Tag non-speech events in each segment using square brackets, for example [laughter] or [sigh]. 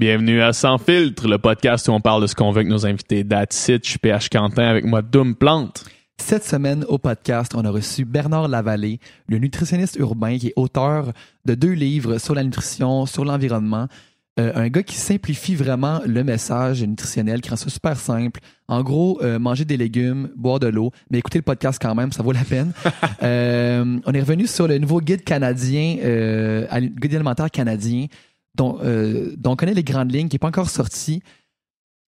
Bienvenue à Sans Filtre, le podcast où on parle de ce qu'on veut avec nos invités. That's it, je suis PH Quentin avec moi, Doom Plante. Cette semaine, au podcast, on a reçu Bernard Lavallée, le nutritionniste urbain qui est auteur de deux livres sur la nutrition, sur l'environnement. Euh, un gars qui simplifie vraiment le message nutritionnel, qui rend ça super simple. En gros, euh, manger des légumes, boire de l'eau, mais écoutez le podcast quand même, ça vaut la peine. [laughs] Euh, on est revenu sur le nouveau guide canadien, guide alimentaire canadien, dont, euh, dont on connaît les grandes lignes, qui n'est pas encore sorti.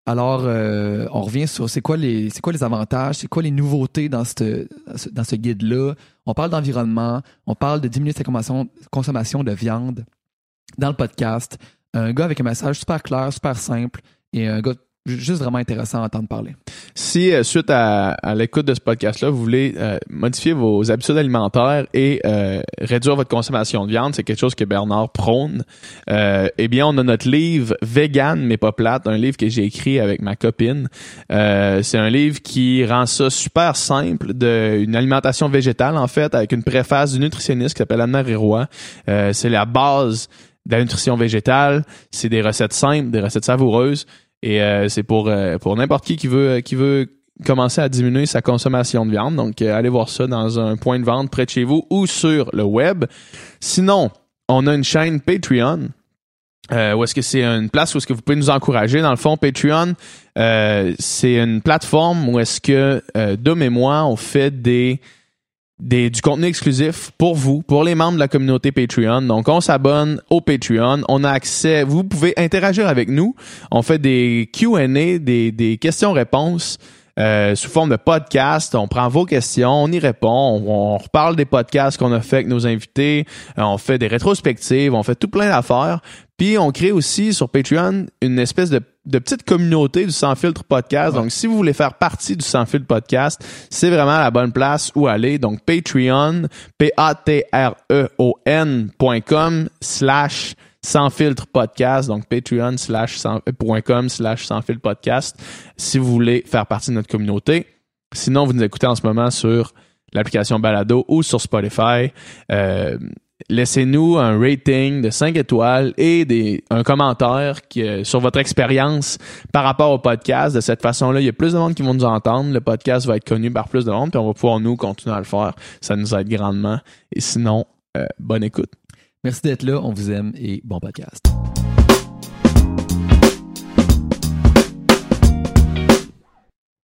Alors, euh, on revient sur c'est quoi les quoi les avantages, c'est quoi les nouveautés dans dans ce, guide-là. On parle d'environnement, on parle de diminuer sa consommation, de viande dans le podcast. Un gars avec un message super clair, super simple et un gars juste vraiment intéressant à entendre parler. Si, euh, suite à, à l'écoute de ce podcast-là, vous voulez euh, modifier vos habitudes alimentaires et euh, réduire votre consommation de viande, c'est quelque chose que Bernard prône, euh, eh bien, on a notre livre Vegan mais pas plate, un livre que j'ai écrit avec ma copine. Euh, c'est un livre qui rend ça super simple, de une alimentation végétale, en fait, avec une préface du nutritionniste qui s'appelle Anne-Marie Roy. Euh, c'est la base de la nutrition végétale. C'est des recettes simples, des recettes savoureuses. Et euh, c'est pour euh, pour n'importe qui qui veut qui veut commencer à diminuer sa consommation de viande. Donc euh, allez voir ça dans un point de vente près de chez vous ou sur le web. Sinon, on a une chaîne Patreon. Euh, où est-ce que c'est une place où est-ce que vous pouvez nous encourager dans le fond Patreon euh, c'est une plateforme où est-ce que euh, Dom et moi on fait des du contenu exclusif pour vous, pour les membres de la communauté Patreon. Donc, on s'abonne au Patreon. On a accès, vous pouvez interagir avec nous. On fait des Q&A, des, des questions-réponses euh, sous forme de podcast. On prend vos questions, on y répond. On, on reparle des podcasts qu'on a fait avec nos invités. Euh, on fait des rétrospectives. On fait tout plein d'affaires. Puis, on crée aussi sur Patreon une espèce de, de petite communauté du Sans Filtre Podcast. Donc, si vous voulez faire partie du Sans Filtre Podcast, c'est vraiment la bonne place où aller. Donc, Patreon, P-A-T-R-E-O-N.com slash sans filtre podcast, donc patreon slash euh, com slash sans filtre podcast, si vous voulez faire partie de notre communauté. Sinon, vous nous écoutez en ce moment sur l'application Balado ou sur Spotify. Euh, Laissez-nous un rating de 5 étoiles et des, un commentaire qui, euh, sur votre expérience par rapport au podcast. De cette façon-là, il y a plus de monde qui vont nous entendre. Le podcast va être connu par plus de monde, puis on va pouvoir nous continuer à le faire. Ça nous aide grandement. Et sinon, euh, bonne écoute. Merci d'être là, on vous aime et bon podcast.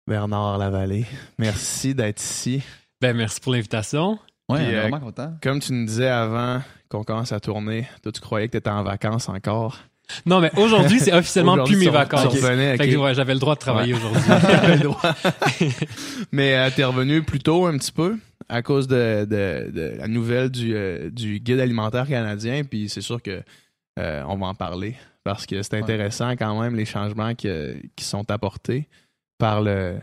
Bernard Lavallée, merci d'être ici. Ben, merci pour l'invitation. Ouais, Puis, on est euh, vraiment content. Comme tu nous disais avant qu'on commence à tourner, toi tu croyais que tu étais en vacances encore? Non, mais aujourd'hui, c'est officiellement Aujourd'hui, plus mes vacances. Fait que, ouais, j'avais le droit de travailler aujourd'hui. [laughs] Mais euh, t'es revenu plus tôt un petit peu à cause de, de, de la nouvelle du, euh, du guide alimentaire canadien, puis c'est sûr que euh, on va en parler parce que c'est intéressant quand même les changements que- qui sont apportés par le,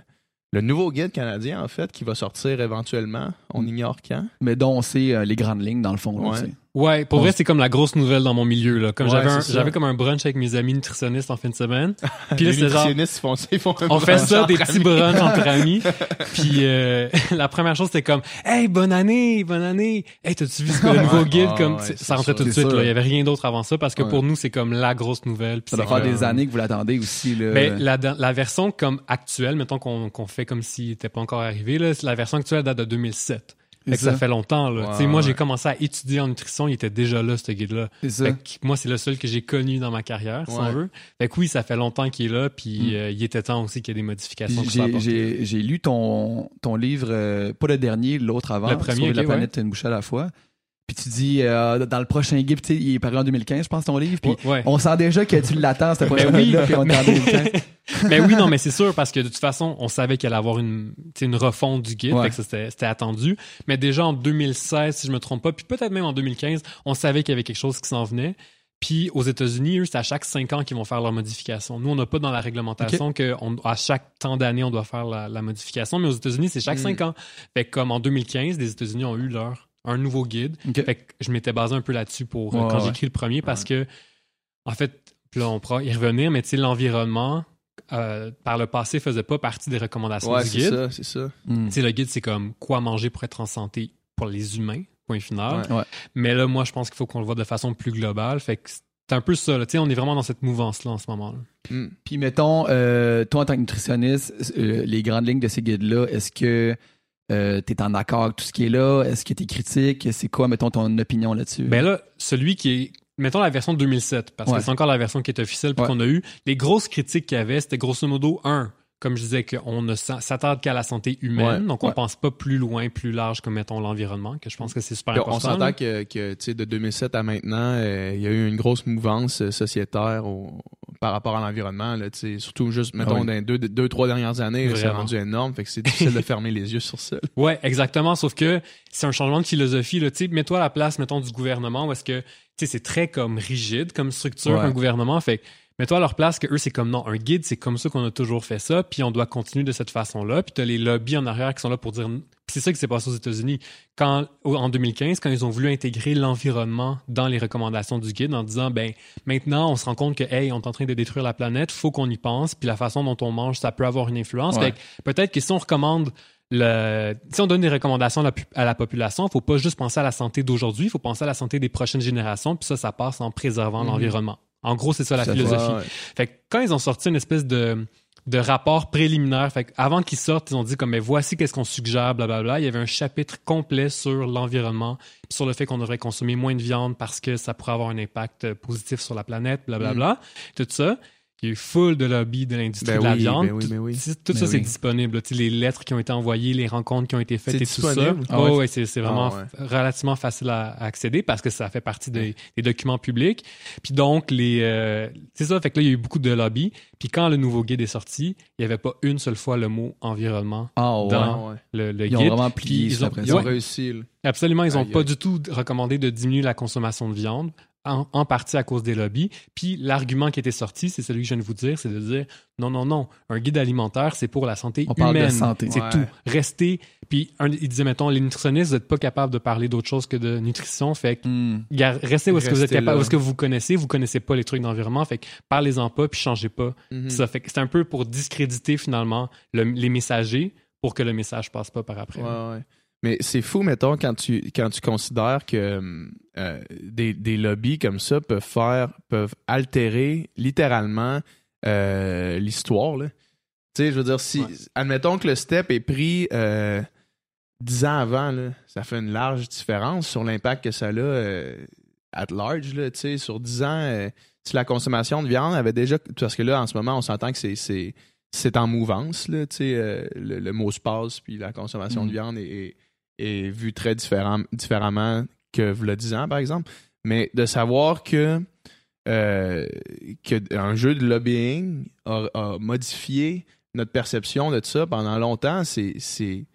le nouveau guide canadien en fait qui va sortir éventuellement. On ignore quand? Mais dont on sait euh, les grandes lignes dans le fond. là, Ouais. Ouais, pour vrai, c'est comme la grosse nouvelle dans mon milieu. Là. Comme Ouais, j'avais, j'avais comme un brunch avec mes amis nutritionnistes en fin de semaine. [laughs] Puis là, les genre, nutritionnistes ils font ça, ils font un on fait ça, des petits brunchs entre amis. [laughs] Puis euh, [laughs] la première chose, c'était comme, hey, bonne année, bonne année. Hey, t'as-tu vu ce nouveau guide? ouais, comme, c'est ça rentrait tout de suite. là. Il y avait rien d'autre avant ça parce que pour nous, c'est comme la grosse nouvelle. Puis Ça doit c'est faire des années que vous l'attendez aussi. Là. Ben, la, la version comme actuelle, mettons qu'on qu'on fait comme s'il n'était pas encore arrivé, là, la version actuelle date de 2007. Fait que ça ça. fait longtemps. Là. Ouais, Tu sais, moi, ouais. j'ai commencé à étudier en nutrition, il était déjà là, ce guide-là. Moi, c'est le seul que j'ai connu dans ma carrière, si Ouais. on veut. Fait que oui, ça fait longtemps qu'il est là, puis Mm. euh, il était temps aussi qu'il y ait des modifications. J'ai, lu ton, ton livre, euh, pas le dernier, l'autre avant, Le premier, Sauver la planète une bouchée à la fois. Puis tu dis, euh, dans le prochain guide, il est paru en 2015, je pense, ton livre. Puis Ouais. on sent déjà que tu l'attends, ce prochain [laughs] Ben oui. puis on est en 2015. mais [laughs] oui, non, mais c'est sûr, parce que de toute façon, on savait qu'il allait avoir une, une refonte du guide, Ouais. fait que c'était attendu. Mais déjà en 2016, si je me trompe pas, puis peut-être même en 2015, on savait qu'il y avait quelque chose qui s'en venait. Puis aux États-Unis, eux, c'est à chaque cinq ans qu'ils vont faire leur modification. Nous, on n'a pas dans la réglementation que on- à chaque temps d'année, on doit faire la, la modification, mais aux États-Unis, c'est chaque Mm. cinq ans. Fait que comme en 2015, les États-Unis ont eu leur un nouveau guide. Ok. Fait que je m'étais basé un peu là-dessus pour euh, Ouais, quand ouais. j'ai écrit le premier parce que en fait, là on pourra y revenir, mais tu sais l'environnement euh, par le passé faisait pas partie des recommandations Ouais, du c'est guide. ça, c'est ça. Mm. Tu sais le guide c'est comme quoi manger pour être en santé pour les humains, point final. Ouais. Ouais. Mais là moi je pense qu'il faut qu'on le voit de façon plus globale, fait que c'est un peu ça. Là. Tu sais, On est vraiment dans cette mouvance-là en ce moment. Hmm. Puis mettons, euh, toi en tant que nutritionniste, euh, les grandes lignes de ces guides-là, est-ce que tu es en accord avec tout ce qui est là? Est-ce que tu es critique? C'est quoi, mettons, ton opinion là-dessus? Ben là, celui qui est. Mettons la version de 2007, parce Ouais. que c'est encore la version qui est officielle puis Ouais. qu'on a eu. Les grosses critiques qu'il y avait, c'était grosso modo, un, comme je disais, qu'on ne s'attarde qu'à la santé humaine, Ouais. donc on Ouais. pense pas plus loin, plus large comme, mettons, l'environnement, que je pense que c'est super Puis on important. s'entend que, que de 2007 à maintenant, euh, il y a eu une grosse mouvance euh, sociétaire au- par rapport à l'environnement. Surtout juste, mettons, Ah oui. dans les deux, deux, trois dernières années, c'est rendu énorme. Fait que c'est difficile de fermer les yeux sur ça. Ouais, exactement. Sauf que c'est un changement de philosophie. Là. Tu sais, Mets-toi à la place, mettons, du gouvernement, où est-ce que c'est très comme rigide comme structure, Ouais. un gouvernement. Fait que mets-toi à leur place que eux, c'est comme non, un guide, c'est comme ça qu'on a toujours fait ça, puis on doit continuer de cette façon-là. Puis t'as les lobbies en arrière qui sont là pour dire. Puis c'est ça qui s'est passé aux États-Unis. Quand, en 2015, quand ils ont voulu intégrer l'environnement dans les recommandations du guide en disant, ben, maintenant, on se rend compte que, hey, on est en train de détruire la planète, faut qu'on y pense, puis la façon dont on mange, ça peut avoir une influence. Ouais. Peut-être que si on recommande le, si on donne des recommandations à la, pu- à la population, il faut pas juste penser à la santé d'aujourd'hui, il faut penser à la santé des prochaines générations, puis ça, ça passe en préservant Mhm. l'environnement. En gros, c'est ça la Ça, philosophie. Ouais. Fait que quand ils ont sorti une espèce de, de rapport préliminaire, fait que avant qu'ils sortent, ils ont dit comme, mais voici qu'est-ce qu'on suggère, blablabla. Il y avait un chapitre complet sur l'environnement, sur le fait qu'on devrait consommer moins de viande parce que ça pourrait avoir un impact euh, positif sur la planète, blablabla. Tout ça. Il y a eu full de lobby de l'industrie Ben de la oui, viande. ben oui, ben oui. Tout, tout ça, c'est disponible. là. Tu sais, les lettres qui ont été envoyées, les rencontres qui ont été faites et tout ça. Ah Ah ouais. c'est c'est vraiment Ah ouais. relativement facile à, à accéder parce que ça fait partie des, des documents publics. Puis donc, les euh, c'est ça. Fait que là, il y a eu beaucoup de lobby. Puis quand le nouveau guide est sorti, il n'y avait pas une seule fois le mot environnement Ah ouais. dans- Ouais, le, le Ils ont guide. vraiment plié ils ont- Ils ont réussi. Absolument, ils n'ont pas du tout recommandé de diminuer la consommation de viande, en, en partie à cause des lobbies. Puis l'argument qui était sorti, c'est celui que je viens de vous dire, c'est de dire non, non, non, un guide alimentaire, c'est pour la santé On parle de humaine. santé. C'est Ouais. tout. Restez. Puis un- il disait, mettons, les nutritionnistes, vous n'êtes pas capable de parler d'autre chose que de nutrition. Fait que Hmm. restez où est-ce que vous êtes capable, où est-ce que vous connaissez, vous connaissez pas les trucs d'environnement. Fait que parlez-en pas, puis changez pas. Mhm. Ça fait que c'est un peu pour discréditer finalement le- les messagers pour que le message passe pas par après. Ouais, ouais. Mais c'est fou, mettons, quand tu, quand tu considères que euh, des, des lobbies comme ça peuvent faire, peuvent altérer littéralement euh, l'histoire. Tu sais, je veux dire, si, Ouais. admettons que le step est pris euh, dix ans avant, là, ça fait une large différence sur l'impact que ça a euh, at large. Là, sur dix ans, si la consommation de viande avait déjà. Parce que là, en ce moment, on s'entend que c'est. c'est en mouvance, là, le, le mot se passe, puis la consommation Mm. de viande est, est, est vue très différem- différemment que le 10 ans, par exemple. Mais de savoir que, euh, que un jeu de lobbying a, a modifié notre perception de ça pendant longtemps, c'est, c'est,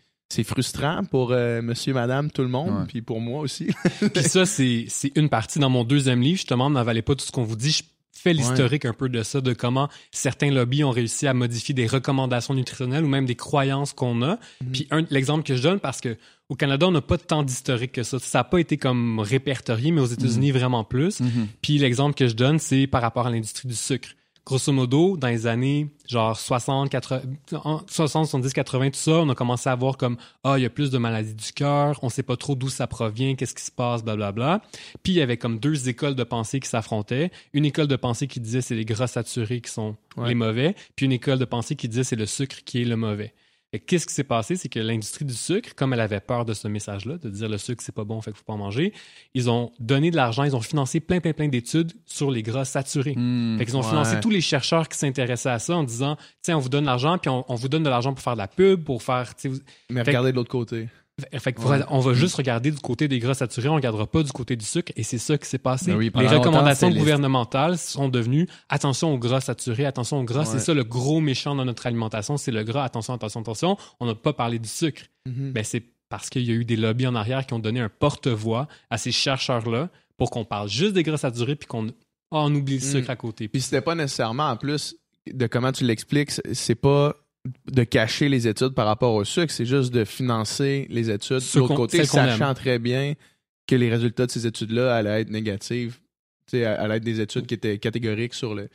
frustrant pour euh, monsieur, madame, tout le monde, puis pour moi aussi. Puis ça, c'est c'est une partie dans mon deuxième livre. Justement, n'avalez pas tout ce qu'on vous dit. Je fais l'historique un peu de ça, de comment certains lobbies ont réussi à modifier des recommandations nutritionnelles ou même des croyances qu'on a. Mhm. Puis l'exemple que je donne, parce que au Canada, on n'a pas tant d'historique que ça. Ça n'a pas été comme répertorié, mais aux États-Unis, vraiment plus. Mhm. Puis l'exemple que je donne, c'est par rapport à l'industrie du sucre. Grosso modo, dans les années genre 60, 80, en 60, 70, 80, tout ça, on a commencé à voir comme ah, il y a plus de maladies du cœur, on sait pas trop d'où ça provient, qu'est-ce qui se passe, blablabla. Puis il y avait comme deux écoles de pensée qui s'affrontaient. Une école de pensée qui disait c'est les gras saturés qui sont Ouais. les mauvais, puis une école de pensée qui disait c'est le sucre qui est le mauvais. Et qu'est-ce qui s'est passé, c'est que l'industrie du sucre, comme elle avait peur de ce message-là, de dire le sucre c'est pas bon, fait qu'il faut pas en manger, ils ont donné de l'argent, ils ont financé plein plein plein d'études sur les gras saturés. Hmm. Fait qu'ils ont Ouais. financé tous les chercheurs qui s'intéressaient à ça en disant, tiens, on vous donne l'argent, puis on, on vous donne de l'argent pour faire de la pub, pour faire, vous- Mais Fait- regardez de l'autre côté. Fait que Ouais. on va juste regarder du côté des gras saturés, on regardera pas du côté du sucre, et c'est ça qui s'est passé. Ben oui, les recommandations les- gouvernementales sont devenues attention aux gras saturés, attention aux gras, Ouais. c'est ça le gros méchant dans notre alimentation, c'est le gras, attention, attention, attention. On n'a pas parlé du sucre. Mhm. Ben, c'est parce qu'il y a eu des lobbies en arrière qui ont donné un porte-voix à ces chercheurs-là pour qu'on parle juste des gras saturés puis qu'on on oublie le Mm. sucre à côté. Puis c'était pas nécessairement, en plus de comment tu l'expliques, c'est pas de cacher les études par rapport au sucre, c'est juste de financer les études de l'autre côté, sachant très bien que les résultats de ces études-là allaient être négatifs. Tu sais, allaient être des études qui étaient catégoriques sur le,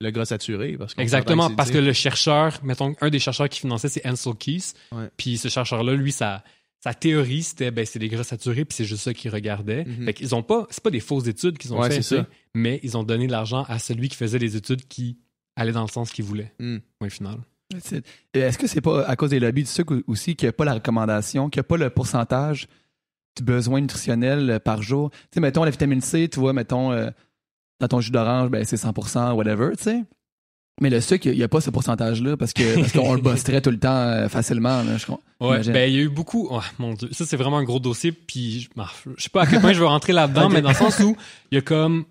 le gras saturé. Parce Exactement, parce que le chercheur, mettons, un des chercheurs qui finançait, c'est Ansel Keys. Puis ce chercheur-là, lui, ça, sa théorie, c'était ben, c'est des gras saturés, puis c'est juste ça qu'ils regardaient. Mhm. Fait qu'ils ont pas, c'est pas des fausses études qu'ils ont Ouais, fait, ça. mais ils ont donné de l'argent à celui qui faisait les études qui allaient dans le sens qu'il voulait. Mm. Point final. C'est- Est-ce que c'est pas à cause des lobbies du sucre aussi qu'il n'y a pas la recommandation, qu'il n'y a pas le pourcentage de besoin nutritionnel euh, par jour? Tu sais, mettons la vitamine C, tu vois, mettons euh, dans ton jus d'orange, ben, c'est 100%, whatever, tu sais. Mais le sucre, il n'y a pas ce pourcentage-là parce que parce qu'on le bosserait tout le temps euh, facilement. là, je crois. Ouais, ben il y a eu beaucoup. oh, mon dieu, ça c'est vraiment un gros dossier. Puis je, bah, je sais pas à quel point je veux rentrer là-dedans, [laughs] mais dans le sens où il y a comme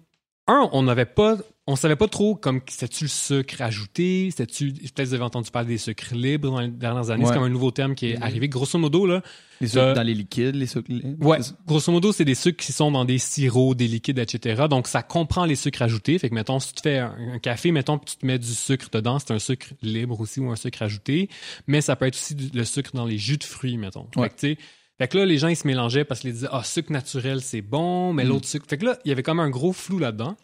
un, on n'avait pas, on savait pas trop comme c'était-tu le sucre ajouté, c'était-tu peut-être vous avez entendu parler des sucres libres dans les dernières années. Ouais. C'est comme un nouveau terme qui est Mhm. arrivé. Grosso modo là, Les sucres euh, dans les liquides, les sucres libres. Ouais, grosso modo, c'est des sucres qui sont dans des sirops, des liquides, etc. Donc, ça comprend les sucres ajoutés. Fait que, mettons, si tu fais un, un café, mettons, tu te mets du sucre dedans, c'est un sucre libre aussi ou un sucre ajouté. Mais ça peut être aussi du- le sucre dans les jus de fruits, mettons. Ouais. Fait que, tu sais, fait que là, les gens, ils se mélangeaient parce qu'ils disaient, ah, sucre naturel, c'est bon, mais Mm. l'autre sucre. Fait que là, il y avait quand même un gros flou là-dedans.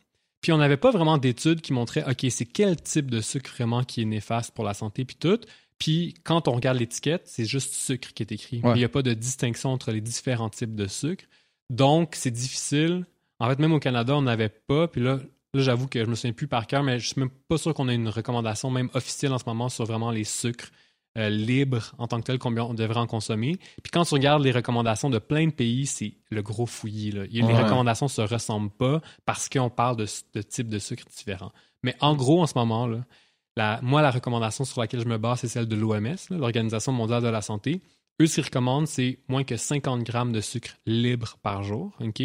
Puis on n'avait pas vraiment d'études qui montraient, OK, c'est quel type de sucre vraiment qui est néfaste pour la santé, puis tout. Puis quand on regarde l'étiquette, c'est juste sucre qui est écrit. Ouais. Il n'y a pas de distinction entre les différents types de sucre. Donc, c'est difficile. En fait, même au Canada, on n'avait pas. Puis là, là j'avoue que je me souviens plus par cœur, mais je suis même pas sûr qu'on ait une recommandation même officielle en ce moment sur vraiment les sucres euh, libres en tant que tel, combien on devrait en consommer. Puis quand tu regardes les recommandations de plein de pays, c'est le gros fouillis. Là. Les Ouais. recommandations se ressemblent pas parce qu'on parle de, de types de sucres différents. Mais en gros, en ce moment, là, la, moi, la recommandation sur laquelle je me base, c'est celle de l'OMS, l'Organisation mondiale de la santé. Eux, ce qu'ils recommandent, c'est moins que 50 grammes de sucre libre par jour. ok?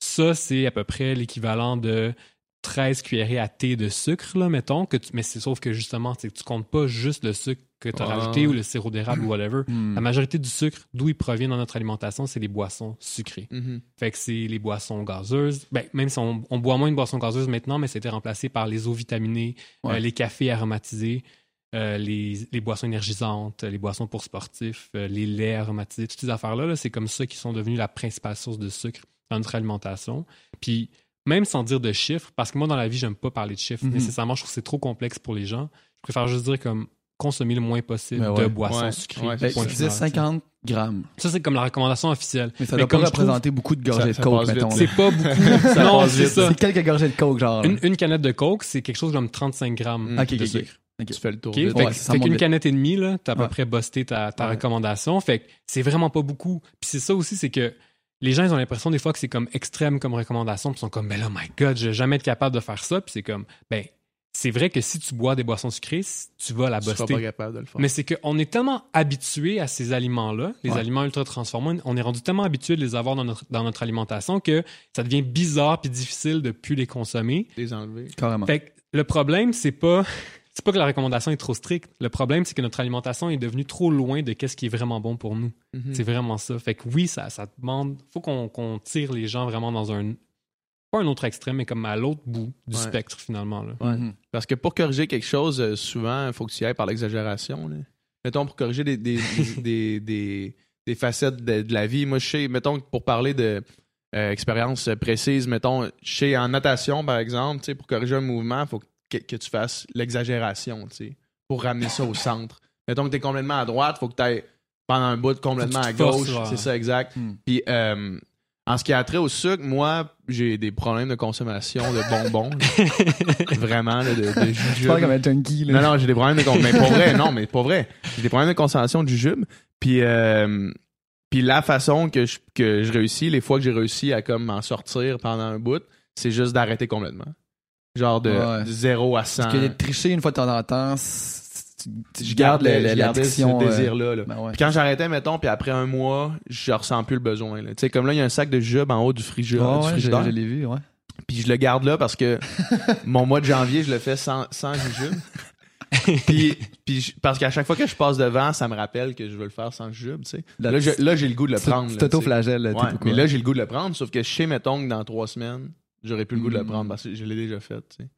Ça, c'est à peu près l'équivalent de 13 cuillerées à thé de sucre, là, mettons. Que tu- mais c'est sauf que justement, tu comptes pas juste le sucre que tu as rajouté ou le sirop d'érable ou whatever. Hmm. La majorité du sucre, d'où il provient dans notre alimentation, c'est les boissons sucrées. Mhm. Fait que c'est les boissons gazeuses. Ben, même si on, on boit moins de boissons gazeuses maintenant, mais c'était remplacé par les eaux vitaminées, Ouais. euh, les cafés aromatisés, euh, les, les boissons énergisantes, les boissons pour sportifs, euh, les laits aromatisés, toutes ces affaires-là, là, c'est comme ça qui sont devenues la principale source de sucre dans notre alimentation. Puis même sans dire de chiffres, parce que moi dans la vie, j'aime pas parler de chiffres Mhm. nécessairement, je trouve que c'est trop complexe pour les gens. Je préfère juste dire comme consommer le moins possible Ben de boissons Ouais. sucrées. Ouais, Ben, point tu disais final, 50 grammes. Ça, c'est comme la recommandation officielle. Mais ça Mais doit pas je trouve- représenter beaucoup de gorgées Ça- de coke, mettons. C'est pas beaucoup. [laughs] non, c'est ça. C'est quelques gorgées de coke, genre. Une, une canette de Coke, c'est quelque chose comme 35 grammes Mm. Ok, de ok, ok. sucre. Tu fais le tour. Fait, Ouais, qu'une canette et demie, là, t'as à peu près busté ta, ta Ouais. recommandation. Fait que c'est vraiment pas beaucoup. Puis c'est ça aussi, c'est que les gens, ils ont l'impression des fois que c'est comme extrême comme recommandation. Puis ils sont comme, ben là, my God, je vais jamais être capable de faire ça. Puis c'est comme, ben, c'est vrai que si tu bois des boissons sucrées, tu vas la Tu seras buster. pas capable de le faire. Mais c'est qu'on est tellement habitué à ces aliments-là, les Ouais. aliments ultra transformés, on est rendu tellement habitué de les avoir dans notre, dans notre alimentation que ça devient bizarre puis difficile de plus les consommer. les enlever. Carrément. Fait que le problème, c'est pas c'est pas que la recommandation est trop stricte. Le problème, c'est que notre alimentation est devenue trop loin de qu'est-ce qui est vraiment bon pour nous. Mhm. C'est vraiment ça. Fait que oui, ça, ça demande. Faut qu'on qu'on tire les gens vraiment dans un. Pas un autre extrême, mais comme à l'autre bout du Ouais. spectre, finalement. Là. Ouais. Mhm. Parce que pour corriger quelque chose, euh, souvent, il faut que tu y ailles par l'exagération. là. Mettons, pour corriger des, des, [laughs] des, des, des facettes de, de la vie. Moi, je sais, mettons, pour parler de euh, expérience précise, mettons, je sais, en natation, par exemple, tu sais, pour corriger un mouvement, il faut que, que tu fasses l'exagération, tu sais, pour ramener ça au centre. Mettons que tu es complètement à droite, il faut que tu ailles pendant un bout complètement à gauche. C'est ça, exact. Hmm. Puis, euh, en ce qui a trait au sucre, moi, j'ai des problèmes de consommation de bonbons. là. [laughs] Vraiment, là, de, de Tu jujubes. parles comme un junkie, là. Non, non, j'ai des problèmes de consommation. Mais pour vrai, non, mais pour vrai. J'ai des problèmes de consommation de jujube. Puis, euh, puis la façon que je, que je réussis, les fois que j'ai réussi à comme m'en sortir pendant un bout, c'est juste d'arrêter complètement. Genre de, Ouais. de 0 à 100. Parce que de tricher une fois de temps en temps, c'est- je je gardais ce l'addiction. euh, désir-là. là. ben ouais. Puis quand j'arrêtais, mettons, puis après un mois, je ressens plus le besoin. Tu sais, comme là, il y a un sac de jujube en haut du. Ouais, du ouais, je, frigidaire. je l'ai vu, ouais. Puis je le garde là parce que [laughs] mon mois de janvier, je le fais sans, sans jujube. [laughs] puis, puis parce qu'à chaque fois que je passe devant, ça me rappelle que je veux le faire sans jujube, tu sais. Là, j'ai le goût de le prendre. Ouais, t'es tout mais là, j'ai le goût de le prendre, sauf que je sais, mettons, que dans trois semaines, j'aurais plus le goût de le Mm. prendre parce que je l'ai déjà fait, tu sais.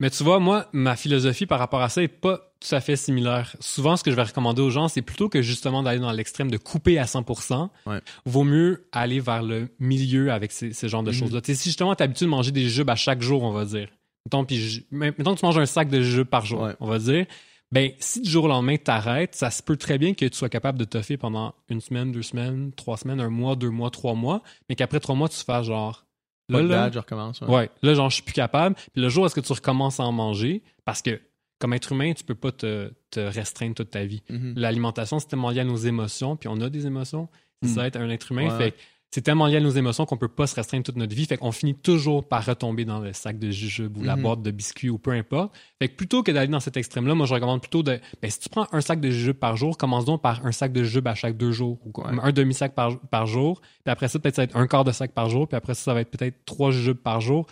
Mais tu vois, moi, ma philosophie par rapport à ça est pas tout à fait similaire. Souvent, ce que je vais recommander aux gens, c'est plutôt que justement d'aller dans l'extrême de couper à 100%. Ouais. Vaut mieux aller vers le milieu avec ces, ces genres de Mhm. choses-là. Tu si justement tu habitué de manger des jujubes à chaque jour, on va dire. Mettons, puis que tu manges un sac de jujubes par jour, Ouais. on va dire. ben, si du jour au lendemain t'arrêtes, ça se peut très bien que tu sois capable de toffer pendant une semaine, deux semaines, trois semaines, un mois, deux mois, trois mois, mais qu'après trois mois, tu fasses genre. Là, là, je recommence. ouais. ouais, là, genre, je suis plus capable. Puis le jour où est-ce que tu recommences à en manger, parce que comme être humain, tu peux pas te, te restreindre toute ta vie. Mhm. L'alimentation, c'est tellement lié à nos émotions, puis on a des émotions. Mm. ça, être un être humain. Ouais. Fait c'est tellement lié à nos émotions qu'on peut pas se restreindre toute notre vie. Fait qu'on finit toujours par retomber dans le sac de jujubes ou la Mhm. boîte de biscuits ou peu importe. Fait que plutôt que d'aller dans cet extrême-là, moi, je recommande plutôt de. Ben, si tu prends un sac de jujubes par jour, commence donc par un sac de jujubes à chaque deux jours ou Ouais. un demi-sac par, par jour. Puis après ça, peut-être ça va être un quart de sac par jour. Puis après ça, ça va être peut-être trois jujubes par jour.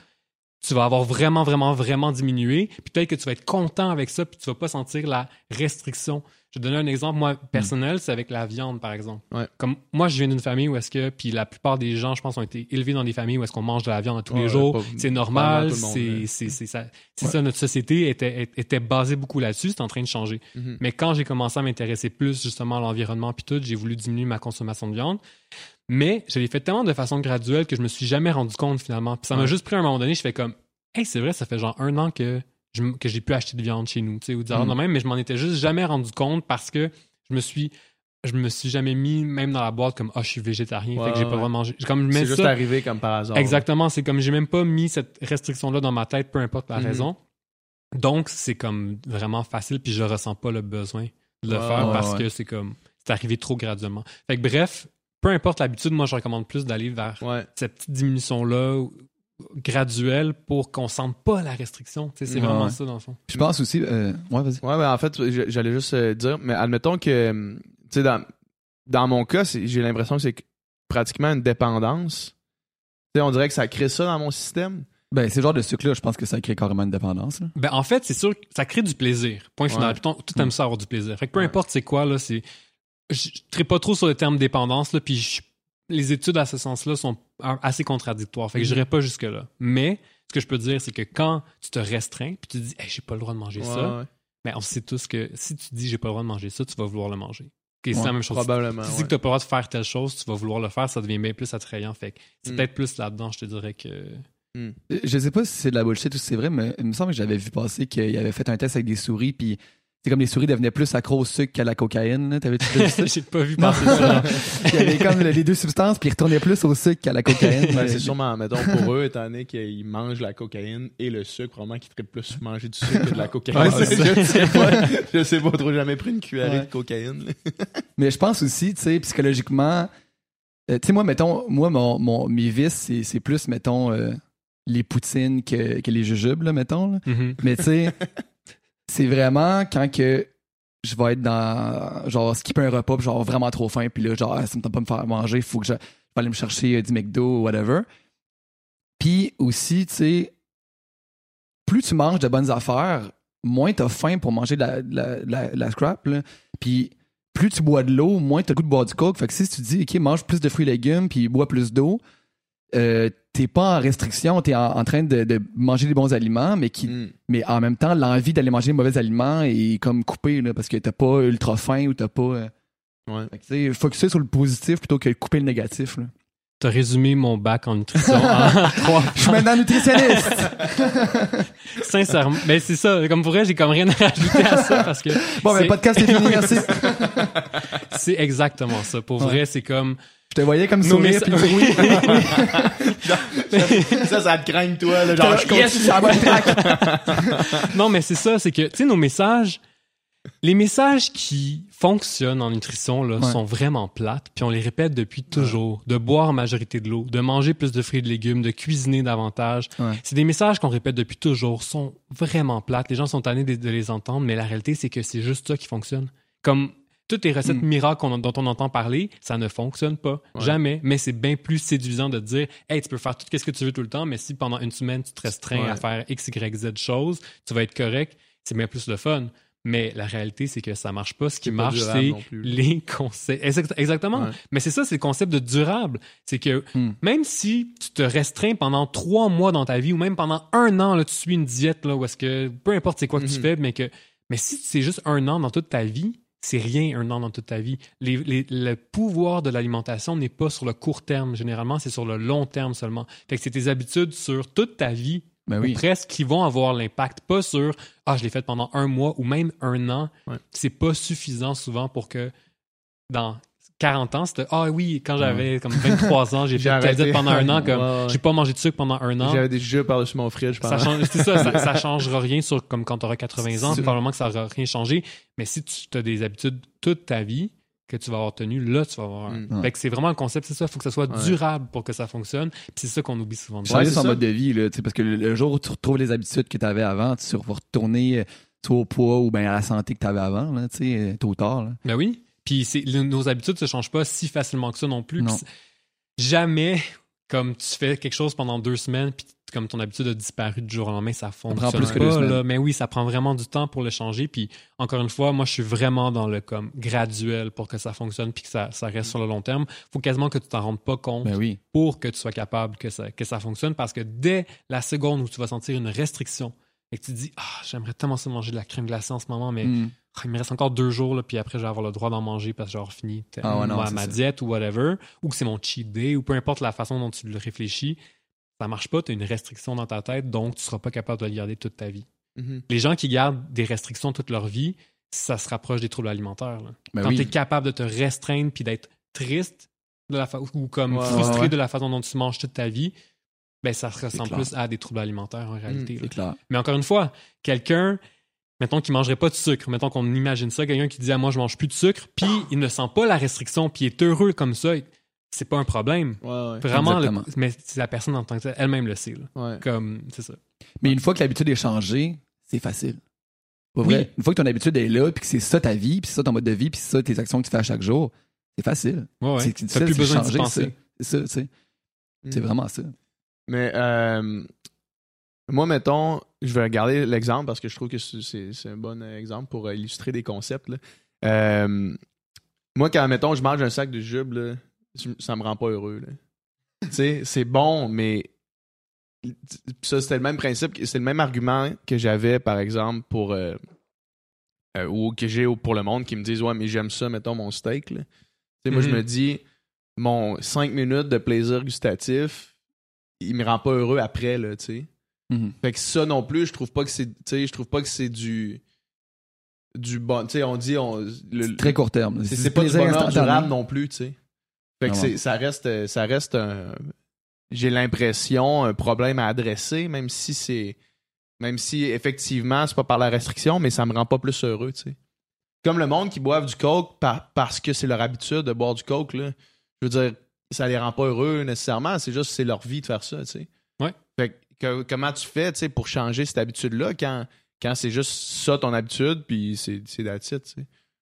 Tu vas avoir vraiment, vraiment, vraiment diminué. Puis peut-être que tu vas être content avec ça, puis tu vas pas sentir la restriction. Je vais donner un exemple, moi, personnel, c'est avec la viande, par exemple. Ouais. Comme moi, je viens d'une famille où est-ce que, puis la plupart des gens, je pense, ont été élevés dans des familles où est-ce qu'on mange de la viande tous Ouais, les jours. C'est normal, c'est ça. Ça, notre société était, était basée beaucoup là-dessus, c'est en train de changer. Mhm. Mais quand j'ai commencé à m'intéresser plus justement à l'environnement puis tout, j'ai voulu diminuer ma consommation de viande. Mais je l'ai fait tellement de façon graduelle que je me suis jamais rendu compte finalement. Puis ça m'a juste pris un moment donné, je fais comme, hey, c'est vrai, ça fait genre un an que que j'ai pu acheter de viande chez nous, tu sais, ou dire Mm. de même, mais je m'en étais juste jamais rendu compte parce que je me suis je me suis jamais mis même dans la boîte comme ah je suis végétarien Ouais, fait que j'ai pas ouais. comme je mets C'est juste ça- arrivé comme par hasard. Exactement, c'est comme j'ai même pas mis cette restriction là dans ma tête peu importe la Mhm. raison. Donc c'est comme vraiment facile puis je ressens pas le besoin de le Ouais, faire parce que c'est comme c'est arrivé trop graduellement. Fait que bref, peu importe l'habitude, moi je recommande plus d'aller vers cette petite diminution là graduelle pour qu'on sente pas la restriction, Tu sais, c'est Ouais, vraiment ça dans le fond. Puis je pense aussi. euh, ouais, vas-y. Ouais, ben en fait, j'allais juste euh, dire, mais admettons que, hum, tu sais, dans, dans mon cas, j'ai l'impression que c'est que pratiquement une dépendance. Tu sais, on dirait que ça crée ça dans mon système. Ben, ces genres de sucre-là, je pense que ça crée carrément une dépendance. là. Ben, en fait, c'est sûr que ça crée du plaisir. Point final. Ouais. Tout aime ça avoir du plaisir. Fait que peu Ouais. importe c'est quoi, là, c'est. Je ne pas trop sur le terme dépendance, là, puis je- les études à ce sens-là sont assez contradictoires. Fait que je n'irai pas jusque-là. Mais ce que je peux dire, c'est que quand tu te restreins, puis tu dis, hey, j'ai pas le droit de manger ça, Ouais, mais on sait tous que si tu dis, j'ai pas le droit de manger ça, tu vas vouloir le manger. C'est Ouais, la même chose. Probablement. Si tu dis que tu n'as pas le droit de faire telle chose, tu vas vouloir le faire, ça devient bien plus attrayant. Fait que c'est Mm. peut-être plus là-dedans, je te dirais que. Euh, Je sais pas si c'est de la bullshit ou si c'est vrai, mais il me semble que j'avais vu passer qu'il avait fait un test avec des souris, puis c'est comme les souris devenaient plus accro au sucre qu'à la cocaïne. ça? [laughs] j'ai pas vu Non. passer ça. [laughs] Il y avait comme les deux substances, puis ils retournaient plus au sucre qu'à la cocaïne. Ben, c'est sûrement, mettons, pour eux, étant donné qu'ils mangent la cocaïne et le sucre, probablement qu'ils feraient plus manger du sucre que de la cocaïne. Ouais, [laughs] je sais pas. Je sais pas trop, j'ai jamais pris une cuillerée Ouais. de cocaïne. Mais je pense aussi, tu sais, psychologiquement, euh, tu sais, moi, mettons, moi, mon, mon, mes vices, c'est, c'est plus, mettons, euh, les poutines que, que les jujubes, là, mettons. là. Mhm. Mais tu sais, c'est vraiment quand que je vais être dans, genre, skipper un repas, genre, vraiment trop faim, puis là, genre, ah, ça me tente pas me faire manger, faut que je, vais aller me chercher euh, du McDo ou whatever. Puis aussi, tu sais, plus tu manges de bonnes affaires, moins t'as faim pour manger de la, la, la scrap, là. Puis plus tu bois de l'eau, moins t'as le goût de boire du coke. Fait que si tu dis, OK, mange plus de fruits et légumes, puis bois plus d'eau, euh, t'es pas en restriction, t'es en, en train de, de manger des bons aliments, mais qui, Mm. mais en même temps, l'envie d'aller manger des mauvais aliments est comme coupée, là, parce que t'as pas ultra faim ou t'as pas. euh, Ouais. fait que, tu sais, focuser sur le positif plutôt que de couper le négatif. là. T'as résumé mon bac en nutrition en [laughs] trois Je suis maintenant nutritionniste! [laughs] Sincèrement. Mais c'est ça. Comme pour vrai, j'ai comme rien à rajouter à ça parce que Bon, ben, C'est- le podcast est fini, [laughs] merci. c'est exactement ça. Pour Ouais. vrai, c'est comme. Je te voyais comme Nos sourire. puis- [laughs] Oui. ça, ça te craigne, toi. Là, genre, Genre, je continue. yes, ça va track. [laughs] non, mais c'est ça. C'est que, tu sais, nos messages, les messages qui fonctionnent en nutrition là, Ouais. sont vraiment plates. Puis on les répète depuis toujours. De boire en majorité de l'eau, de manger plus de fruits et de légumes, de cuisiner davantage. Ouais. C'est des messages qu'on répète depuis toujours. sont vraiment plates. Les gens sont tannés de, de les entendre, mais la réalité, c'est que c'est juste ça qui fonctionne. Comme toutes les recettes Mm. miracles dont on entend parler, ça ne fonctionne pas. Ouais. Jamais. Mais c'est bien plus séduisant de dire, hey, tu peux faire tout ce que tu veux tout le temps, mais si pendant une semaine, tu te restreins Ouais. à faire X, Y, Z choses, tu vas être correct. C'est bien plus le fun. Mais la réalité, c'est que ça marche pas. Ce qui marche, c'est les concepts. Exact- Exactement. Ouais. Mais c'est ça, c'est le concept de durable. C'est que Hmm. même si tu te restreins pendant trois mois dans ta vie ou même pendant un an, là, tu suis une diète, là, où est-ce que, peu importe c'est quoi que tu Mhm. fais, mais que, mais si c'est juste un an dans toute ta vie, c'est rien un an dans toute ta vie. Les- les- le pouvoir de l'alimentation n'est pas sur le court terme, généralement, c'est sur le long terme seulement. Fait que c'est tes habitudes sur toute ta vie Ben ou presque qui vont avoir l'impact, pas sur ah je l'ai fait pendant un mois ou même un an. Ouais. C'est pas suffisant souvent pour que dans 40 ans, c'était ah oui, quand j'avais comme 23 ans, j'ai [laughs] fait diète pendant un an, comme Ouais, ouais. j'ai pas mangé de sucre pendant un an. J'avais des jeux par-dessus mon fridge Ça pendant... change, c'est ça, ça, ça [laughs] changera rien sur comme quand tu auras 80 ans, C'est- probablement que ça aura rien changé. Mais si tu as des habitudes toute ta vie que tu vas avoir tenues, là, tu vas avoir. un- Mm. Fait que c'est vraiment le concept, c'est ça. Il faut que ça soit Ouais. durable pour que ça fonctionne. Puis c'est ça qu'on oublie souvent. de Changer c'est son ça. mode de vie, là, parce que le, le jour où tu retrouves les habitudes que tu avais avant, tu vas retourner euh, soit au poids ou bien à la santé que tu avais avant, là, tu sais, euh, tôt ou tard. Là. Ben oui. Puis nos habitudes se changent pas si facilement que ça non plus. Non. Jamais, comme tu fais quelque chose pendant deux semaines, puis comme ton habitude a disparu du jour au lendemain, ça fonctionne prend plus que pas, deux semaines. là. Mais oui, ça prend vraiment du temps pour le changer. Puis encore une fois, moi, je suis vraiment dans le comme graduel pour que ça fonctionne puis que ça, ça reste sur le long terme. faut quasiment que tu t'en rendes pas compte Ben oui. pour que tu sois capable que ça, que ça fonctionne parce que dès la seconde où tu vas sentir une restriction et que tu te dis, ah, j'aimerais tellement ça manger de la crème glacée en ce moment, mais Mm. Il me reste encore deux jours, là, puis après, je vais avoir le droit d'en manger parce que j'ai fini Ah ouais, non, ma, ma diète ou whatever, ou que c'est mon cheat day, ou peu importe la façon dont tu le réfléchis, ça marche pas, tu as une restriction dans ta tête, donc tu seras pas capable de le garder toute ta vie. Mhm. Les gens qui gardent des restrictions toute leur vie, ça se rapproche des troubles alimentaires. là. Ben Quand oui. tu es capable de te restreindre puis d'être triste de la fa- ou comme Ouais, frustré ouais, de la façon dont tu manges toute ta vie, ben ça se ressemble plus à des troubles alimentaires en réalité. C'est clair. Mais encore une fois, quelqu'un, mettons qu'il mangerait pas de sucre, mettons qu'on imagine ça, quelqu'un qui dit à moi je mange plus de sucre, puis il ne sent pas la restriction, puis il est heureux comme ça, c'est pas un problème. Ouais, ouais. Vraiment, le- mais c'est la personne en tant que telle, elle-même le sait. là. Ouais. Comme, c'est ça. Mais une fois que l'habitude est changée, c'est facile. Pas Oui. vrai? Une fois que ton habitude est là, puis que c'est ça ta vie, puis c'est ça ton mode de vie, puis c'est ça tes actions que tu fais à chaque jour, c'est facile. Ouais, ouais. C'est difficile, plus besoin changer, penser. ça. C'est ça, tu sais. C'est Mhm. vraiment ça. Mais euh, moi, mettons, je vais regarder l'exemple parce que je trouve que c'est- un bon exemple pour euh, illustrer des concepts. là. Euh, moi, quand, mettons, je mange un sac de jube, là, ça me rend pas heureux. [laughs] tu sais, c'est bon, mais ça, c'était le même principe, c'est le même argument que j'avais, par exemple, pour. euh, euh, ou que j'ai pour le monde qui me disent Ouais, mais j'aime ça, mettons, mon steak. là. Moi, je me dis, mon 5 minutes de plaisir gustatif, il me rend pas heureux après, là, tu sais. Mhm. Fait que ça non plus, je trouve pas que c'est, tu sais, je trouve pas que c'est du, du bon, tu sais, on dit, on, le- C'est très court terme. c'est, pas du bonheur durable non plus, tu sais. Fait que Ah ouais. ça reste, ça reste un, j'ai l'impression, un problème à adresser, même si c'est, même si effectivement c'est pas par la restriction, mais ça me rend pas plus heureux, tu sais. Comme le monde qui boivent du coke par- parce que c'est leur habitude de boire du coke, là. Je veux dire, ça les rend pas heureux nécessairement, c'est juste que c'est leur vie de faire ça, tu sais. Ouais. Fait que, que- comment tu fais, tu sais, pour changer cette habitude-là quand, quand c'est juste ça ton habitude, puis c'est, that's it.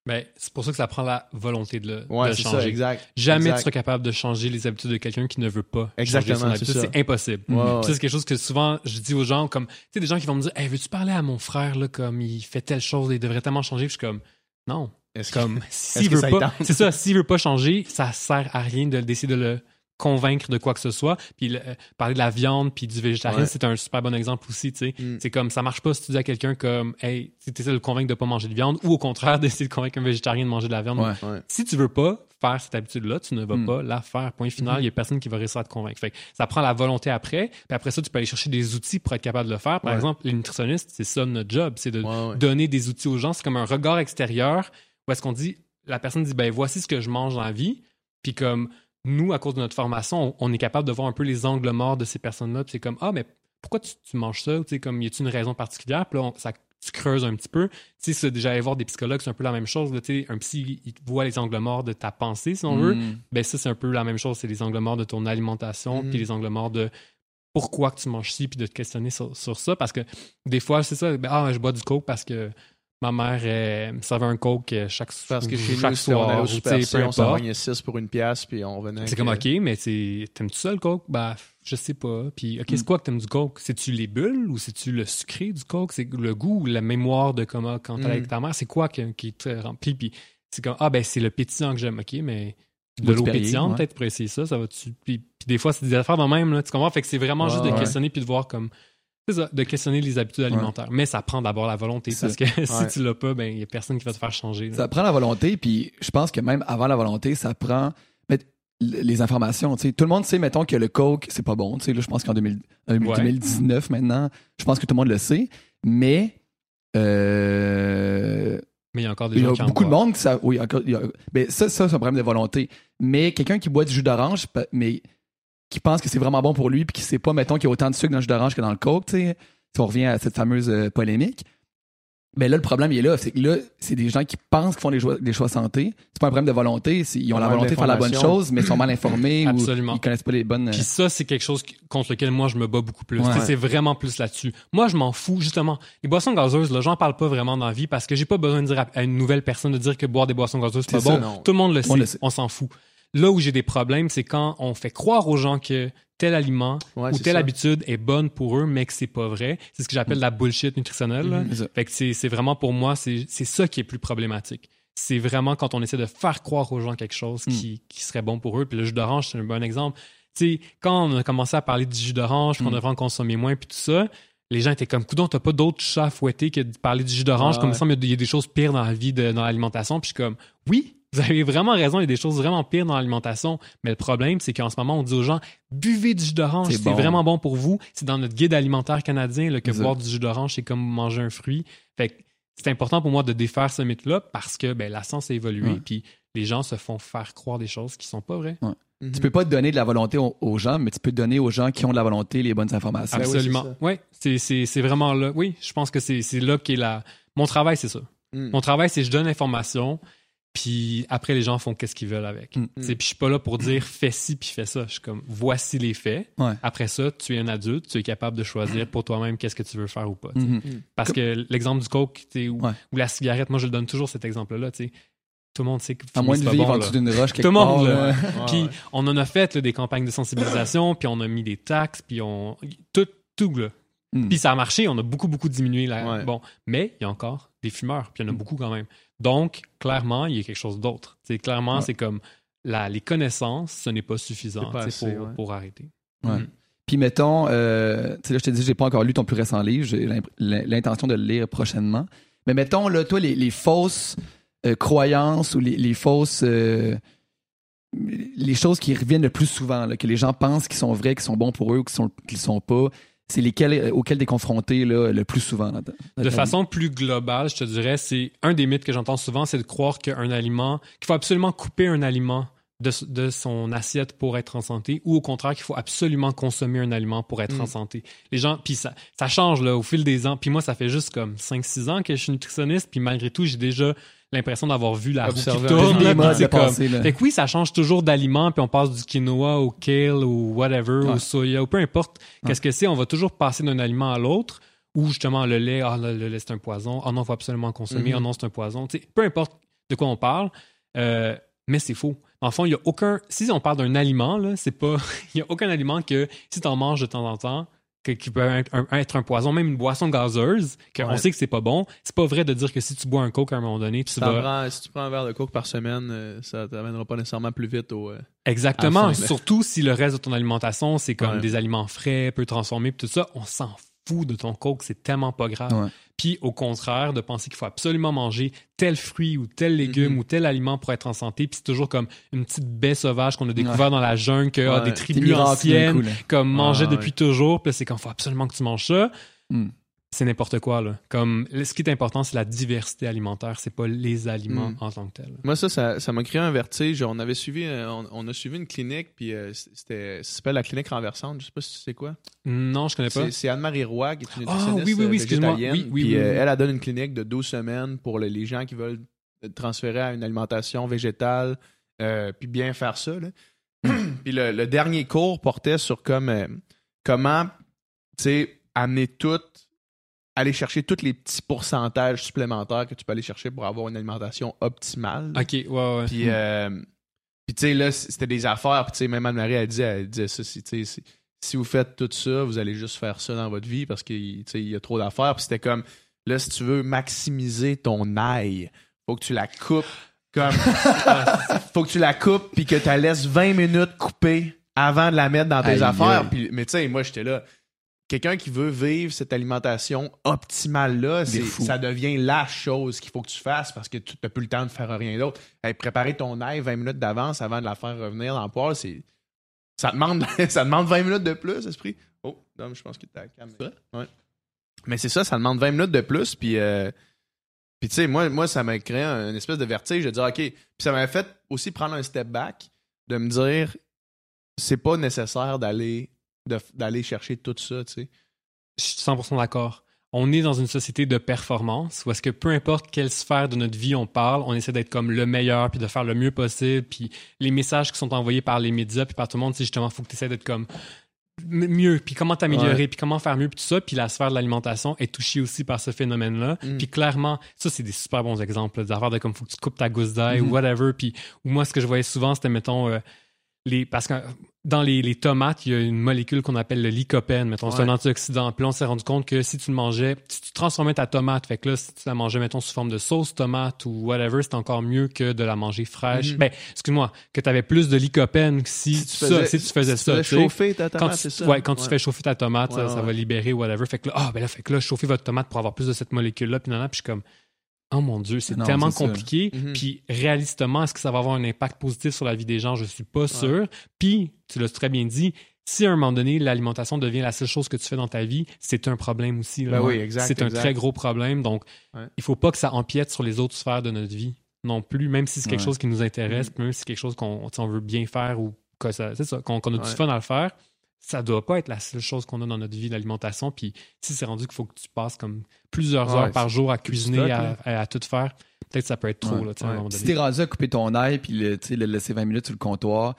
Ben, c'est pour ça que ça prend la volonté de le, de changer. ça, exact. Jamais Exact. tu seras capable de changer les habitudes de quelqu'un qui ne veut pas Exactement, changer son habitude. c'est impossible. Ouais, ouais. c'est quelque chose que souvent je dis aux gens, comme, tu sais, des gens qui vont me dire, hey, veux-tu parler à mon frère, là, comme il fait telle chose, il devrait tellement changer. Puis je suis comme, non. Est-ce Comme, [laughs] s'il veut pas, [laughs] c'est ça, s'il veut pas changer, ça sert à rien de d'essayer de le convaincre de quoi que ce soit. Puis euh, parler de la viande puis du végétarien, Ouais. c'est un super bon exemple aussi, tu sais. Mm. C'est comme, ça marche pas si tu dis à quelqu'un comme, hey, tu essaies de le convaincre de pas manger de viande ou au contraire [laughs] d'essayer de convaincre un végétarien de manger de la viande. Ouais. Ouais. Si tu veux pas faire cette habitude-là, tu ne vas Mm. pas la faire. Point final, il Mhm. y a personne qui va réussir à te convaincre. Fait que ça prend la volonté après, puis après ça, tu peux aller chercher des outils pour être capable de le faire. Par exemple, les nutritionnistes, c'est ça notre job, c'est de donner des outils aux gens. C'est comme un regard extérieur où est-ce qu'on dit, la personne dit, ben voici ce que je mange dans la vie, puis comme nous, à cause de notre formation, on, on est capable de voir un peu les angles morts de ces personnes-là. C'est comme, ah, mais pourquoi tu, tu manges ça? Tu sais, comme, y a-t-il une raison particulière? Puis là, on- ça, tu creuses un petit peu. Tu sais, déjà aller voir des psychologues, c'est un peu la même chose. là. Un psy, il voit les angles morts de ta pensée, si on veut. Mm. Ben ça, c'est un peu la même chose. C'est les angles morts de ton alimentation, Mhm. puis les angles morts de pourquoi que tu manges ci, puis de te questionner sur, sur ça. Parce que des fois, c'est ça. Ben, ah, je bois du coke parce que ma mère euh, me servait un coke euh, chaque, Parce que chez chaque nous, si on soir. sais, Super C, on s'en importe. pognait 6 pour une pièce, puis on revenait. C'est comme, euh, OK, mais c'est- t'aimes-tu ça le coke? Bah, je sais pas. Puis, OK, Mm. c'est quoi que t'aimes du coke? C'est-tu les bulles ou c'est-tu le sucré du coke? C'est le goût ou la mémoire de comment, quand Mm. avec ta mère? C'est quoi qui, qui te remplit? Puis, c'est comme, ah, ben, c'est le pétillant que j'aime. OK, mais de l'eau pétillante, ouais. peut-être pour essayer ça, ça va-tu? Puis, puis des fois, c'est des affaires de même, là. Tu comprends? Fait que c'est vraiment juste de ouais. questionner puis de voir comme. Ça, de questionner les habitudes alimentaires. Mais ça prend d'abord la volonté parce que [laughs] si tu l'as pas, ben, il y a personne qui va te faire changer. là. Ça prend la volonté, puis je pense que même avant la volonté, ça prend. Les informations. tu sais. Tout le monde sait, mettons, que le coke, c'est pas bon. Là, je pense qu'en 2000 euh, Ouais. 2019, maintenant, je pense que tout le monde le sait. Mais euh, Mais il y a encore des il y gens a qui en beaucoup de monde qui savent. Oui, encore, il y a- mais ça, ça c'est un problème de volonté. Mais quelqu'un qui boit du jus d'orange, mais qui pense que c'est vraiment bon pour lui, puis qui sait pas, mettons, qu'il y a autant de sucre dans le jus d'orange que dans le coke, tu sais, si on revient à cette fameuse euh, polémique. Mais là, le problème, il est là. C'est que là, c'est des gens qui pensent qu'ils font des choix, des choix santé. C'est pas un problème de volonté. Ils ont la volonté de faire la bonne chose, mais ils sont mal informés [clears throat] ou Absolument. ils connaissent pas les bonnes. euh, Puis ça, c'est quelque chose contre lequel moi, je me bats beaucoup plus. Ouais. C'est vraiment plus là-dessus. Moi, je m'en fous, justement. Les boissons gazeuses, là, j'en parle pas vraiment dans la vie parce que j'ai pas besoin de dire à- une nouvelle personne de dire que boire des boissons gazeuses, c'est pas ça. bon. Non. Tout le monde le sait. On s'en fout. Là où j'ai des problèmes, c'est quand on fait croire aux gens que tel aliment Ouais, ou telle ça. habitude est bonne pour eux, mais que c'est pas vrai. C'est ce que j'appelle la bullshit nutritionnelle. Fait que c'est vraiment pour moi, c'est ça qui est plus problématique. C'est vraiment quand on essaie de faire croire aux gens quelque chose qui, qui serait bon pour eux. Puis le jus d'orange, c'est un bon exemple. Tu sais, quand on a commencé à parler du jus d'orange, puis qu'on Mm. devrait en consommer moins, puis tout ça, les gens étaient comme, coudon, t'as pas d'autre chat à fouetter que de parler du jus d'orange, Ouais, comme ouais. ça, il y a des choses pires dans la vie, de, dans l'alimentation. Puis je suis comme, oui, vous avez vraiment raison, il y a des choses vraiment pires dans l'alimentation. Mais le problème, c'est qu'en ce moment, on dit aux gens, buvez du jus d'orange, C'est bon. vraiment bon pour vous. C'est dans notre guide alimentaire canadien là, que boire du jus d'orange, c'est comme manger un fruit. Fait que c'est important pour moi de défaire ce mythe-là parce que ben, la science a évolué, Ouais. puis les gens se font faire croire des choses qui sont pas vraies. Mhm. Tu peux pas donner de la volonté aux, gens, mais tu peux donner aux gens qui ont de la volonté les bonnes informations. Oui, Absolument. Oui, c'est, vraiment là. Oui, je pense que c'est, c'est là qu'est la. Mon travail, c'est ça. Mm. Mon travail, c'est je donne l'information, puis après, les gens font qu'est-ce qu'ils veulent avec. Mm. Sais, Puis je suis pas là pour dire fais ci, puis fais ça. Je suis comme voici les faits. Ouais. Après ça, tu es un adulte, tu es capable de choisir pour toi-même qu'est-ce que tu veux faire ou pas. Mhm. Parce que l'exemple du coke ou, Ouais. ou la cigarette, moi, je le donne toujours cet exemple-là. Tout le monde sait que À moins de vivre bon, en dessous d'une roche [laughs] quelque Tout le monde, là. Puis on en a fait là, des campagnes de sensibilisation, puis on a mis des taxes, puis on tout tout là. Mm. Puis ça a marché, on a beaucoup beaucoup diminué la Ouais. bon, mais il y a encore des fumeurs, puis il y en a Mm. beaucoup quand même. Donc clairement, il y a quelque chose d'autre. Clairement Ouais. c'est comme la, les connaissances, ce n'est pas suffisant pas assez, pour, ouais. pour arrêter. Ouais. Mm. Puis mettons, euh, tu sais, là, je te dis, j'ai pas encore lu ton plus récent livre, j'ai l'intention de le lire prochainement. Mais mettons, là, toi, les, les fausses euh, croyances ou les, les fausses. euh, les choses qui reviennent le plus souvent, là, que les gens pensent qui sont vraies, qui sont bons pour eux ou qui sont, sont pas, c'est lesquelles euh, auxquelles t'es confronté là, le plus souvent. dans ta- dans De façon plus globale, je te dirais, c'est un des mythes que j'entends souvent, c'est de croire qu'un aliment, qu'il faut absolument couper un aliment de, de son assiette pour être en santé, ou au contraire qu'il faut absolument consommer un aliment pour être Mm. en santé. Les gens, puis ça, ça change là, au fil des ans. Puis moi, ça fait juste comme 5-6 ans que je suis nutritionniste, puis malgré tout, j'ai déjà l'impression d'avoir vu la roue qui tourne. là, de comme- là. fait que oui, ça change toujours d'aliments, puis on passe du quinoa au kale ou whatever, Ouais. au soya, ou peu importe qu'est-ce que c'est, on va toujours passer d'un aliment à l'autre, ou justement le lait, ah le, le lait c'est un poison, ah non, faut absolument consommer, Mhm. ah non, c'est un poison. Peu importe de quoi on parle, euh, mais c'est faux. En fond, il y a aucun. Si on parle d'un aliment, là, c'est pas. [laughs] Il y a aucun aliment que si tu en manges de temps en temps, que- qui peut être un, être un poison, même une boisson gazeuse, qu'on Ouais. sait que c'est pas bon, c'est pas vrai de dire que si tu bois un coke à un moment donné, tu Si, vas. prends- si tu prends un verre de coke par semaine, euh, ça t'amènera pas nécessairement plus vite au. euh, Exactement. fin. Surtout si le reste de ton alimentation, c'est comme Ouais. des aliments frais, peu transformés, tout ça, on s'en fout de ton coke, c'est tellement pas grave. Ouais. Puis au contraire, de penser qu'il faut absolument manger tel fruit ou tel légume Mhm. ou tel aliment pour être en santé, puis c'est toujours comme une petite baie sauvage qu'on a découvert dans la jungle, que ah, Ouais. des Des tribus anciennes coup, comme mangeaient Ouais, depuis toujours, puis c'est quand faut absolument que tu manges ça. Mm. C'est n'importe quoi là. Comme ce qui est important, c'est la diversité alimentaire, c'est pas les aliments Mm. en tant que tels. Moi, ça, ça, ça m'a créé un vertige. On avait suivi, euh, on, on a suivi une clinique, puis euh, c'était, ça s'appelle la clinique renversante. Je sais pas si tu sais quoi. Non, je connais pas. C'est, Anne-Marie Roy, qui est une Ah, nutritionniste oui, oui, oui, euh, végétalienne. Oui, oui, puis oui, euh, elle, a donné une clinique de 12 semaines pour le- les gens qui veulent transférer à une alimentation végétale, euh, puis bien faire ça. là. [clears throat] puis le, le dernier cours portait sur comme comment, tu sais, amener tout, aller chercher tous les petits pourcentages supplémentaires que tu peux aller chercher pour avoir une alimentation optimale. Ok, ouais, ouais. Puis, euh, puis tu sais, là, c'était des affaires. Puis, tu sais, même Anne-Marie, elle disait, elle disait ça. Si, tu sais, si, vous faites tout ça, vous allez juste faire ça dans votre vie parce qu'il y a trop d'affaires. Puis, c'était comme, là, si tu veux maximiser ton ail, faut que tu la coupes comme. [laughs] faut que tu la coupes puis que tu la laisses 20 minutes coupée avant de la mettre dans tes Aïe, affaires. aïe. Puis, mais tu sais, moi, j'étais là. Quelqu'un qui veut vivre cette alimentation optimale-là, ça devient la chose qu'il faut que tu fasses parce que tu n'as plus le temps de faire rien d'autre. Hey, préparer ton ail 20 minutes d'avance avant de la faire revenir dans le poêle, c'est. Ça demande, [laughs] ça demande 20 minutes de plus, esprit. Oh, non, je pense que t'as la? Ouais. Mais c'est ça, ça demande 20 minutes de plus, puis. euh, puis tu sais, moi, moi, ça m'a créé un- une espèce de vertige de dire, OK. Puis ça m'a fait aussi prendre un step back, de me dire, c'est pas nécessaire d'aller d'aller chercher tout ça, tu sais. Je suis 100% d'accord. On est dans une société de performance où est-ce que peu importe quelle sphère de notre vie on parle, on essaie d'être comme le meilleur puis de faire le mieux possible. Puis les messages qui sont envoyés par les médias puis par tout le monde, c'est justement, faut que tu essaies d'être comme mieux, puis comment t'améliorer, Ouais. puis comment faire mieux, puis tout ça. Puis la sphère de l'alimentation est touchée aussi par ce phénomène-là. Mm. Puis clairement, ça, c'est des super bons exemples là, d'affaires de comme faut que tu coupes ta gousse d'ail ou whatever. Puis ou moi, ce que je voyais souvent, c'était, mettons, euh, les, parce que dans les, les tomates, il y a une molécule qu'on appelle le lycopène, mettons, c'est un antioxydant. Puis là, on s'est rendu compte que si tu le mangeais, si tu transformais ta tomate, fait que là, si tu la mangeais, mettons, sous forme de sauce tomate ou whatever, c'est encore mieux que de la manger fraîche. Mhm. Ben, excuse-moi, que tu avais plus de lycopène que si, ça, si tu faisais ça. tu sais. chauffer ta Quand, tomate, tu, c'est ça? ouais, quand tu fais chauffer ta tomate, Ouais, ça, va libérer whatever. Fait que là, ah, ben là, fait que là, chauffer votre tomate pour avoir plus de cette molécule-là, puis nanana, puis je suis comme, oh mon Dieu, c'est tellement compliqué. Mhm. Puis réalistement, est-ce que ça va avoir un impact positif sur la vie des gens? Je suis pas sûr. Puis, tu l'as très bien dit, si à un moment donné, l'alimentation devient la seule chose que tu fais dans ta vie, c'est un problème aussi. Ben oui, C'est un très gros problème. Donc, Ouais. il faut pas que ça empiète sur les autres sphères de notre vie non plus, même si c'est quelque Ouais. chose qui nous intéresse, Mhm. puis même si c'est quelque chose qu'on veut bien faire ou que ça, c'est ça, qu'on a du Ouais. fun à le faire. Ça doit pas être la seule chose qu'on a dans notre vie, l'alimentation. Puis si c'est rendu qu'il faut que tu passes comme plusieurs Ouais, heures par jour à cuisiner, stock, à, à- à tout faire, peut-être que ça peut être trop, Ouais. là, à un Ouais. moment Si t'es rendu à couper ton ail puis le, le laisser 20 minutes sur le comptoir,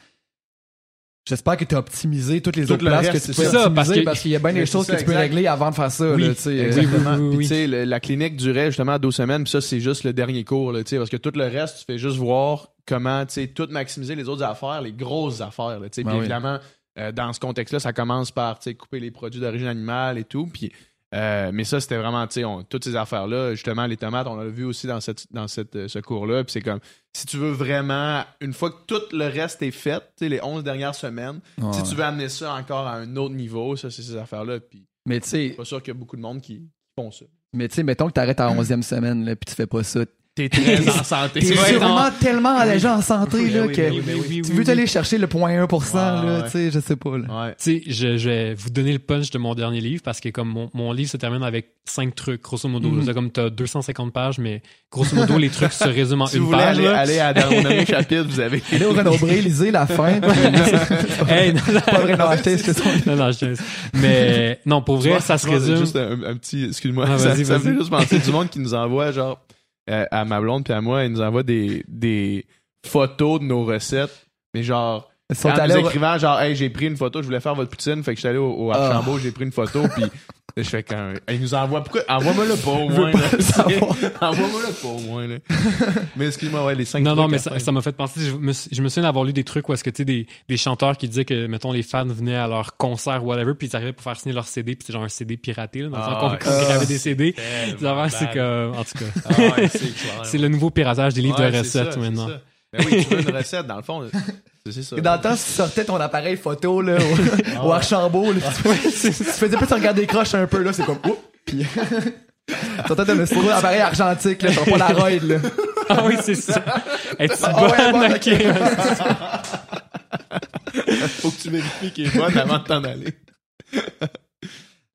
j'espère que tu as optimisé toutes les Tout autres le places reste, que tu peux ça, optimiser parce qu'il y a bien des choses ça, que tu peux exact. régler avant de faire ça. Oui, là, Exactement. oui, oui, Puis, oui. tu sais, le- la clinique durait justement 12 semaines, puis ça, c'est juste le dernier cours, là, parce que tout le reste, tu fais juste voir comment, tout maximiser les autres affaires, les grosses affaires, là. Ben Puis oui. évidemment, euh, dans ce contexte-là, ça commence par, tu couper les produits d'origine animale et tout, puis... euh, mais ça, c'était vraiment, tu on- toutes ces affaires-là, justement, les tomates, on l'a vu aussi dans, cette, dans cette, euh, ce cours-là. Puis c'est comme, si tu veux vraiment, une fois que tout le reste est fait, tu les 11 dernières semaines, ouais. si tu veux amener ça encore à un autre niveau, ça, c'est ces affaires-là. Puis Mais tu sais, pas sûr qu'il y a beaucoup de monde qui font ça. mais tu sais, mettons que t'arrêtes à la 11e semaine là, puis tu fais pas ça. T'es très [laughs] en santé. T'es Ouais, vraiment tellement allégé en santé Oui, là, oui, que oui, oui, oui, tu oui, veux oui. aller chercher le 0.1%, Ouais, là, ouais. tu sais, je sais pas. Là. Ouais. Tu sais, je, je vais vous donner le punch de mon dernier livre parce que comme mon, mon livre se termine avec cinq trucs, grosso modo. Mhm. C'est comme t'as 250 pages, mais grosso modo, les trucs se résument en Si une vous voulez page. aller, là. aller à dans- au dernier [laughs] chapitre, vous avez. Allez au Renaud-Bré, lisez la fin. [laughs] Hey, non, non, pas vrai, non, achetez ce que sont- non, non, je. Mais non, pour vrai, ça se résume. Juste un, petit. Excuse-moi. Ah, ça me fait juste penser du monde qui nous envoie, genre, à ma blonde puis à moi, ils nous envoient des, des photos de nos recettes. Mais genre, sont en allés nous au- écrivant, genre, hey, j'ai pris une photo, je voulais faire votre poutine, fait que je suis allé au, au Ah. Archambault, j'ai pris une photo, puis je fais quand. Ils nous envoient. Pourquoi Envoie-moi le pas au moins. [laughs] Envoie-moi le pas au moins, là. mais excuse-moi, ouais, les cinq Non, non, mais ça m'a fait penser. Je me, je me souviens d'avoir lu des trucs où est-ce que tu sais, des, des chanteurs qui disaient que, mettons, les fans venaient à leur concert, whatever, puis ils arrivaient pour faire signer leur CD, puis c'était genre un CD piraté, là, dans le Ah, sens qu'on ouais. qu'on gravait Ah. des CD. C'est que, en tout cas, Ah ouais, c'est [laughs] le nouveau piratage des livres Ouais, de ça, recettes maintenant. Ben oui, tu veux une [laughs] recette, dans le fond. C'est ça. Et dans le temps, si tu sortais ton appareil photo là, au, Ah au Archambault, là, tu, tu faisais plus regarder les croches un peu, là, c'est comme, oups, puis. Tu sortais de un appareil argentique, là, ton Polaroid, là. Ah oui, c'est ça. Es-tu Ah ouais, bonne? bon, Ok. Faut que tu vérifies qu'il est bonne avant de t'en aller.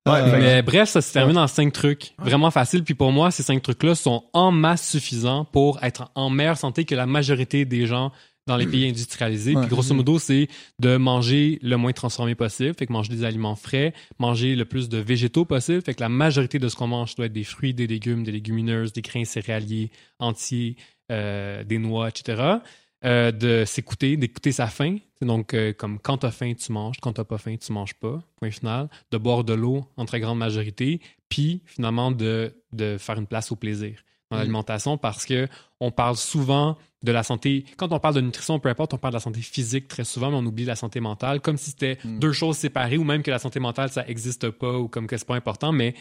Ouais, Euh, Mais bref, ça se termine en cinq trucs. Vraiment facile. Puis pour moi, ces cinq trucs-là sont en masse suffisants pour être en meilleure santé que la majorité des gens dans les pays industrialisés. Ouais. Puis grosso modo, c'est de manger le moins transformé possible. Fait que manger des aliments frais, manger le plus de végétaux possible. Fait que la majorité de ce qu'on mange doit être des fruits, des légumes, des légumineuses, des grains céréaliers entiers, euh, des noix, etc. Euh, de s'écouter, d'écouter sa faim. Donc, euh, comme quand t'as faim, tu manges. Quand t'as pas faim, tu manges pas. Point final. De boire de l'eau en très grande majorité. Puis, finalement, de, de faire une place au plaisir dans Mm. l'alimentation parce que on parle souvent de la santé. Quand on parle de nutrition, peu importe, on parle de la santé physique très souvent, mais on oublie la santé mentale, comme si c'était Mm. deux choses séparées ou même que la santé mentale, ça existe pas ou comme que c'est pas important, mais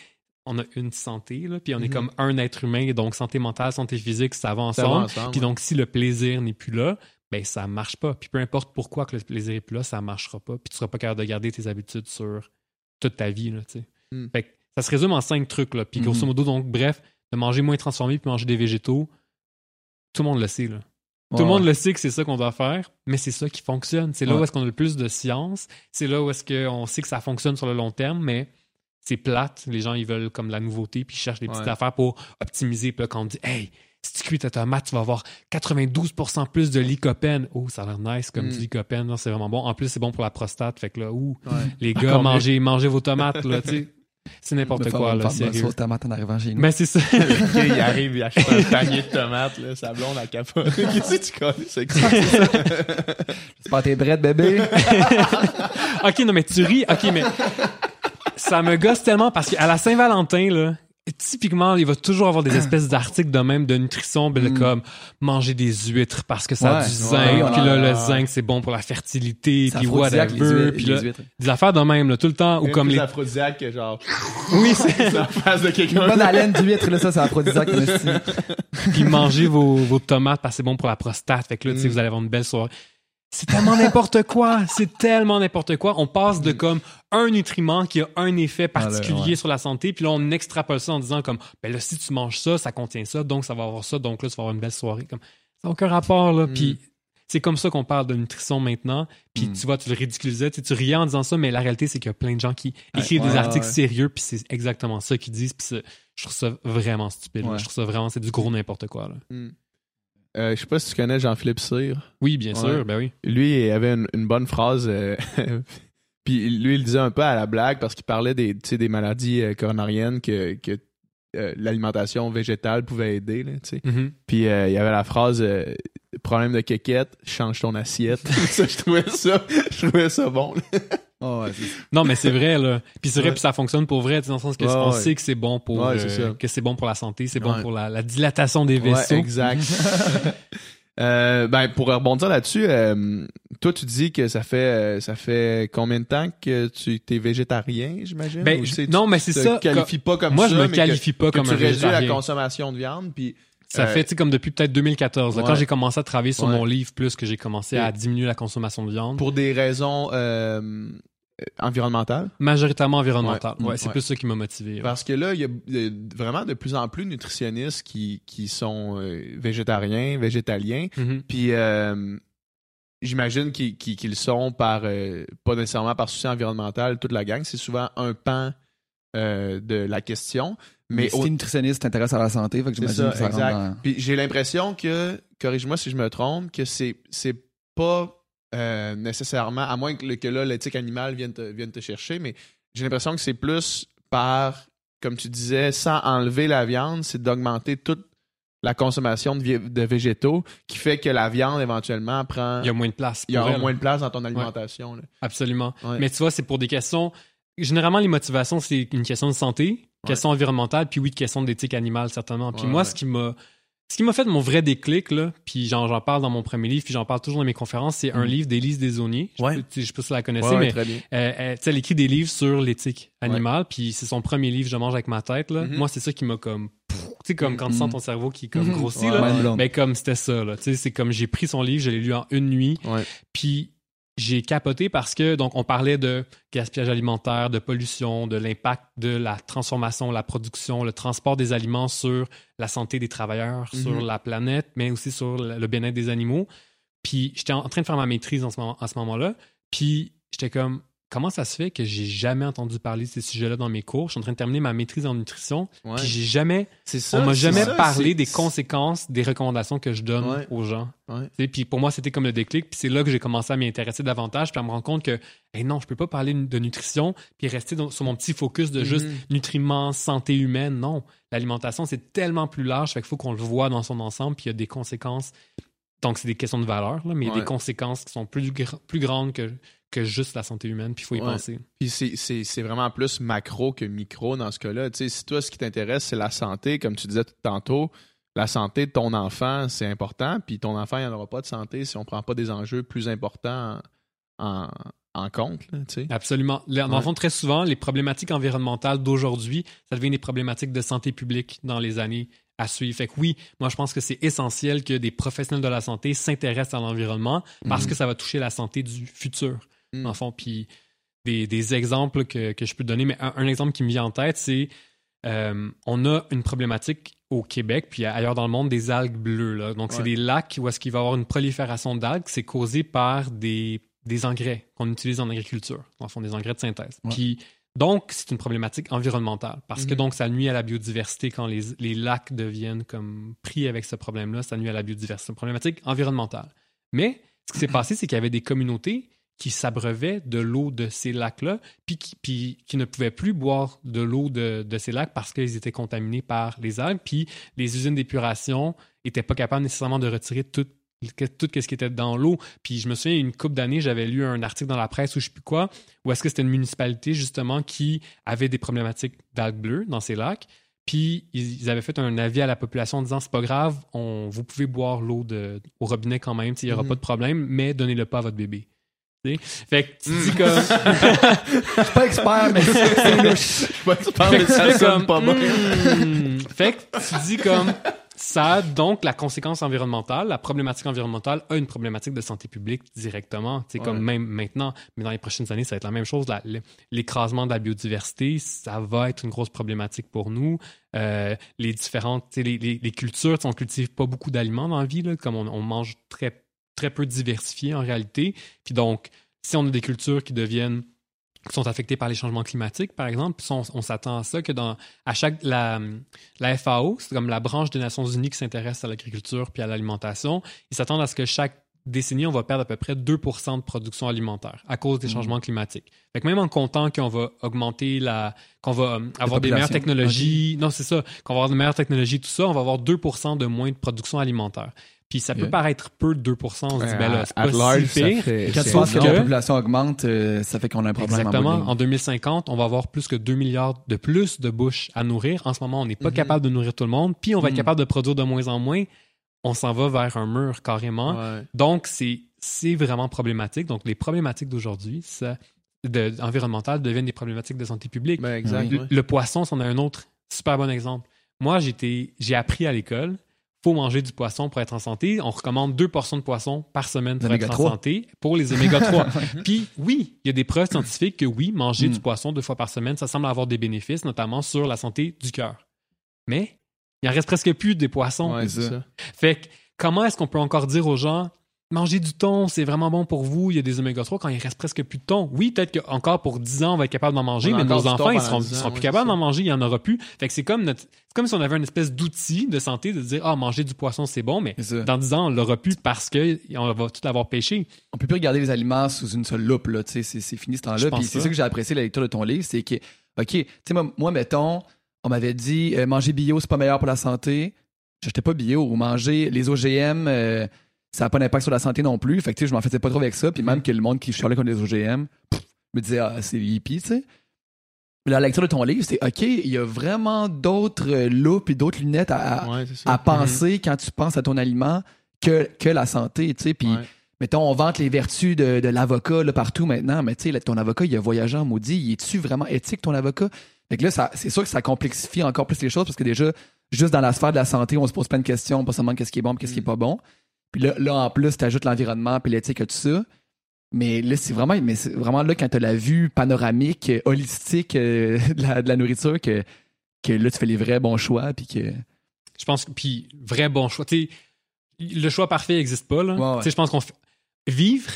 on a une santé, là, puis on est Mhm. comme un être humain, donc santé mentale, santé physique, ça va Ça va ensemble. Puis ouais. donc, si le plaisir n'est plus là, ben ça marche pas. Puis peu importe pourquoi que le plaisir est plus là, ça marchera pas. Puis tu seras pas capable de garder tes habitudes sur toute ta vie. Là, tu sais. Mm. Fait que ça se résume en cinq trucs. Là. Puis grosso Mhm. modo, donc, bref, de manger moins transformé puis manger des végétaux, tout le monde le sait. Là. Tout Ouais, le monde le sait que c'est ça qu'on doit faire, mais c'est ça qui fonctionne. C'est là Ouais. où est-ce qu'on a le plus de science. C'est là où est-ce qu'on sait que ça fonctionne sur le long terme, mais c'est plate. Les gens, ils veulent comme la nouveauté, puis ils cherchent des petites Ouais. affaires pour optimiser. Puis là, quand on dit « Hey, si tu cuis ta tomate, tu vas avoir 92% plus de lycopène. » Oh, ça a l'air nice comme Mm. du lycopène. Non, C'est vraiment bon. En plus, c'est bon pour la prostate. Fait que là, ouh, Ouais. les Encore gars, mieux. mangez, mangez vos tomates, là, tu sais. C'est n'importe quoi, là, sérieux. sauce tomate en arrivant chez nous. Mais c'est ça. [laughs] Le gars, il arrive, il achète un panier de tomates, là, sa blonde à capote. [laughs] Qu'est-ce que tu connais? C'est que ça? C'est pas tes brettes, bébé. [laughs] ok, non, mais tu ris. Ok, mais ça me gosse tellement parce qu'à la Saint-Valentin, là, typiquement, il va toujours avoir des espèces d'articles de même de nutrition, Mm. comme manger des huîtres parce que ça a du zinc, ouais, puis là, le zinc, c'est bon pour la fertilité, C'est puis aphrodisiaque, les whatever, huîtres- puis là, des affaires de même, là, tout le temps, ou comme les... aphrodisiaques que genre, [laughs] Oui, c'est [laughs] en face de quelqu'un. Bonne haleine d'huître, là, ça, c'est aphrodisiaque. puis manger vos, vos tomates parce que c'est bon pour la prostate. Fait que là, tu sais, Mm. vous allez avoir une belle soirée. C'est tellement n'importe quoi. C'est tellement n'importe quoi. On passe de comme un nutriment qui a un effet particulier Ah, là, ouais. sur la santé, puis là, on extrapole ça en disant comme, ben là, si tu manges ça, ça contient ça, donc ça va avoir ça, donc là, tu vas avoir une belle soirée. Comme, ça n'a aucun rapport, là. Mm. Puis c'est comme ça qu'on parle de nutrition maintenant. Puis Mm. tu vois, tu le ridiculisais, tu tu riais en disant ça, mais la réalité, c'est qu'il y a plein de gens qui écrivent Ouais, des ouais, articles sérieux, puis c'est exactement ça qu'ils disent, puis je trouve ça vraiment stupide. Je trouve ça vraiment, c'est du gros n'importe quoi, là. Euh, je sais pas si tu connais Jean-Philippe Cyr. Oui, bien Ouais. sûr, ben oui. Lui, il avait une, une bonne phrase. euh, [laughs] puis lui, il disait un peu à la blague parce qu'il parlait des, des maladies euh, coronariennes que, que l'alimentation végétale pouvait aider. Là. Mhm. Puis il y avait la phrase problème de quéquette, change ton assiette. [laughs] ça, je trouvais ça, je trouvais ça bon. Oh, ouais, Non, mais c'est vrai, là. Puis c'est vrai, puis ça fonctionne pour vrai, dans le sens que Ouais, on ouais. sait que c'est bon pour euh, que c'est bon pour la santé, c'est bon pour la, la dilatation des vaisseaux. exact. [laughs] Euh, ben pour rebondir là-dessus, euh, toi tu dis que ça fait euh, ça fait combien de temps que tu es végétarien, j'imagine? Ben, non, mais c'est ça. qualifies pas comme Moi, ça, je me que- qualifie pas que comme tu un réduis la végétarien. consommation de viande puis Ça Euh, fait, tu sais, comme depuis peut-être 2014, là, Ouais. quand j'ai commencé à travailler sur Ouais. mon livre, plus que j'ai commencé à diminuer la consommation de viande. pour des raisons euh, euh, environnementales. Majoritairement environnemental. Ouais. Ouais, c'est Ouais. plus ça qui m'a motivé. Parce que là, il y a vraiment de plus en plus de nutritionnistes qui, qui sont euh, végétariens, végétaliens. Mhm. Puis euh, j'imagine qu'ils qu'ils- qu'ils le sont par euh, pas nécessairement par souci environnemental, toute la gang. C'est souvent un pan euh, de la question. Mais Mais si au- nutritionniste, t'intéresses à la santé, fait que j'imagine ça, que ça exact. dans... Puis j'ai l'impression que, corrige-moi si je me trompe, que c'est c'est pas euh, nécessairement, à moins que, le- que là l'éthique animale vienne te, vienne te chercher, mais j'ai l'impression que c'est plus par, comme tu disais, sans enlever la viande, c'est d'augmenter toute la consommation de, végétaux qui fait que la viande éventuellement prend Il y a moins de place. il y aura moins de place dans ton alimentation. là. Absolument. Ouais. Mais tu vois, c'est pour des questions. Généralement, les motivations, c'est une question de santé, question environnementale, puis oui, question d'éthique animale, certainement. Puis moi, ce qui m'a. Ce qui m'a fait mon vrai déclic, là, puis j'en, parle dans mon premier livre, puis j'en parle toujours dans mes conférences, c'est un Mm. livre d'Élise Desauniers. Je Ouais. sais- pas si vous la connaissez, Ouais, mais très bien. euh, elle, écrit des livres sur l'éthique animale, puis c'est son premier livre, Je mange avec ma tête. Là. Mhm. Moi, c'est ça qui m'a comme. Tu sais, comme quand tu sens ton cerveau qui comme Mhm. grossi, Ouais, là. Mais comme c'était ça, là. Tu sais, c'est comme j'ai pris son livre, je l'ai lu en une nuit, Ouais. puis j'ai capoté parce que, donc, on parlait de gaspillage alimentaire, de pollution, de l'impact de la transformation, la production, le transport des aliments sur la santé des travailleurs, Mhm. sur la planète, mais aussi sur le le bien-être des animaux. Puis j'étais en train de faire ma maîtrise en ce moment, à ce moment-là, puis j'étais comme, comment ça se fait que j'ai jamais entendu parler de ces sujets-là dans mes cours? Je suis en train de terminer ma maîtrise en nutrition, Ouais. puis j'ai jamais ça, on m'a jamais ça, parlé des conséquences des recommandations que je donne Ouais. aux gens. Ouais. Puis pour moi, c'était comme le déclic. Puis c'est là que j'ai commencé à m'y intéresser davantage, puis à me rendre compte que, hey, non, je peux pas parler de nutrition, puis rester dans- sur mon petit focus de juste Mhm. nutriments, santé humaine. Non, l'alimentation, c'est tellement plus large, fait qu'il faut qu'on le voit dans son ensemble, puis il y a des conséquences. Donc, c'est des questions de valeur, là, mais il y a des conséquences qui sont plus, gr- plus grandes que, que juste la santé humaine, puis il faut y Ouais. penser. Puis c'est- vraiment plus macro que micro dans ce cas-là. Tu sais, si toi, ce qui t'intéresse, c'est la santé, comme tu disais tout tantôt, la santé de ton enfant, c'est important. Puis ton enfant, il n'y en aura pas de santé si on prend pas des enjeux plus importants en, en compte. là, tu sais. Absolument. Dans le Ouais. fond, très souvent, les problématiques environnementales d'aujourd'hui, ça devient des problématiques de santé publique dans les années à suivre. Fait que oui, moi, je pense que c'est essentiel que des professionnels de la santé s'intéressent à l'environnement parce Mhm. que ça va toucher la santé du futur, Dans le fond. Puis des, des exemples que, que je peux donner, mais un, un exemple qui me vient en tête, c'est euh, on a une problématique au Québec, puis ailleurs dans le monde, des algues bleues. Là. Donc, c'est des lacs où est-ce qu'il va y avoir une prolifération d'algues. C'est causé par des, des engrais qu'on utilise en agriculture, fond, des engrais de synthèse. Ouais. Puis, donc, c'est une problématique environnementale parce que Mhm. donc, ça nuit à la biodiversité quand les, les lacs deviennent comme pris avec ce problème-là. Ça nuit à la biodiversité. C'est une problématique environnementale. Mais ce qui s'est [clears throat] passé, c'est qu'il y avait des communautés qui s'abreuvaient de l'eau de ces lacs-là, puis qui, puis qui ne pouvaient plus boire de l'eau de, de ces lacs parce qu'ils étaient contaminés par les algues, puis les usines d'épuration n'étaient pas capables nécessairement de retirer tout, tout ce qui était dans l'eau. Puis je me souviens, une couple d'années, j'avais lu un article dans la presse ou je sais plus quoi, où est-ce que c'était une municipalité justement qui avait des problématiques d'algues bleues dans ces lacs. Puis ils, avaient fait un avis à la population en disant c'est pas grave, on, vous pouvez boire l'eau au robinet quand même, il n'y aura Mhm. pas de problème, mais donnez-le pas à votre bébé. Fait que tu Mm. dis comme. Je suis pas expert, mais c'est louche. [laughs] tu parles, fait mais que tu ça sonne comme. pas hmm. fait que tu dis comme. Ça a donc la conséquence environnementale. La problématique environnementale a une problématique de santé publique directement. C'est comme même maintenant, mais dans les prochaines années, ça va être la même chose. L'écrasement de la biodiversité, ça va être une grosse problématique pour nous. Euh, les différentes, les, les, les cultures, on cultive pas beaucoup d'aliments dans la vie, là, comme on, on mange très, très peu diversifié en réalité. Puis donc, si on a des cultures qui deviennent qui sont affectées par les changements climatiques, par exemple, on, on s'attend à ça que dans à chaque la, la FAO, c'est comme la branche des Nations Unies qui s'intéresse à l'agriculture puis à l'alimentation, ils s'attendent à ce que chaque décennie, on va perdre à peu près 2 de production alimentaire à cause des Mhm. changements climatiques. Fait que même en comptant qu'on va augmenter la qu'on va euh, avoir des meilleures technologies, non, c'est ça, qu'on va avoir de meilleures technologies tout ça, on va avoir 2 de moins de production alimentaire. Puis ça peut Yeah. paraître peu de 2 on se dit ben là, c'est At pas large, si pire. fait- Quand tu c'est que, la population augmente, euh, ça fait qu'on a un problème. Exactement. En 2050, on va avoir plus que 2 milliards de plus de bouches à nourrir. En ce moment, on n'est pas Mhm. capable de nourrir tout le monde, puis on va être Mhm. capable de produire de moins en moins. On s'en va vers un mur carrément. Ouais. Donc, c'est c'est vraiment problématique. Donc, les problématiques d'aujourd'hui, ça, de, environnementales deviennent des problématiques de santé publique. Ben, exact. Le, poisson, c'en est un autre super bon exemple. Moi, j'ai appris à l'école, faut manger du poisson pour être en santé. On recommande deux portions de poisson par semaine pour être en 3. santé pour les oméga 3. [laughs] Puis oui, il y a des preuves scientifiques que oui, manger Mm. du poisson deux fois par semaine, ça semble avoir des bénéfices, notamment sur la santé du cœur. Mais il en reste presque plus des poissons. Ouais, ça. Fait que comment est-ce qu'on peut encore dire aux gens manger du thon, c'est vraiment bon pour vous, il y a des oméga 3 quand il reste presque plus de thon. Oui, peut-être qu'encore pour 10 ans, on va être capable d'en manger, mais nos enfants, ils seront, 10 ils ans, seront plus capables d'en manger, il y en aura plus. Fait que c'est comme notre, c'est comme si on avait une espèce d'outil de santé de dire, ah, manger du poisson, c'est bon, mais dans 10 ans, on l'aura plus parce que on va tout l'avoir pêché. on peut plus regarder les aliments sous une seule loupe là, tu sais, c'est fini ce temps-là. Puis c'est ça. ça que j'ai apprécié la lecture de ton livre, c'est que OK, tu sais moi, moi, mettons, on m'avait dit euh, manger bio c'est pas meilleur pour la santé. J'achetais pas bio ou manger les OGM euh, ça n'a pas d'impact sur la santé non plus. Fait que je m'en faisais pas trop avec ça, puis même que le monde qui chialait contre les OGM, pff, me disais ah, c'est hippie, tu sais. La lecture de ton livre, c'est OK, il y a vraiment d'autres loupes et d'autres lunettes à, Ouais, penser quand tu penses à ton aliment que, que la santé, tu sais. Puis, Ouais. mettons, on vante les vertus de, de l'avocat partout maintenant, mais tu sais, ton avocat, il a voyagé en maudit. Il est-tu vraiment éthique, ton avocat? Fait que là, ça- c'est sûr que ça complexifie encore plus les choses parce que déjà, juste dans la sphère de la santé, on se pose plein de questions, pas seulement qu'est-ce qui est bon, qu'est-ce qui est pas bon. Puis là, là en plus, tu ajoutes l'environnement, puis l'éthique et tout ça. Mais là, c'est vraiment, mais c'est vraiment là quand tu as la vue panoramique, euh, holistique euh, [laughs] de, la, de la nourriture que, que là, tu fais les vrais bons choix, puis que. Je pense que, puis vrai bon choix. Tu sais, le choix parfait n'existe pas, là. Ouais, ouais. Je pense qu'on fait- vivre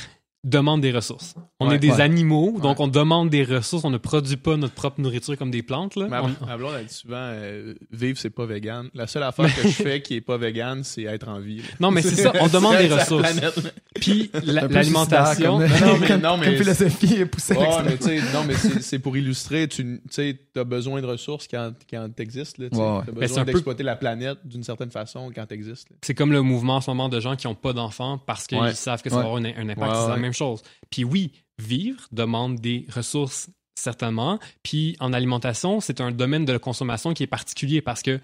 demande des ressources. On Ouais. est des Ouais. animaux, donc on demande des ressources. On ne produit pas notre propre nourriture comme des plantes, là. Ma, On- ma blonde, elle dit souvent euh, vivre, c'est pas vegan. La seule affaire que je [laughs] fais qui est pas vegan, c'est être en vie. là. Non, mais c'est ça, on [laughs] demande des la ressources. Puis [laughs] la- l'alimentation. Comme, Non, mais- non, mais- comme philosophie poussée mais tu sais, non, mais c'est pour illustrer. Tu sais, as besoin de ressources quand, quand tu sais. Ouais, ouais. T'as c'est besoin peu- d'exploiter la planète d'une certaine façon quand t'existes. là. C'est comme le mouvement en ce moment de gens qui n'ont pas d'enfants parce qu'ils Ouais. savent que ça va avoir un, un impact. Chose. Puis oui, vivre demande des ressources, certainement. Puis en alimentation, c'est un domaine de la consommation qui est particulier parce que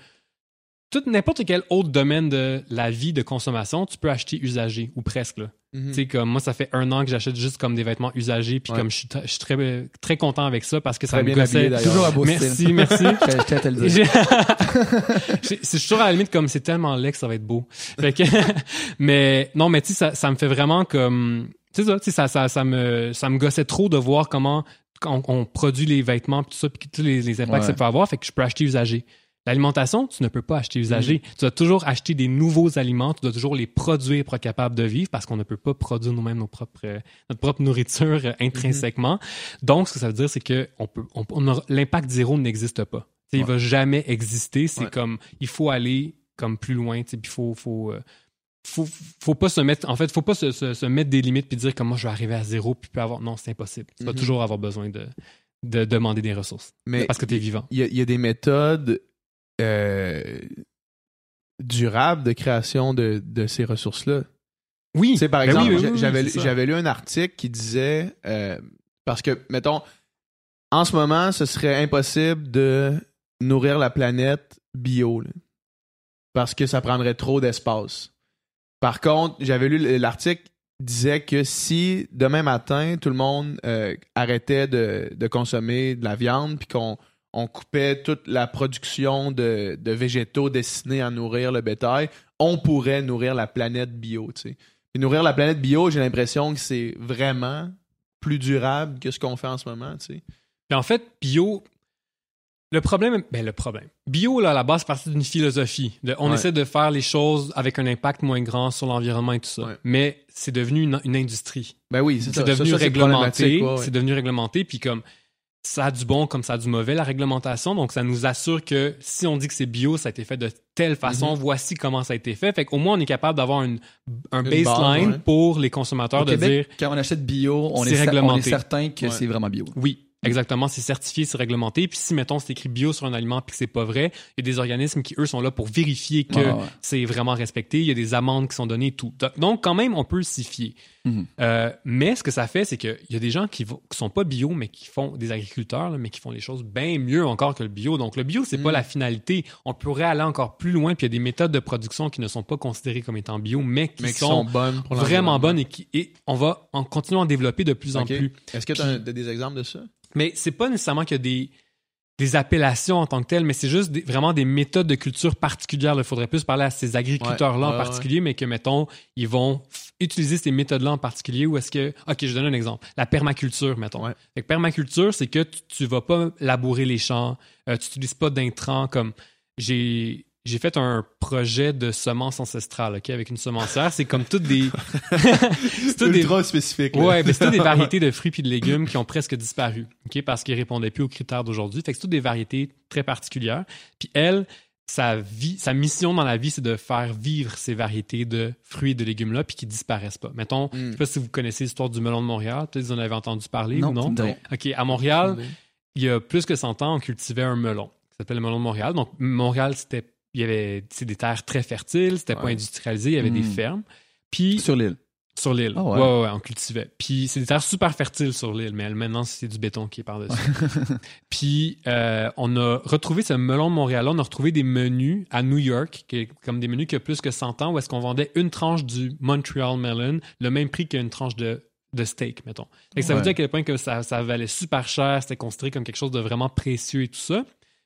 tout n'importe quel autre domaine de la vie de consommation, tu peux acheter usagé ou presque. là. Tu sais, comme moi, ça fait un an que j'achète juste comme des vêtements usagés, puis Ouais. comme je suis, je suis très, très content avec ça parce que ça Très me bien gossait. Toujours beau Merci, style. [laughs] merci. [laughs] Je c'est [laughs] toujours à la limite comme c'est tellement laid que ça va être beau. Fait que, mais non, mais tu sais, ça, ça me fait vraiment comme, c'est ça, tu sais, ça, ça, ça me, ça me gossait trop de voir comment on, on produit les vêtements, tout ça, puis tous les, les impacts que ça Ouais. peut avoir, fait que je peux acheter usagé. L'alimentation, tu ne peux pas acheter usagé. Mm-hmm. Tu dois toujours acheter des nouveaux aliments, tu dois toujours les produire pour être capable de vivre parce qu'on ne peut pas produire nous-mêmes nos propres, euh, notre propre nourriture euh, intrinsèquement. Mm-hmm. Donc, ce que ça veut dire, c'est que on peut, on, l'impact zéro n'existe pas. Tu sais, Il Ouais. va jamais exister. C'est Ouais. comme, il faut aller comme plus loin, puis faut, faut, euh, faut, faut pas se mettre, en fait, faut pas se, se, se mettre des limites puis dire comme moi je vais arriver à zéro puis plus avoir. Non, c'est impossible. Tu vas Mhm. toujours avoir besoin de, de demander des ressources Mais parce que tu es vivant. il y, a- il y a des méthodes euh, durables de création de, de ces ressources-là. Oui. Tu sais, par Ben exemple, oui, oui, j'a- oui, j'avais, lu un article qui disait, euh, parce que, mettons, en ce moment, ce serait impossible de nourrir la planète bio, là, parce que ça prendrait trop d'espace. Par contre, j'avais lu l'article disait que si demain matin, tout le monde euh, arrêtait de, consommer de la viande, puis qu'on on coupait toute la production de, végétaux destinés à nourrir le bétail, on pourrait nourrir la planète bio, tu sais. Et nourrir la planète bio, j'ai l'impression que c'est vraiment plus durable que ce qu'on fait en ce moment. Puis en fait, bio, le problème, ben le problème. Bio, là, à la base, c'est parti d'une philosophie. De- on Ouais. essaie de faire les choses avec un impact moins grand sur l'environnement et tout ça. Ouais. Mais c'est devenu une, une industrie. Ben oui, c'est devenu Ça, ça, c'est réglementé. ouais. C'est devenu réglementé. Puis comme ça a du bon comme ça a du mauvais, la réglementation. Donc, ça nous assure que si on dit que c'est bio, ça a été fait de telle façon, voici comment ça a été fait. Fait qu'au moins, on est capable d'avoir un Une baseline base, pour les consommateurs Au de Québec, dire quand on achète bio, on est, on certain que c'est vraiment bio. Oui, exactement. C'est certifié, c'est réglementé. Puis si, mettons, c'est écrit bio sur un aliment puis que c'est pas vrai, il y a des organismes qui, eux, sont là pour vérifier que Ah, ouais. c'est vraiment respecté. Il y a des amendes qui sont données tout. Donc, quand même, on peut s'y fier. Mhm. Euh, mais ce que ça fait, c'est qu'il y a des gens qui, qui sont pas bio, mais qui font des agriculteurs, là, mais qui font les choses bien mieux encore que le bio. Donc, le bio, c'est pas Mm. la finalité. On pourrait aller encore plus loin. Puis il y a des méthodes de production qui ne sont pas considérées comme étant bio, mais qui, Mais qui sont, sont bonnes pour vraiment bonnes et, qui, et on va en continuant à en développer de plus en plus. Est-ce que tu as des exemples de ça? Mais c'est pas nécessairement qu'il y a des, des appellations en tant que telles, mais c'est juste des- vraiment des méthodes de culture particulières. Il faudrait plus parler à ces agriculteurs-là Ouais, en ouais, particulier, mais que, mettons, ils vont utiliser ces méthodes-là en particulier ou est-ce que... OK, je donne un exemple. La permaculture, mettons. Fait que permaculture, c'est que tu, tu vas pas labourer les champs, euh, tu n'utilises pas d'intrants comme... J'ai... J'ai fait un projet de semences ancestrales, OK, avec une semencière. C'est comme toutes des... [laughs] c'est toutes des, Ultra spécifique. là. Ouais, mais c'est toutes des variétés de [laughs] fruits puis de légumes qui ont presque disparu, ok, parce qu'ils répondaient plus aux critères d'aujourd'hui. Fait que c'est toutes des variétés très particulières. Puis elle, sa vie, sa mission dans la vie, c'est de faire vivre ces variétés de fruits et de légumes là, puis qui disparaissent pas. Mettons, Mm. je sais pas si vous connaissez l'histoire du melon de Montréal, peut-être que vous en avez entendu parler Non, ou non. dirais. Ok, à Montréal, il y a plus que 100 ans, on cultivait un melon qui s'appelle le melon de Montréal. Donc, Montréal, c'était, il y avait, des terres très fertiles, c'était pas Ouais. industrialisé, il y avait des Mm. fermes. Puis, Sur l'île. sur l'île. Ah ouais. ouais. ouais, ouais, on cultivait. Puis c'est des terres super fertiles sur l'île, mais maintenant c'est du béton qui est par-dessus. [laughs] Puis euh, on a retrouvé ce melon de Montréal, on a retrouvé des menus à New York, qui est comme des menus qui ont plus que 100 ans, où est-ce qu'on vendait une tranche du Montreal melon, le même prix qu'une tranche de de steak, mettons. Fait que ça veut dire à quel point que ça, ça valait super cher, c'était considéré comme quelque chose de vraiment précieux et tout ça.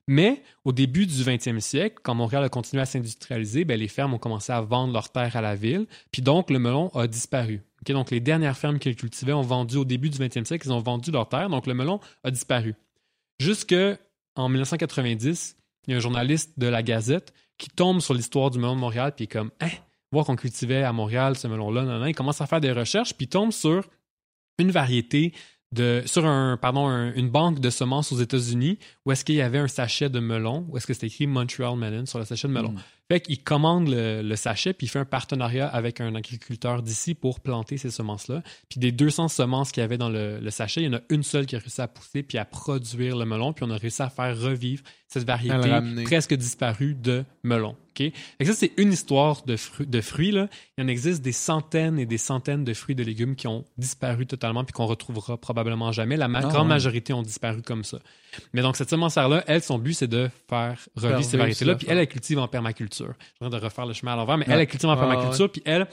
Mais au début du 20e siècle, quand Montréal a continué à s'industrialiser, ben, les fermes ont commencé à vendre leurs terres à la ville. Puis donc, le melon a disparu. Donc, les dernières fermes qu'ils cultivaient ont vendu au début du 20e siècle, ils ont vendu leurs terres. Donc, le melon a disparu. Jusque en 1990, il y a un journaliste de la Gazette qui tombe sur l'histoire du melon de Montréal, puis est comme, hein, voir qu'on cultivait à Montréal ce melon-là, il commence à faire des recherches, puis tombe sur une variété sur un, pardon, un- une banque de semences aux États-Unis où est-ce qu'il y avait un sachet de melon, où est-ce que c'était écrit Montreal Melon sur le sachet de melon. Mm. Fait qu'il commande le, le sachet, puis il fait un partenariat avec un agriculteur d'ici pour planter ces semences-là. Puis des 200 semences qu'il y avait dans le, le sachet, il y en a une seule qui a réussi à pousser puis à produire le melon, puis on a réussi à faire revivre cette variété presque disparue de melon. OK? Fait que ça, c'est une histoire de, fru- de fruits. Là. Il en existe des centaines et des centaines de fruits et de légumes qui ont disparu totalement puis qu'on retrouvera probablement jamais. La ma- Ah, grande ouais. majorité ont disparu comme ça. Mais donc, cette semencière-là, elle, son but, c'est de faire revivre ces variétés-là. Puis elle, elle cultive en permaculture. Je suis en train de refaire le chemin à l'envers, mais Ouais. elle, elle cultive en permaculture. Puis elle,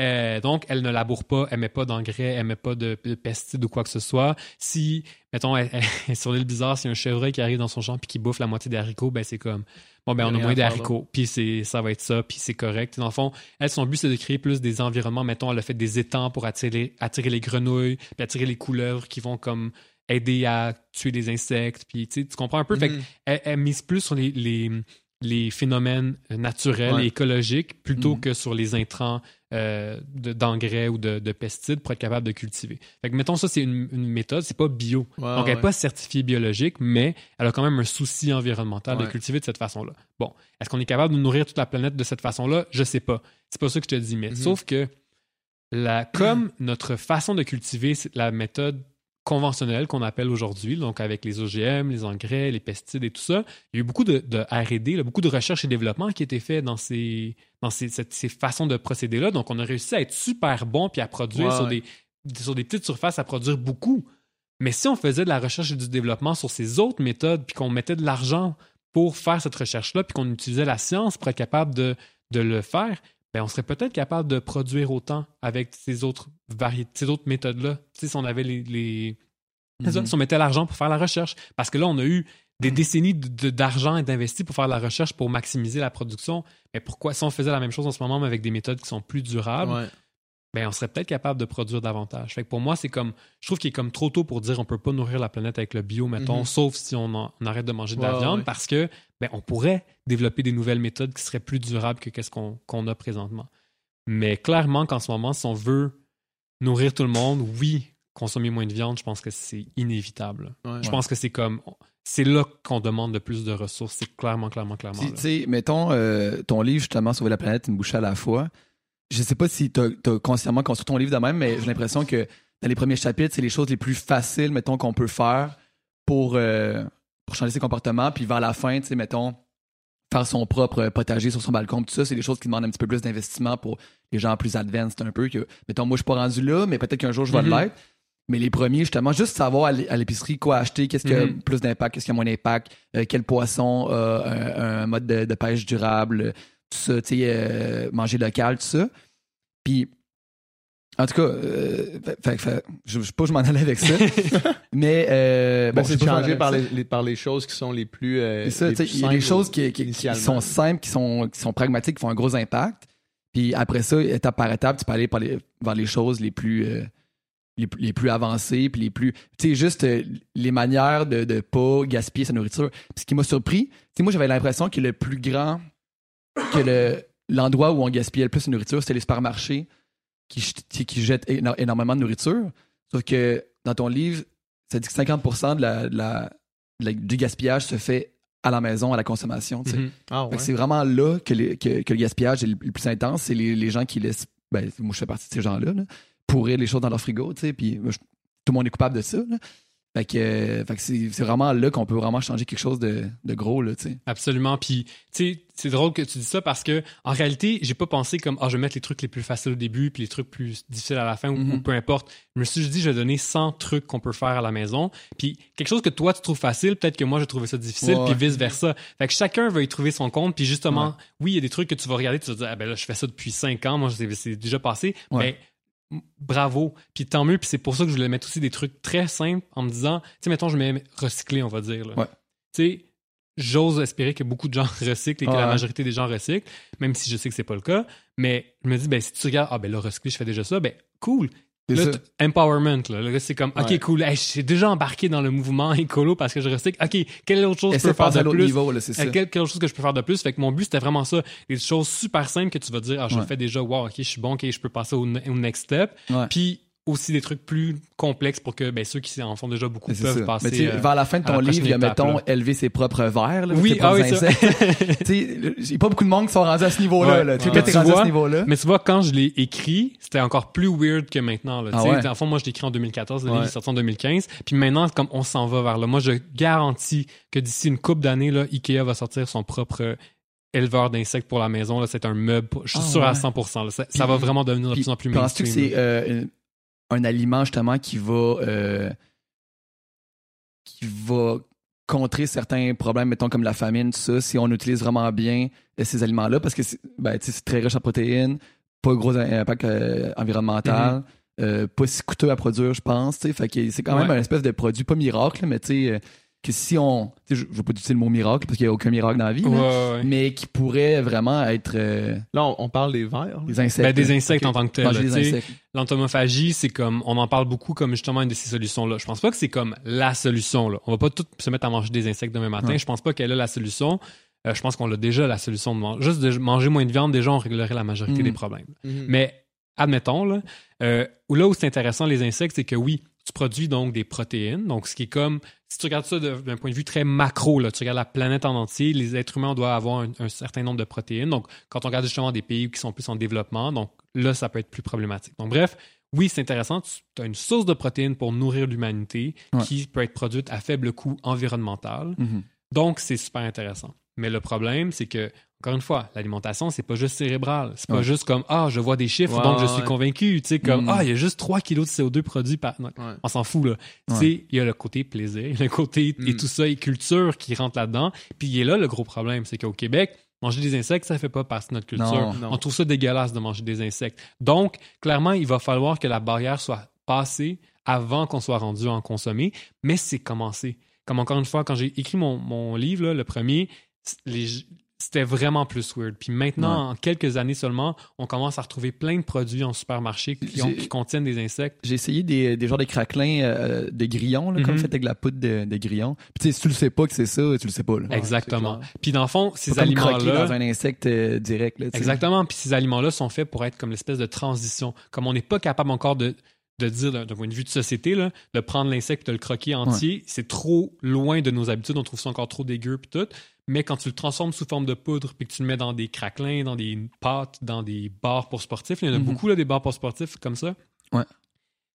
euh, donc, elle ne laboure pas, elle met pas d'engrais, elle met pas de, de pesticides ou quoi que ce soit. Si, mettons, elle, elle est [laughs] sur l'île bizarre, s'il y a un chevreuil qui arrive dans son champ puis qui bouffe la moitié des haricots, ben c'est comme, bon, ben on a moins à faire, d'haricots, puis c'est, ça va être ça, puis c'est correct. Dans le fond, elle, son but, c'est de créer plus des environnements. Mettons, elle a fait des étangs pour attirer, attirer les grenouilles, puis attirer les couleuvres qui vont comme aider à tuer des insectes. Puis, tu comprends un peu. Fait Mhm. qu'elle elle mise plus sur les, les, les phénomènes naturels Ouais. et écologiques plutôt Mhm. que sur les intrants euh, de- d'engrais ou de, de pesticides pour être capable de cultiver. Fait que, mettons, ça, c'est une, une méthode, c'est pas bio. Ouais, Donc, elle ouais. n'est pas certifiée biologique, mais elle a quand même un souci environnemental de cultiver de cette façon-là. Bon, est-ce qu'on est capable de nourrir toute la planète de cette façon-là? Je sais pas. C'est pas ça que je te dis, mais Mhm. sauf que la, [clears throat] comme notre façon de cultiver, c'est la méthode conventionnelle qu'on appelle aujourd'hui, donc avec les OGM, les engrais, les pesticides et tout ça, il y a eu beaucoup de, de R&D, beaucoup de recherche et développement qui a été fait dans ces, dans ces, cette- ces façons de procéder-là. Donc, on a réussi à être super bon puis à produire Ouais, sur. Des, sur des petites surfaces, à produire beaucoup. Mais si on faisait de la recherche et du développement sur ces autres méthodes, puis qu'on mettait de l'argent pour faire cette recherche-là, puis qu'on utilisait la science pour être capable de, de le faire, ben on serait peut-être capable de produire autant avec ces autres variétés, ces autres méthodes-là. Si on avait les, si on mettait l'argent pour faire la recherche. Parce que là, on a eu des décennies de- de- d'argent investi pour faire la recherche pour maximiser la production. Mais pourquoi, si on faisait la même chose en ce moment, mais avec des méthodes qui sont plus durables, Ouais. Ben on serait peut-être capable de produire davantage. Fait que pour moi, c'est comme, je trouve qu'il est comme trop tôt pour dire on peut pas nourrir la planète avec le bio, mettons, Mhm. sauf si on, en- on arrête de manger de la Ouais, viande, ouais. parce que ben on pourrait développer des nouvelles méthodes qui seraient plus durables que qu'est-ce qu'on qu'on a présentement. Mais clairement qu'en ce moment, si on veut nourrir tout le monde, oui, consommer moins de viande, je pense que c'est inévitable. Ouais. Je pense que c'est comme, c'est là qu'on demande le plus de ressources. C'est clairement, clairement, clairement. Tu sais, mettons, euh, ton livre, justement, Sauver la planète, une bouchée à la fois. Je sais pas si tu as, consciemment construit ton livre de même, mais j'ai l'impression que dans les premiers chapitres, c'est les choses les plus faciles, mettons, qu'on peut faire pour, euh, pour changer ses comportements. Puis vers la fin, tu sais, mettons, faire son propre potager sur son balcon, tout ça, c'est des choses qui demandent un petit peu plus d'investissement pour les gens plus advanced un peu. Que, mettons, moi, je suis pas rendu là, mais peut-être qu'un jour, je vais Mhm. l'être. Mais les premiers, justement, juste savoir à l'é- à l'épicerie quoi acheter, qu'est-ce qui a Mhm. plus d'impact, qu'est-ce qui a moins d'impact, euh, quel poisson a un, un mode de, de pêche durable, tout ça, tu sais, euh, manger local, tout ça. Puis, en tout cas, euh, fait- je ne sais pas où je m'en allais avec ça, [laughs] mais euh, bon, je c'est je changé par les, les- par les choses qui sont les plus. euh, ça, les plus il y a des choses qui, qui- sont simples, qui sont, qui sont pragmatiques, qui font un gros impact. Puis après ça, étape par étape, tu peux aller par les- vers les choses les plus, les, plus- les plus avancées, puis les plus. Tu sais, juste les manières de ne pas gaspiller sa nourriture. Puis ce qui m'a surpris, tu sais, moi, j'avais l'impression que le plus grand, que le, l'endroit où on gaspillait le plus de nourriture, c'était les supermarchés qui, qui jettent éno- énormément de nourriture. Sauf que dans ton livre, ça dit que 50% de la, de la- de la- du gaspillage se fait à la maison, à la consommation. Mhm. Ah, ouais. c'est vraiment là que, les- que- que le gaspillage est le, le plus intense. C'est les, les gens qui laissent. Ben, moi, je fais partie de ces gens-là, là, pourrir les choses dans leur frigo. Puis tout le monde est coupable de ça. là. Fait que, euh, fait que c'est, c'est vraiment là qu'on peut vraiment changer quelque chose de, de gros, là, tu sais. Absolument. Puis, tu sais, c'est drôle que tu dis ça parce que, en réalité, j'ai pas pensé comme, ah, je vais mettre les trucs les plus faciles au début puis les trucs plus difficiles à la fin ou- Mhm. ou peu importe. Je me suis dit, je vais donner 100 trucs qu'on peut faire à la maison. Puis, quelque chose que toi, tu trouves facile, peut-être que moi, je trouvais ça difficile, Ouais, puis vice-versa. Fait que chacun va y trouver son compte. Puis, justement, oui, il y a des trucs que tu vas regarder, tu vas dire, ah, ben là, je fais ça depuis 5 ans, moi, c'est, c'est déjà passé. Ouais. Mais, m- bravo. Puis tant mieux. Puis c'est pour ça que je voulais mettre aussi des trucs très simples en me disant, tu sais, mettons, je mets recycler, on va dire. Ouais. Tu sais, j'ose espérer que beaucoup de gens [laughs] recyclent et que la majorité des gens recyclent, même si je sais que c'est pas le cas. Mais je me dis, ben, si tu regardes, ah ben là, recycler, je fais déjà ça, ben cool. Là, empowerment, là. Là, c'est comme, OK, Ouais. cool. Hey, j'ai déjà embarqué dans le mouvement écolo parce que je recycle. OK, quelle autre chose Essaie je peux faire de plus? niveau, là, c'est ça. Euh, Quelle, quelle chose que je peux faire de plus? Fait que mon but, c'était vraiment ça. Des choses super simples que tu vas dire, ah, je Ouais. le fais déjà, wow, ok, je suis bon, ok, je peux passer au, au next step. Puis aussi des trucs plus complexes pour que ben, ceux qui en font déjà beaucoup peuvent ça. passer. Mais euh, vers la fin de ton livre, il y a, mettons, là. élever ses propres verres, là, Oui, ah oui, a [laughs] pas beaucoup de monde qui sont rendus à ce niveau-là. Ouais. là. Ouais. t'es Tu à vois, ce niveau-là. Mais tu vois, quand je l'ai écrit, c'était encore plus weird que maintenant. Là. Ah ouais? Le fond, moi, je l'ai écrit en 2014, le Ouais. livre est sorti en 2015. Puis maintenant, comme on s'en va vers là, moi, je garantis que d'ici une couple d'années, Ikea va sortir son propre éleveur d'insectes pour la maison. C'est un meuble. Je suis Ah sûr à ouais. 100%. là. Ça, Puis- ça va vraiment devenir de Puis, plus en plus Penses-tu que mainstream, c'est euh, un aliment justement qui va euh, qui va contrer certains problèmes, mettons comme la famine, tout ça, si on utilise vraiment bien euh, ces aliments-là, parce que c'est ben, c'est très riche en protéines, pas gros impact euh, environnemental, euh, pas si coûteux à produire, je pense. Fait que c'est quand même Ouais. un espèce de produit, pas miracle, mais tu sais, que si on, je, je veux pas utiliser le mot miracle parce qu'il y a aucun miracle dans la vie, Ouais, ouais. mais qui pourrait vraiment être euh, Là, on, on parle des vers. des insectes. Ben, des insectes en tant que tel. Manger là, des tu sais. insectes. L'entomophagie, c'est comme, on en parle beaucoup comme justement une de ces solutions-là. Je pense pas que c'est comme la solution, là. On va pas tous se mettre à manger des insectes demain matin. Ouais. Je pense pas qu'elle a la solution. Euh, je pense qu'on l'a déjà, la solution de manger. Juste de manger moins de viande, déjà, on réglerait la majorité Mm. des problèmes. Mhm. Mais, admettons, là, euh, là où c'est intéressant, les insectes, c'est que oui, tu produis donc des protéines. Donc, ce qui est comme, si tu regardes ça d'un point de vue très macro, là, tu regardes la planète en entier, les êtres humains doivent avoir un, un certain nombre de protéines. Donc, quand on regarde justement des pays qui sont plus en développement, donc là, ça peut être plus problématique. Donc, bref, oui, c'est intéressant. Tu as une source de protéines pour nourrir l'humanité Ouais. qui peut être produite à faible coût environnemental. Mhm. Donc, c'est super intéressant. Mais le problème, c'est que, encore une fois, l'alimentation, c'est pas juste cérébral. C'est pas Ouais. juste comme, ah, je vois des chiffres, Ouais, donc je suis ouais. convaincu. Tu sais, comme, Mm. ah, il y a juste 3 kilos de CO2 produits par. non. On s'en fout, là. Tu sais, il y a le côté plaisir, le côté et Mm. tout ça, et culture qui rentre là-dedans. Puis il est là le gros problème, c'est qu'au Québec, manger des insectes, ça fait pas partie de notre culture. Non. Non. On trouve ça dégueulasse de manger des insectes. Donc, clairement, il va falloir que la barrière soit passée avant qu'on soit rendu à en consommer, mais c'est commencé. Comme encore une fois, quand j'ai écrit mon, mon livre, là, le premier, les- c'était vraiment plus weird. Puis maintenant, en quelques années seulement, on commence à retrouver plein de produits en supermarché qui, ont- J'ai- qui contiennent des insectes. J'ai essayé des, des genres de craquelins euh, de grillons, là, comme Mhm. fait avec la poudre de, de grillons. Puis tu sais, si tu le sais pas que c'est ça, tu le sais pas. Là. Exactement. Puis dans le fond, ces aliments-là... dans un insecte euh, direct. Là. Exactement. Puis ces aliments-là sont faits pour être comme l'espèce de transition. Comme on n'est pas capable encore de, de dire d'un d'un point de vue de société, là, de prendre l'insecte et de le croquer entier, c'est trop loin de nos habitudes. On trouve ça encore trop dégueu puis tout. Mais quand tu le transformes sous forme de poudre puis que tu le mets dans des craquelins, dans des pâtes, dans des bars pour sportifs, il y en a Mhm. beaucoup là, des bars pour sportifs comme ça. Ouais.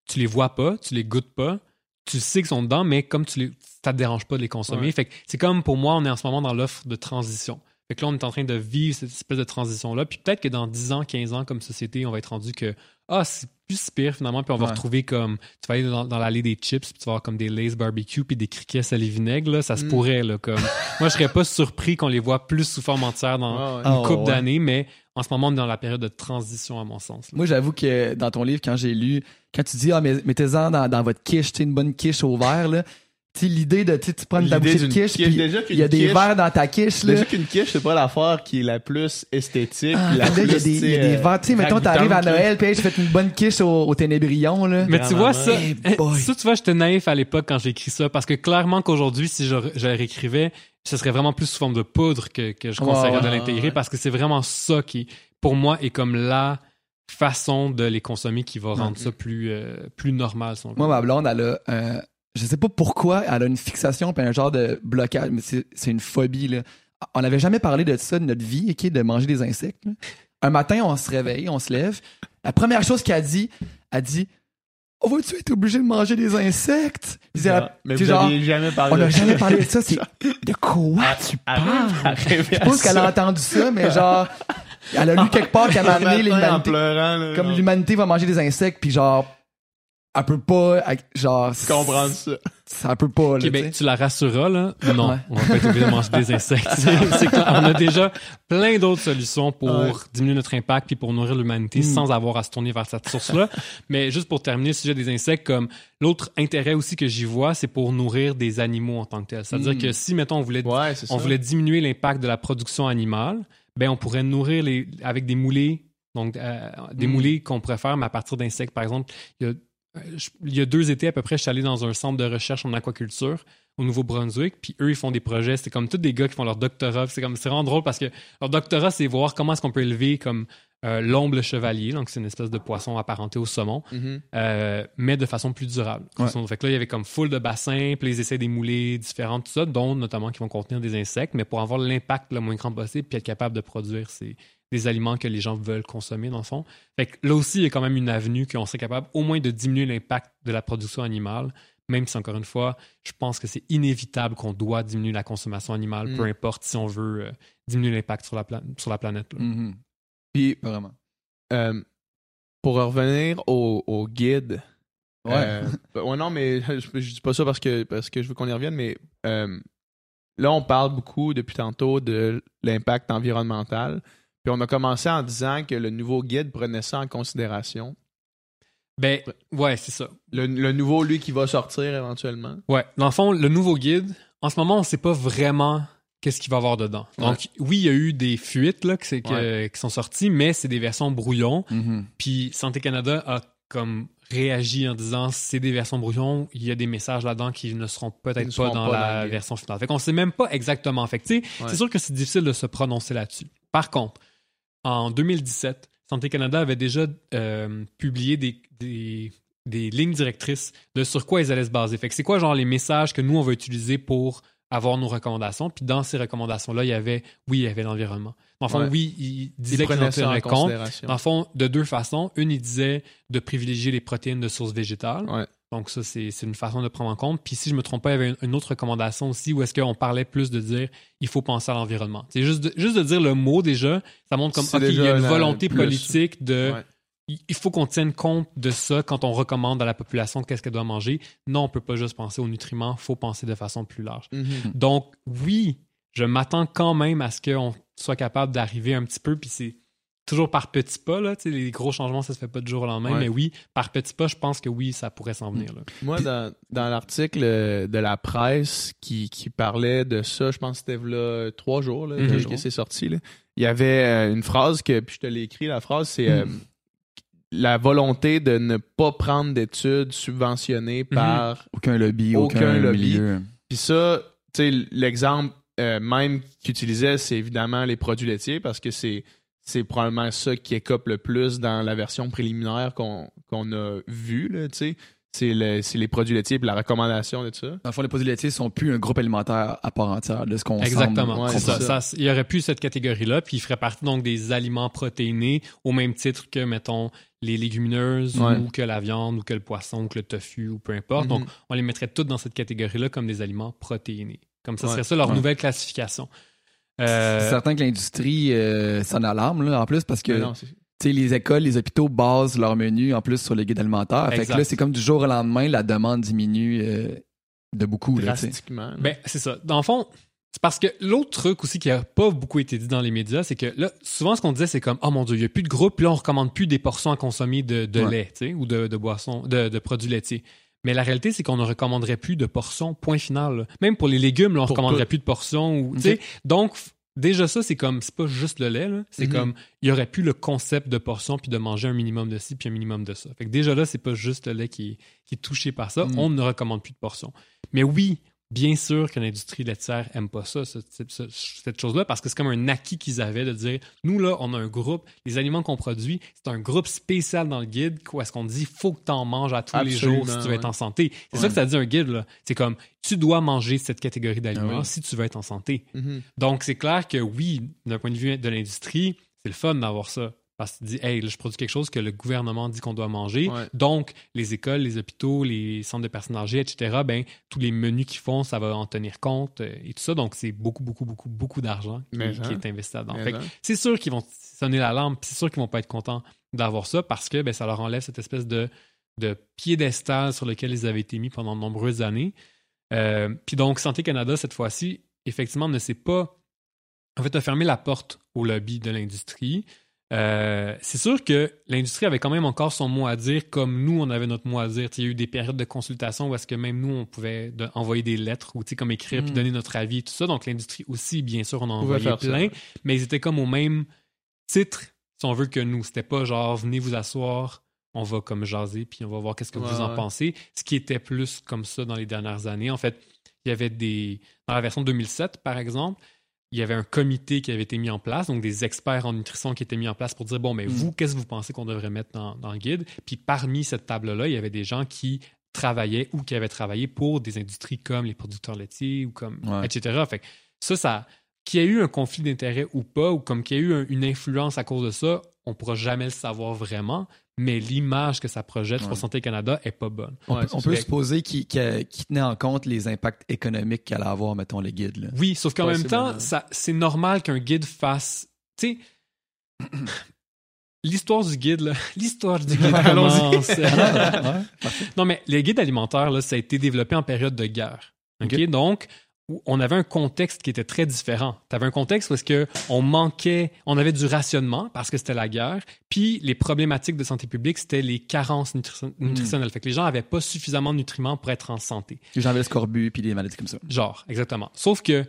Tu les vois pas, tu les goûtes pas. Tu sais qu'ils sont dedans, mais comme tu les, ça te dérange pas de les consommer. Ouais. Fait que c'est comme pour moi, on est en ce moment dans l'offre de transition. Fait que là, on est en train de vivre cette espèce de transition-là. Puis peut-être que dans 10 ans, 15 ans, comme société, on va être rendu que, ah, c'est plus si pire finalement. Puis on va Ouais. retrouver comme, tu vas aller dans, dans l'allée des chips, puis tu vas avoir comme des Lay's barbecue, puis des criquets salés vinaigre, là. Ça se Mm. pourrait, là. Comme, [laughs] moi, je serais pas surpris qu'on les voit plus sous forme entière dans Ouais, ouais. Ah, une couple d'années, mais en ce moment, on est dans la période de transition, à mon sens. là. Moi, j'avoue que dans ton livre, quand j'ai lu, quand tu dis, ah, mettez-en dans, dans votre quiche, tu sais, une bonne quiche au verre, là. Tu sais, l'idée de, tu sais, tu prends ta bouchée de quiche, il y a des verres dans ta quiche, là. Déjà qu'une quiche, c'est pas l'affaire qui est la plus esthétique. Ah, la là, il y a plus, des, il y a des euh, verres. Tu sais, mettons, t'arrives à. Noël, puis hey, je fais une bonne quiche au, au ténébrion, là. Mais tu vois, ça, Hey ça, tu vois, j'étais naïf à l'époque quand j'ai écrit ça, parce que clairement qu'aujourd'hui, si je, je réécrivais, ce serait vraiment plus sous forme de poudre que, que je conseillerais de ouais, l'intégrer, ouais. parce que c'est vraiment ça qui, pour moi, est comme la façon de les consommer qui va rendre ça plus, euh, plus normal. Moi, ma blonde, elle a, euh, je sais pas pourquoi, elle a une fixation puis un genre de blocage, mais c'est une phobie, là. On n'avait jamais parlé de ça de notre vie, ok, de manger des insectes. là. Un matin, on se réveille, on se lève. La première chose qu'elle dit, elle dit, on va-tu être obligé de manger des insectes? Puis Mais vous genre, jamais parlé on n'a jamais parlé de ça, [laughs] c'est de quoi Ah, tu parles? Je pense qu'elle a entendu ça, mais genre, elle a lu [laughs] quelque part qu'elle m'a amené l'humanité. Comme l'humanité va manger des insectes, puis genre, elle peut pas, genre, comprendre ça. ça peut pas, là, Ok, ben, tu la rassureras, là? Non, Ouais. on va pas être obligé de manger des insectes. C'est- [laughs] c'est clair. On a déjà plein d'autres solutions pour Ouais. diminuer notre impact puis pour nourrir l'humanité Mm. sans avoir à se tourner vers cette source-là. Mais juste pour terminer le sujet des insectes, comme l'autre intérêt aussi que j'y vois, c'est pour nourrir des animaux en tant que tel. C'est-à-dire Mm. que si, mettons, on voulait, Ouais, c'est on voulait diminuer l'impact de la production animale, ben, on pourrait nourrir les, avec des moulées, donc euh, des Mm. moulées qu'on pourrait faire, mais à partir d'insectes. Par exemple, il y a je- il y a deux étés à peu près, je suis allé dans un centre de recherche en aquaculture au Nouveau-Brunswick, puis eux, ils font des projets. C'est comme tous des gars qui font leur doctorat. C'est comme c'est vraiment drôle parce que leur doctorat, c'est voir comment est-ce qu'on peut élever comme euh, l'omble chevalier, donc c'est une espèce de poisson apparenté au saumon, Mhm. euh, mais de façon plus durable. Ouais. Fait que là, il y avait comme full de bassins, puis ils essaient des moulées différentes, tout ça, dont notamment qui vont contenir des insectes, mais pour avoir l'impact le moins grand possible, puis être capable de produire ces, des aliments que les gens veulent consommer, dans le fond. Fait que là aussi, il y a quand même une avenue qu'on serait capable au moins de diminuer l'impact de la production animale, même si, encore une fois, je pense que c'est inévitable qu'on doit diminuer la consommation animale, Mm. peu importe si on veut euh, diminuer l'impact sur la, pla- sur la planète. Mhm. Puis, vraiment. euh, pour revenir au, au guide. Ouais. euh, [laughs] ouais, non, mais [laughs] je, je dis pas ça parce que, parce que je veux qu'on y revienne, mais euh, là, on parle beaucoup depuis tantôt de l'impact environnemental. Puis on a commencé en disant que le nouveau guide prenait ça en considération. Ben, ouais, c'est ça. Le, le nouveau, lui, qui va sortir éventuellement. Ouais, dans le fond, le nouveau guide, en ce moment, on sait pas vraiment qu'est-ce qu'il va y avoir dedans. Donc, oui, il y a eu des fuites là, qui, c'est que- qui sont sorties, mais c'est des versions brouillons. Mhm. Puis Santé Canada a comme réagi en disant c'est des versions brouillons, il y a des messages là-dedans qui ne seront peut-être ne pas dans pas la version finale. Fait qu'on sait même pas exactement. Fait que, tu sais, Ouais. c'est sûr que c'est difficile de se prononcer là-dessus. Par contre, en 2017, Santé Canada avait déjà euh, publié des, des, des lignes directrices de sur quoi ils allaient se baser. Fait que c'est quoi genre les messages que nous on va utiliser pour avoir nos recommandations? Puis dans ces recommandations-là, il y avait, oui, il y avait l'environnement. Dans le fond, Ouais. oui, il Ils disait qu'ils en tenaient compte. considération. Dans le fond, de deux façons. Une, il disait de privilégier les protéines de source végétale. Ouais. Donc ça, c'est une façon de prendre en compte. Puis si je me trompe pas, il y avait une, une autre recommandation aussi où est-ce qu'on parlait plus de dire il faut penser à l'environnement. C'est juste de, juste de dire le mot déjà, ça montre comme C'est ok, il y a une volonté plus. politique de Ouais. il il faut qu'on tienne compte de ça quand on recommande à la population qu'est-ce qu'elle doit manger. Non, on peut pas juste penser aux nutriments, faut penser de façon plus large. Mhm. Donc, oui, je m'attends quand même à ce qu'on soit capable d'arriver un petit peu, puis c'est toujours par petits pas, là, tu sais, les gros changements, ça se fait pas du jour au lendemain, Ouais. mais oui, par petits pas, je pense que oui, ça pourrait s'en venir. là. Moi, dans, dans l'article euh, de la presse qui, qui parlait de ça, je pense que c'était là trois jours là, Mhm. que, que c'est sorti. là. Il y avait euh, une phrase que, puis je te l'ai écrit, la phrase, c'est euh, la volonté de ne pas prendre d'études subventionnées par Aucun lobby, Aucun aucun, lobby. milieu. Puis ça, tu sais, l'exemple euh, même qu'il utilisait, c'est évidemment les produits laitiers parce que c'est c'est probablement ça qui écope le plus dans la version préliminaire qu'on qu'on a vue, là, tu sais. C'est le- c'est les produits laitiers et la recommandation de ça. Dans le fond, les produits laitiers sont plus un groupe alimentaire à part entière de ce qu'on Exactement. Ouais, ça. Il y aurait plus cette catégorie-là, puis il ferait partie donc des aliments protéinés au même titre que, mettons, les légumineuses Ouais. ou que la viande ou que le poisson ou que le tofu ou peu importe. Mhm. Donc, on les mettrait toutes dans cette catégorie-là comme des aliments protéinés. Comme ça Ouais. serait ça leur Ouais. nouvelle classification. Euh, C'est certain que l'industrie euh, s'en alarme là, en plus parce que non, sais, les écoles, les hôpitaux basent leur menu en plus sur les guides alimentaires. Fait que là, c'est comme du jour au lendemain, la demande diminue euh, de beaucoup. Drastiquement. là. Ben, c'est ça. Dans le fond, c'est parce que l'autre truc aussi qui a pas beaucoup été dit dans les médias, c'est que là, souvent, ce qu'on disait, c'est comme, oh mon Dieu, il n'y a plus de groupe, puis là, on recommande plus des portions à consommer de, de Ouais. lait, tu sais, ou de, de boissons, de, de produits laitiers. Mais la réalité, c'est qu'on ne recommanderait plus de portions, point final. Même pour les légumes, là, on ne recommanderait tout. plus de portions. Ou. Donc, déjà ça, c'est comme, c'est pas juste le lait, c'est Mhm. comme, il y aurait plus le concept de portions, puis de manger un minimum de ci, puis un minimum de ça. Fait que déjà là, c'est pas juste le lait qui est, qui est touché par ça. Mhm. On ne recommande plus de portions. Mais oui, bien sûr que l'industrie laitière aime pas ça, ce type- ce- cette chose-là, parce que c'est comme un acquis qu'ils avaient de dire, nous là, on a un groupe, les aliments qu'on produit, c'est un groupe spécial dans le guide, où est-ce qu'on dit, faut que tu en manges à tous les jours si tu veux être en santé. C'est ça que ça dit un guide, là. C'est comme, tu dois manger cette catégorie d'aliments Ah si tu veux être en santé. Mhm. Donc, c'est clair que oui, d'un point de vue de l'industrie, c'est le fun d'avoir ça. Parce que tu dis, hey, là, je produis quelque chose que le gouvernement dit qu'on doit manger. Ouais. Donc, les écoles, les hôpitaux, les centres de personnes âgées, etc., ben, tous les menus qu'ils font, ça va en tenir compte euh, et tout ça. Donc, c'est beaucoup, beaucoup, beaucoup, beaucoup d'argent qui, hein. est investi là-dedans. Hein. c'est sûr qu'ils vont sonner l'alarme, c'est sûr qu'ils vont pas être contents d'avoir ça parce que ben, ça leur enlève cette espèce de, de piédestal sur lequel ils avaient été mis pendant de nombreuses années. Euh, puis donc, Santé Canada, cette fois-ci, effectivement, ne s'est pas. En fait, a fermé la porte au lobby de l'industrie. Euh, c'est sûr que l'industrie avait quand même encore son mot à dire, comme nous, on avait notre mot à dire. Il y a eu des périodes de consultation où est-ce que même nous, on pouvait de- envoyer des lettres ou comme écrire puis Mm. donner notre avis et tout ça. Donc, l'industrie aussi, bien sûr, on en ça, plein, mais ils étaient comme au même titre, si on veut, que nous. C'était pas genre, venez vous asseoir, on va comme jaser, puis on va voir qu'est-ce que Ouais, vous en ouais. pensez. Ce qui était plus comme ça dans les dernières années. En fait, il y avait des... Dans la version 2007, par exemple, il y avait un comité qui avait été mis en place, donc des experts en nutrition qui étaient mis en place pour dire, bon, mais Mm. vous, qu'est-ce que vous pensez qu'on devrait mettre dans, dans le guide? Puis parmi cette table-là, il y avait des gens qui travaillaient ou qui avaient travaillé pour des industries comme les producteurs laitiers ou comme, Ouais. etc. Fait que ça, ça, qu'il y ait eu un conflit d'intérêts ou pas, ou comme qu'il y a eu un- une influence à cause de ça, on pourra jamais le savoir vraiment, mais l'image que ça projette Ouais. pour Santé Canada est pas bonne. On, Ouais, peut, on supposer qu'il tenait en compte les impacts économiques qu'allait avoir, mettons, le guide. Là. Oui, sauf qu'en même temps, c'est normal qu'un guide fasse. Tu sais, l'histoire du guide, là, [laughs] l'histoire du guide Allons-y. Ouais. non, mais les guides alimentaires, là, ça a été développé en période de guerre. OK? OK. Donc, où on avait un contexte qui était très différent. Tu avais un contexte parce que on manquait, on avait du rationnement parce que c'était la guerre, puis les problématiques de santé publique, c'était les carences nutri- nutritionnelles. Fait que les gens avaient pas suffisamment de nutriments pour être en santé. Les gens avaient le scorbut puis des maladies comme ça. Genre, exactement. Sauf que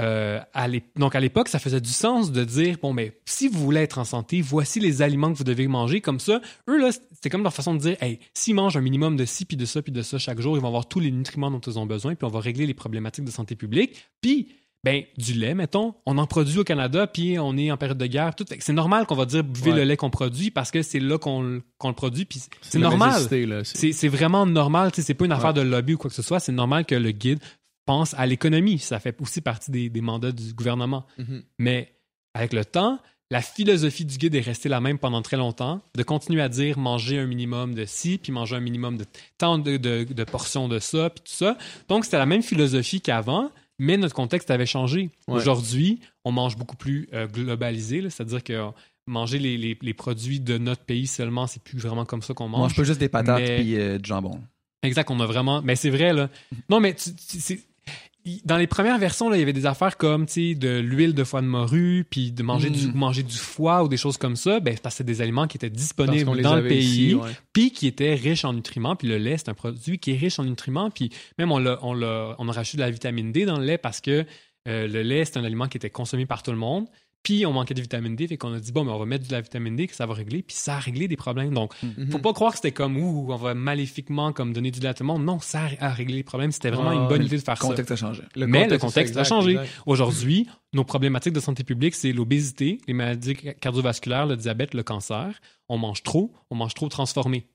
euh, à donc à l'époque, ça faisait du sens de dire bon, mais si vous voulez être en santé, voici les aliments que vous devez manger. Comme ça, eux là, c'était comme leur façon de dire hey, s'ils mangent un minimum de ci puis de ça puis de ça chaque jour, ils vont avoir tous les nutriments dont ils ont besoin, puis on va régler les problématiques de santé publique. Puis ben du lait, mettons, on en produit au Canada, puis on est en période de guerre. Tout, c'est normal qu'on va dire buvez Ouais. le lait qu'on produit parce que c'est là qu'on le- produit, puis c'est normal. C'est- vraiment normal. C'est pas une affaire Ouais. de lobby ou quoi que ce soit. C'est normal que le guide pense à l'économie. Ça fait aussi partie des, des mandats du gouvernement. Mhm. Mais avec le temps, la philosophie du guide est restée la même pendant très longtemps, de continuer à dire manger un minimum de ci, puis manger un minimum de tant de, de- de portions de ça, puis tout ça. Donc, c'était la même philosophie qu'avant, mais notre contexte avait changé. Ouais. Aujourd'hui, on mange beaucoup plus euh, globalisé, c'est-à-dire que euh, manger les, les- les produits de notre pays seulement, c'est plus vraiment comme ça qu'on On mange. mange pas juste des patates mais- puis euh, du jambon. Exact, on a vraiment. Mais c'est vrai, là. [laughs] Non, mais tu- tu- dans les premières versions, là, il y avait des affaires comme, de l'huile de foie de morue, puis de manger, du, Mm. manger du foie ou des choses comme ça. Ben, parce que c'est des aliments qui étaient disponibles dans le pays, puis qui étaient riches en nutriments. Puis le lait, c'est un produit qui est riche en nutriments. Puis même, on, on, on a rajouté de la vitamine D dans le lait parce que euh, le lait, c'est un aliment qui était consommé par tout le monde. Puis on manquait de vitamine D, fait qu'on a dit, bon, mais on va mettre de la vitamine D, que ça va régler. Puis ça a réglé des problèmes. Donc, Mhm. faut pas croire que c'était comme, ouh, on va maléfiquement comme donner du lait à tout le monde. Non, ça a réglé les problèmes. C'était vraiment une bonne ouais. idée de faire Le ça. contexte a changé. Le Mais le contexte, contexte a changé. exact. Aujourd'hui, nos problématiques de santé publique, c'est l'obésité, les maladies cardiovasculaires, le diabète, le cancer. On mange trop, on mange trop transformé.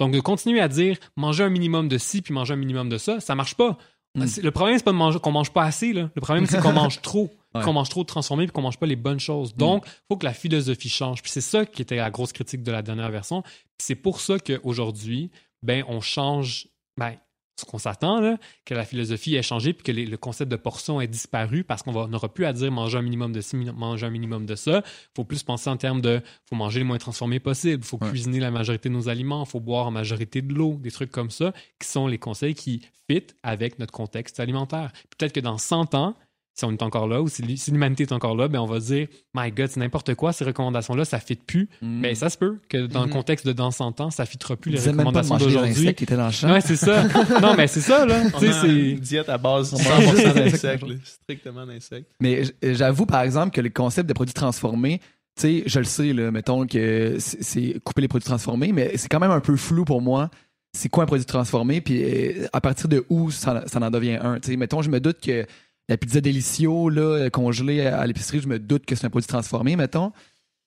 Donc, de continuer à dire manger un minimum de ci puis manger un minimum de ça, ça marche pas. Mm. C'est- Le problème, c'est pas de manger, qu'on mange pas assez. Là. Le problème, c'est qu'on mange [laughs] trop. Ouais. Qu'on mange trop de transformé puis qu'on mange pas les bonnes choses. Donc, il faut que la philosophie change. Puis c'est ça qui était la grosse critique de la dernière version. Puis c'est pour ça qu'aujourd'hui, ben, on change. Ben, ce qu'on s'attend, là, que la philosophie ait changé puis que les- le concept de portion ait disparu parce qu'on n'aura plus à dire manger un minimum de ci, manger un minimum de ça. faut plus penser en termes de faut manger le moins transformé possible, faut Ouais. cuisiner la majorité de nos aliments, faut boire en majorité de l'eau, des trucs comme ça, qui sont les conseils qui fit avec notre contexte alimentaire. Peut-être que dans 100 ans, si on est encore là ou si l'hu- si l'humanité est encore là, ben on va se dire My God, c'est n'importe quoi, ces recommandations-là, ça ne fit plus. Mm. Mais ça se peut que dans le contexte de dans 100 ans, ça ne fitera plus les recommandations d'aujourd'hui. qui étaient dans le champ. Ouais, c'est ça. [laughs] non, mais c'est ça, là. Tu sais, c'est. une diète à base On 100% mange juste des d'insectes, strictement d'insectes. Mais j'avoue, par exemple, que le concept de produits transformés, tu sais, je le sais, là, mettons que c'est couper les produits transformés, mais c'est quand même un peu flou pour moi. C'est quoi un produit transformé, puis euh, à partir de où ça, ça en devient un? Tu sais, mettons, je me doute que la pizza Delicio, là, congelée à l'épicerie, je me doute que c'est un produit transformé, mettons.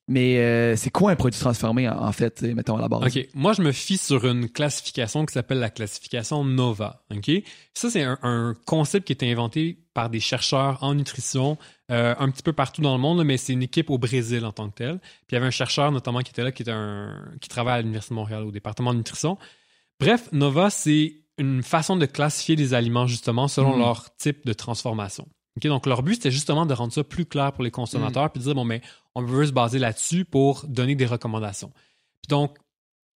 Mais euh, c'est quoi un produit transformé, en, fait, mettons, à la base? OK. Moi, je me fie sur une classification qui s'appelle la classification NOVA. OK? Ça, c'est un, concept qui a été inventé par des chercheurs en nutrition euh, un petit peu partout dans le monde, mais c'est une équipe au Brésil en tant que telle. Puis il y avait un chercheur notamment qui était là, qui, était un, qui travaille à l'Université de Montréal au département de nutrition. Bref, NOVA, c'est une façon de classifier les aliments justement selon Mm. leur type de transformation. Donc, leur but, c'était justement de rendre ça plus clair pour les consommateurs puis de dire, bon, mais on veut se baser là-dessus pour donner des recommandations. Puis donc,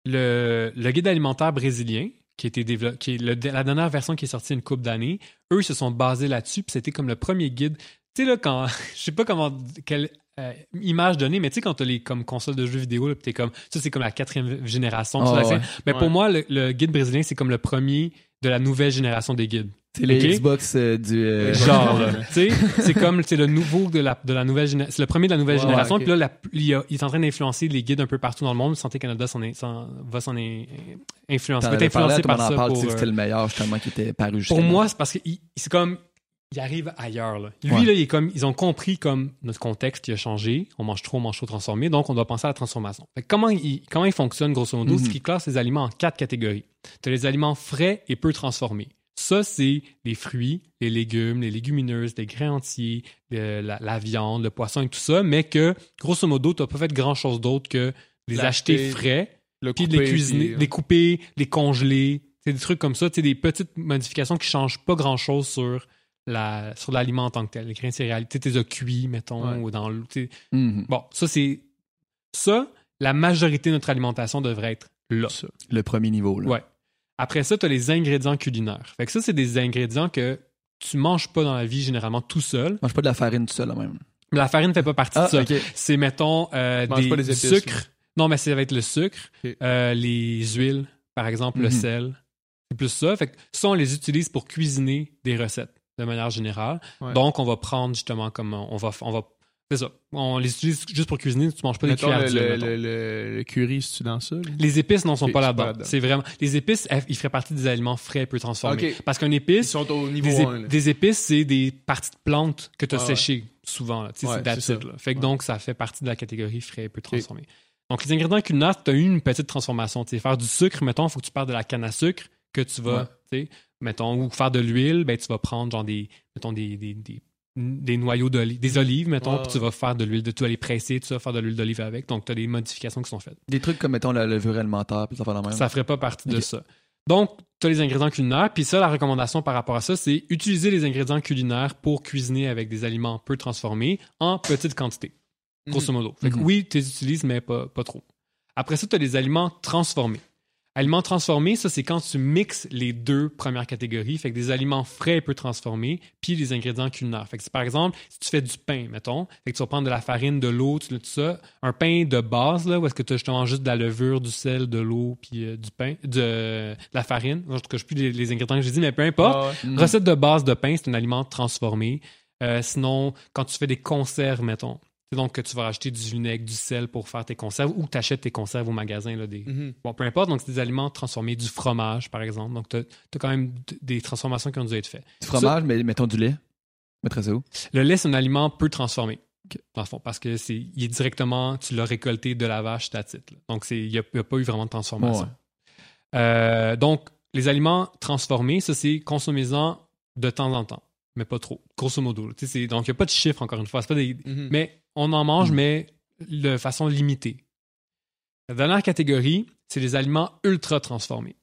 le, le guide alimentaire brésilien, qui, a été développé, qui est le- la dernière version qui est sortie une couple d'années, eux, ils se sont basés là-dessus, puis c'était comme le premier guide. Tu sais, là, quand. [laughs] Je sais pas comment. Quelle euh, image donner, mais tu sais, quand t'as les comme consoles de jeux vidéo, là, puis t'es comme. Ça, c'est comme la quatrième génération. Ah, tu ouais. Mais Ouais. pour moi, le, le guide brésilien, c'est comme le premier de la nouvelle génération des guides. C'est les Ok? Xbox euh, du. euh, Genre, tu c'est comme c'est le nouveau de la, de la nouvelle génération. C'est le premier de la nouvelle génération. ouais, ok. Puis là, la- il, y a- il est en train d'influencer les guides un peu partout dans le monde. Santé Canada s'en est- s'en- va s'en est- influencer. T'en Va être avais parlé, influencé le par en ça. parle, tu pour, que euh, c'était le meilleur, justement, qui était paru pour moi, c'est parce que il- c'est comme il arrive ailleurs. Là. Lui, Ouais. là, il est comme ils ont compris comme notre contexte a changé. On mange trop, on mange trop transformé, donc on doit penser à la transformation. Fait comment il comment il fonctionne grosso modo, Mhm. c'est qu'il classe les aliments en quatre catégories. Tu as les aliments frais et peu transformés. Ça, c'est les fruits, les légumes, les légumineuses, les grains entiers, le- la, la viande, le poisson et tout ça, mais que, grosso modo, tu n'as pas fait grand-chose d'autre que les acheter frais, Le puis de les couper, cuisiner, puis, euh, les couper, les congeler. C'est des trucs comme ça, c'est des petites modifications qui changent pas grand-chose sur la sur l'aliment en tant que tel. Les grains de céréales, tu sais, t'es cuits, mettons, Ouais. ou dans le. tu sais. Mhm. Bon, ça, c'est. Ça, la majorité de notre alimentation devrait être là. ça. Le premier niveau. Là. Ouais. Après ça, tu as les ingrédients culinaires. Fait que ça, c'est des ingrédients que tu manges pas dans la vie généralement tout seul. Mange pas de la farine tout seul, là, même. Mais la farine ne fait pas partie Ah, de ça. ok. C'est, mettons, euh, des, pas les du épices, sucre. Non, mais ça va être le sucre, euh, les huiles, par exemple, le Mhm. sel. C'est plus ça. Fait que ça, on les utilise pour cuisiner des recettes de manière générale. Ouais. Donc, on va prendre justement comme on va, on va, c'est ça. On les utilise juste pour cuisiner. Tu manges pas des Mettons cuillères le, le, le, le- curry, c'est-tu dans ça? Les épices n'en sont pas c'est là-dedans. là-dedans. C'est vraiment. Les épices, elles- ils feraient partie des aliments frais peu transformés. Parce qu'un Ils épice, sont au niveau des, ép- 1. là. des épices, c'est des parties de plantes que tu as séchées souvent. là. Ouais, c'est c'est ça. là. Fait que Ouais. donc, ça fait partie de la catégorie frais peu transformés. Donc, les ingrédients culinaires, tu as eu une petite transformation. Tu sais, faire du sucre, mettons, il faut que tu parles de la canne à sucre que tu vas, Ouais. Mettons, ou faire de l'huile, ben, tu vas prendre genre des, mettons, des, des, des, des noyaux d'olive, des olives, mettons, puis tu vas faire de l'huile, de, tu vas les presser, tu vas faire de l'huile d'olive avec. Donc, tu as des modifications qui sont faites. Des trucs comme, mettons, la levure alimentaire, puis ça fait la même. Ça ferait pas partie de ça. Donc, tu as les ingrédients culinaires. Puis ça, la recommandation par rapport à ça, c'est utiliser les ingrédients culinaires pour cuisiner avec des aliments peu transformés en petite quantité, grosso modo. Fait que Mhm. oui, tu les utilises, mais pas, pas trop. Après ça, tu as les aliments transformés. Aliments transformés, ça, c'est quand tu mixes les deux premières catégories. Fait que des aliments frais et peu transformés, puis les ingrédients culinaires. Fait que c'est, par exemple, si tu fais du pain, mettons, fait que tu vas prendre de la farine, de l'eau, tout ça, un pain de base, là, où est-ce que tu as justement juste de la levure, du sel, de l'eau, puis euh, du pain, de, de la farine. En tout cas, je sais plus les, les ingrédients que j'ai dit, mais peu importe. Ah ouais. Recette de base de pain, c'est un aliment transformé. Euh, sinon, quand tu fais des conserves, mettons, donc que tu vas acheter du vinaigre, du sel pour faire tes conserves ou que tu achètes tes conserves au magasin. Là, des... Mhm. Bon, peu importe, donc c'est des aliments transformés, du fromage, par exemple. Donc, tu as, quand même des transformations qui ont dû être faites. Du fromage, mais mettons du lait. Mettrais ça où? Le lait, c'est un aliment peu transformé. Dans le fond, parce que c'est, il est directement, tu l'as récolté de la vache, ta titre. Donc, il n'y a, pas eu vraiment de transformation. Ouais. Euh, donc, les aliments transformés, ça, c'est consommez-en de temps en temps, mais pas trop, grosso modo. c'est- donc, il n'y a pas de chiffre, encore une fois. Pas des, Mhm. mais on en mange, Mm. mais de façon limitée. La dernière catégorie, c'est les aliments ultra transformés.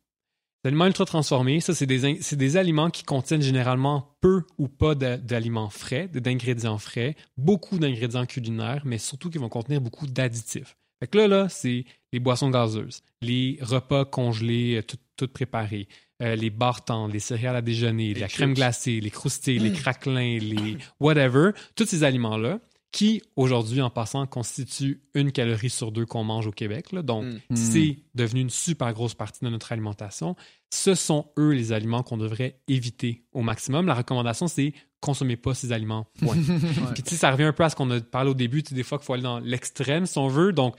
Les aliments ultra transformés, ça, c'est des, c'est des aliments qui contiennent généralement peu ou pas d'a- d'aliments frais, d'ingrédients frais, beaucoup d'ingrédients culinaires, mais surtout qui vont contenir beaucoup d'additifs. Fait que là, là, c'est les boissons gazeuses, les repas congelés, euh, tout, tout préparés, euh, les barres tendres, les céréales à déjeuner, Les la crème glacée, les croustilles, les craquelins, les whatever, tous ces aliments-là qui, aujourd'hui, en passant, constituent une calorie sur deux qu'on mange au Québec. là. Donc, Mm. Mm. c'est devenu une super grosse partie de notre alimentation. Ce sont eux les aliments qu'on devrait éviter au maximum. La recommandation, c'est consommez pas ces aliments. Point. [laughs] Puis tu sais, ça revient un peu à ce qu'on a parlé au début, tu sais, des fois qu'il faut aller dans l'extrême si on veut. Donc,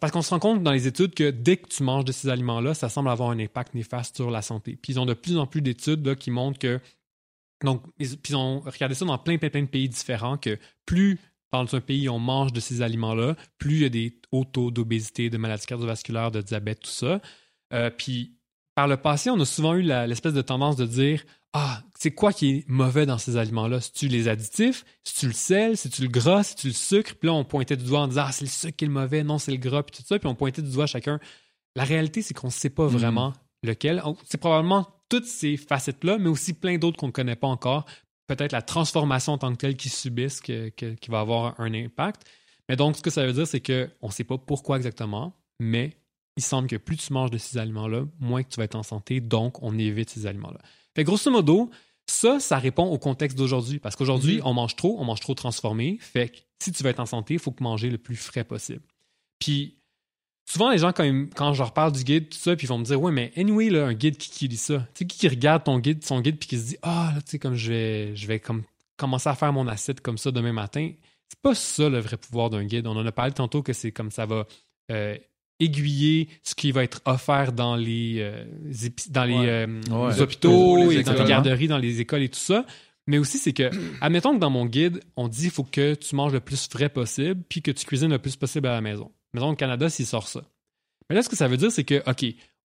parce qu'on se rend compte dans les études que dès que tu manges de ces aliments-là, ça semble avoir un impact néfaste sur la santé. Puis ils ont de plus en plus d'études qui montrent que. Donc, puis ils ont regardé ça dans plein, plein, plein de pays différents, que plus dans un pays on mange de ces aliments-là, plus il y a des hauts taux d'obésité, de maladies cardiovasculaires, de diabète, tout ça. Euh, puis par le passé, on a souvent eu l'espèce de tendance de dire Ah, c'est quoi qui est mauvais dans ces aliments-là? C'est-tu les additifs? C'est-tu le sel? C'est-tu le gras? C'est-tu le sucre? Puis là, on pointait du doigt en disant Ah, c'est le sucre qui est le mauvais, non, c'est le gras, puis tout ça. Puis on pointait du doigt chacun. La réalité, c'est qu'on ne sait pas Mhm. vraiment lequel. C'est probablement toutes ces facettes-là, mais aussi plein d'autres qu'on ne connaît pas encore. Peut-être la transformation en tant que telle qu'ils subissent que- que- qui va avoir un impact. Mais donc, ce que ça veut dire, c'est qu'on ne sait pas pourquoi exactement, mais il semble que plus tu manges de ces aliments-là, moins que tu vas être en santé, donc on évite ces aliments-là. Fait grosso modo, ça, ça répond au contexte d'aujourd'hui. Parce qu'aujourd'hui, Mhm. on mange trop, on mange trop transformé. Fait que si tu veux être en santé, il faut que manger le plus frais possible. Puis souvent, les gens, quand, ils- quand je leur parle du guide, tout ça, puis ils vont me dire Ouais, mais anyway, là, un guide qui, qui lit ça. Tu sais, qui, qui regarde ton guide, son guide, puis qui se dit Ah, là, tu sais, comme je vais, je vais comme commencer à faire mon assiette comme ça demain matin. C'est pas ça le vrai pouvoir d'un guide. On en a parlé tantôt que c'est comme ça va euh, aiguiller ce qui va être offert dans les, euh, dans les, Ouais. euh, Ouais. les hôpitaux Les et dans les garderies, dans les écoles et tout ça. Mais aussi, c'est que, [clears throat] admettons que dans mon guide, on dit qu'il faut que tu manges le plus frais possible puis que tu cuisines le plus possible à la maison. Mettons, au Canada, s'il sort ça. Mais là, ce que ça veut dire, c'est que, OK,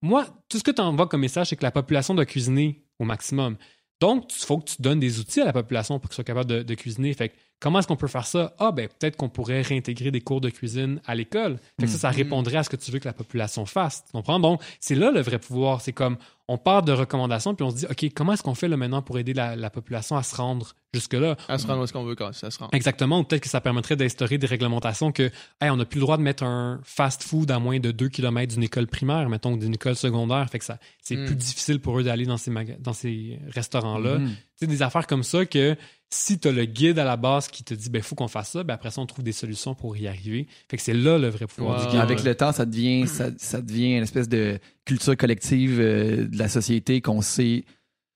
moi, tout ce que tu envoies comme message, c'est que la population doit cuisiner au maximum. Donc, il faut que tu donnes des outils à la population pour qu'ils soient capables de, de cuisiner. Fait que, comment est-ce qu'on peut faire ça? Ah, ben, peut-être qu'on pourrait réintégrer des cours de cuisine à l'école. Fait que ça, ça Mhm. répondrait à ce que tu veux que la population fasse. Tu comprends? Donc, c'est là le vrai pouvoir. C'est comme, on part de recommandations, puis on se dit, OK, comment est-ce qu'on fait là maintenant pour aider la, la population à se rendre jusque-là? À se rendre où est-ce qu'on veut quand ça se rend. Exactement, ou peut-être que ça permettrait d'instaurer des réglementations que, hey, on n'a plus le droit de mettre un fast-food à moins de 2 km d'une école primaire, mettons, ou d'une école secondaire. Fait que ça, c'est Mm. plus difficile pour eux d'aller dans ces, maga- dans ces restaurants-là. Mhm. Tu sais, des affaires comme ça que si tu as le guide à la base qui te dit, ben, faut qu'on fasse ça, ben, après ça, on trouve des solutions pour y arriver. Fait que c'est là le vrai pouvoir du guide. avec le temps, ça devient, ça, ça devient une espèce de culture collective euh, de la société qu'on sait.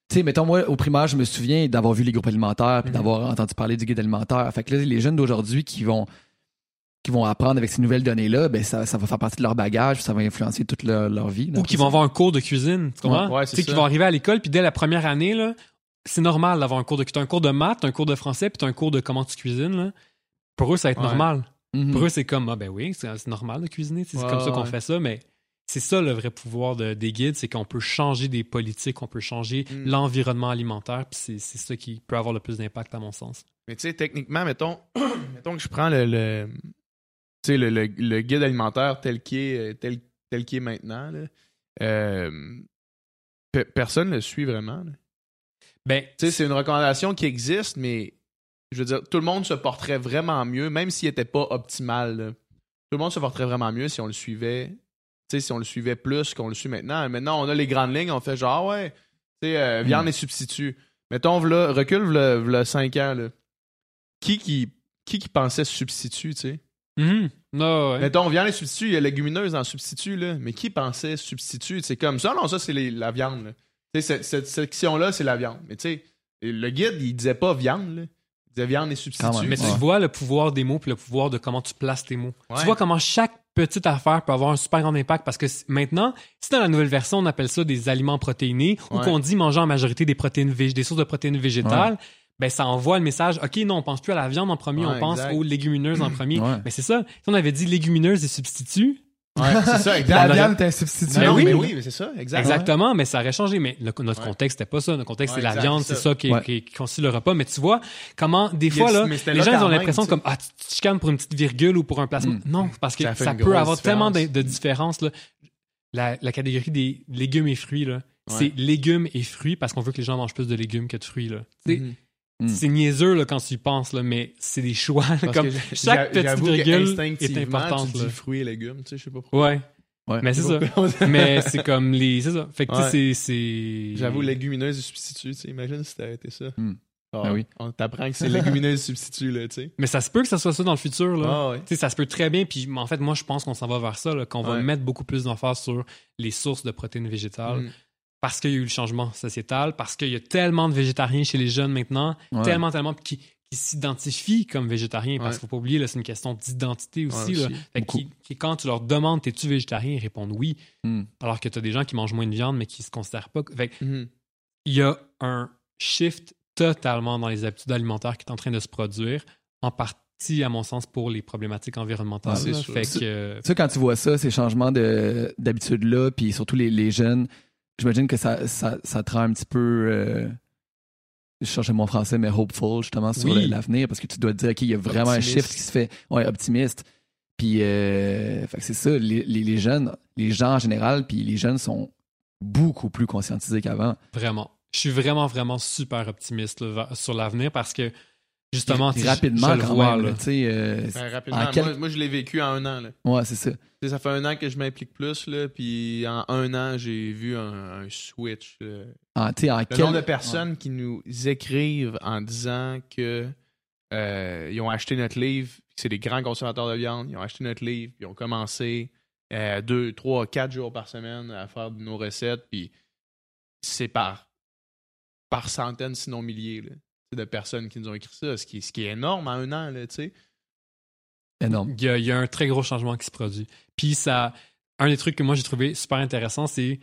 Tu sais, mettons, moi, au primaire, je me souviens d'avoir vu les groupes alimentaires puis Mhm. d'avoir entendu parler du guide alimentaire. Fait que là, les jeunes d'aujourd'hui qui vont qui vont apprendre avec ces nouvelles données-là, ben ça, ça va faire partie de leur bagage, ça va influencer toute leur, leur vie. là, Ou qui vont avoir un cours de cuisine, tu comprends? Ouais, ouais, tu c'est sais, qui vont arriver à l'école, puis dès la première année, là, c'est normal d'avoir un cours de... T'as un cours de maths, t'as un cours de français, puis t'as un cours de comment tu cuisines, là. Pour eux, ça va être Ouais. normal. Mhm. Pour eux, c'est comme, ah ben oui, c'est normal de cuisiner, c'est Ouais, comme ça qu'on ouais. fait ça, mais c'est ça le vrai pouvoir de- des guides, c'est qu'on peut changer des politiques, on peut changer Mm. l'environnement alimentaire, puis c'est c'est ça qui peut avoir le plus d'impact à mon sens. Mais tu sais, techniquement, mettons, [clears throat] mettons que je prends le, le, tu sais, le, le- le guide alimentaire tel qu'il est, euh, tel, tel qu'il est maintenant. Là, euh, pe- personne ne le suit vraiment. là. Ben, Tu sais, c'est une recommandation qui existe, mais je veux dire, tout le monde se porterait vraiment mieux, même s'il n'était pas optimal. là. Tout le monde se porterait vraiment mieux si on le suivait. Tu sais, si on le suivait plus qu'on le suit maintenant. Maintenant, on a les grandes lignes, on fait genre, ah ouais, tu sais, euh, viande Mm. et substitut. Mettons, v'là- recule, v'là, v'là 5 ans, là. Qui qui, qui qui pensait substitut, tu sais? Non, ouais. Mettons, viande et substitut, il y a légumineuse en substitut, là. Mais qui pensait substitut? C'est comme ça, non, ça, c'est les- la viande, là. Cette, cette section-là, c'est la viande. Mais tu sais, le guide, il disait pas viande, là. Il disait viande et substitut. Même. Mais Ouais. tu vois le pouvoir des mots puis le pouvoir de comment tu places tes mots. Ouais. Tu vois comment chaque petite affaire peut avoir un super grand impact parce que maintenant, si dans la nouvelle version, on appelle ça des aliments protéinés ou Ouais. qu'on dit manger en majorité des protéines vég- des sources de protéines végétales, ben ça envoie le message OK, non, on pense plus à la viande en premier, Ouais, on pense exact. aux légumineuses en [clears throat] premier. Ouais. Mais c'est ça. Si on avait dit légumineuses et substituts, Ouais, c'est ça, La exact. viande est un substitut. Non, oui. mais oui, mais c'est ça, exact. Exactement, mais ça aurait changé. Mais le- notre Ouais. contexte, c'était pas ça. Notre contexte, Ouais, c'est la exact, viande, c'est c'est ça. ça qui, Ouais. qui, qui constitue le repas. Mais tu vois comment, des Il y a- fois, là, mais c'était les là gens, ils quand ont même, l'impression tu sais. comme, ah, tu chicanes pour une petite virgule ou pour un placement. Mm. Non, parce que Ça ça, fait une peut grosse avoir tellement de, différence. de différences, là. La, la catégorie des légumes et fruits, là. Ouais. C'est légumes et fruits parce qu'on veut que les gens mangent plus de légumes que de fruits, là. Tu sais, Mhm. Mm. C'est niaiseux, là, quand tu y penses, là, mais c'est des choix. Comme [laughs] chaque petite virgule est importante, Tu dis fruits et légumes, tu sais, je sais pas pourquoi. Ouais. Ouais. Mais c'est [laughs] ça. Mais c'est comme les. C'est ça. Fait que, tu sais, Ouais. c'est- c'est. J'avoue, légumineuse et substitut, tu sais, imagine si t'avais été ça. Ah, Ben oui. On t'apprend que c'est légumineuse et substitut, là, tu sais. Mais ça se peut que ça soit ça dans le futur, là. Ah ouais. Tu sais, ça se peut très bien. Puis en fait, moi, je pense qu'on s'en va vers ça, qu'on va mettre beaucoup plus d'emphase sur les sources de protéines végétales. Mm. Parce qu'il y a eu le changement sociétal, parce qu'il y a tellement de végétariens chez les jeunes maintenant, Ouais. tellement, tellement qui, qui s'identifient comme végétariens. Parce Ouais. qu'il faut pas oublier, là, c'est une question d'identité aussi. Ouais, qui- qui- quand tu leur demandes, es-tu végétarien, ils répondent oui. Mm. Alors que tu as des gens qui mangent moins de viande, mais qui se considèrent pas. Fait Mhm. il y a un shift totalement dans les habitudes alimentaires qui est en train de se produire, en partie, à mon sens, pour les problématiques environnementales. Ah. Fait que, euh, Tu sais, quand tu vois ça, ces changements de- d'habitude-là, puis surtout les, les jeunes, j'imagine que ça, ça, ça te rend un petit peu. euh, je cherchais mon français, mais hopeful, justement, sur Oui. l'avenir, parce que tu dois te dire, OK, il y a vraiment Optimiste. un shift qui se fait. Ouais, optimiste. Puis, euh, c'est ça, les, les, les jeunes, les gens en général, puis les jeunes sont beaucoup plus conscientisés qu'avant. vraiment. Je suis vraiment, vraiment super optimiste là, sur l'avenir parce que, justement, Puis tu sais, rapidement, je, je le vois, même, là. euh, Ben, rapidement, En quel- moi, moi, je l'ai vécu en un an, là. ouais, c'est ça. Ça fait un an que je m'implique plus, là, puis en un an, j'ai vu un, un switch. là. Sais, en Le quel- nombre de personnes qui nous écrivent en disant que euh, ils ont acheté notre livre, c'est des grands consommateurs de viande, ils ont acheté notre livre, puis ils ont commencé euh, deux, trois, quatre jours par semaine à faire de nos recettes, puis c'est par, par centaines, sinon milliers, là, de personnes qui nous ont écrit ça, ce qui, ce qui est énorme en un an, tu sais. Énorme. Il y, a, il y a un très gros changement qui se produit. Puis ça, un des trucs que moi j'ai trouvé super intéressant, c'est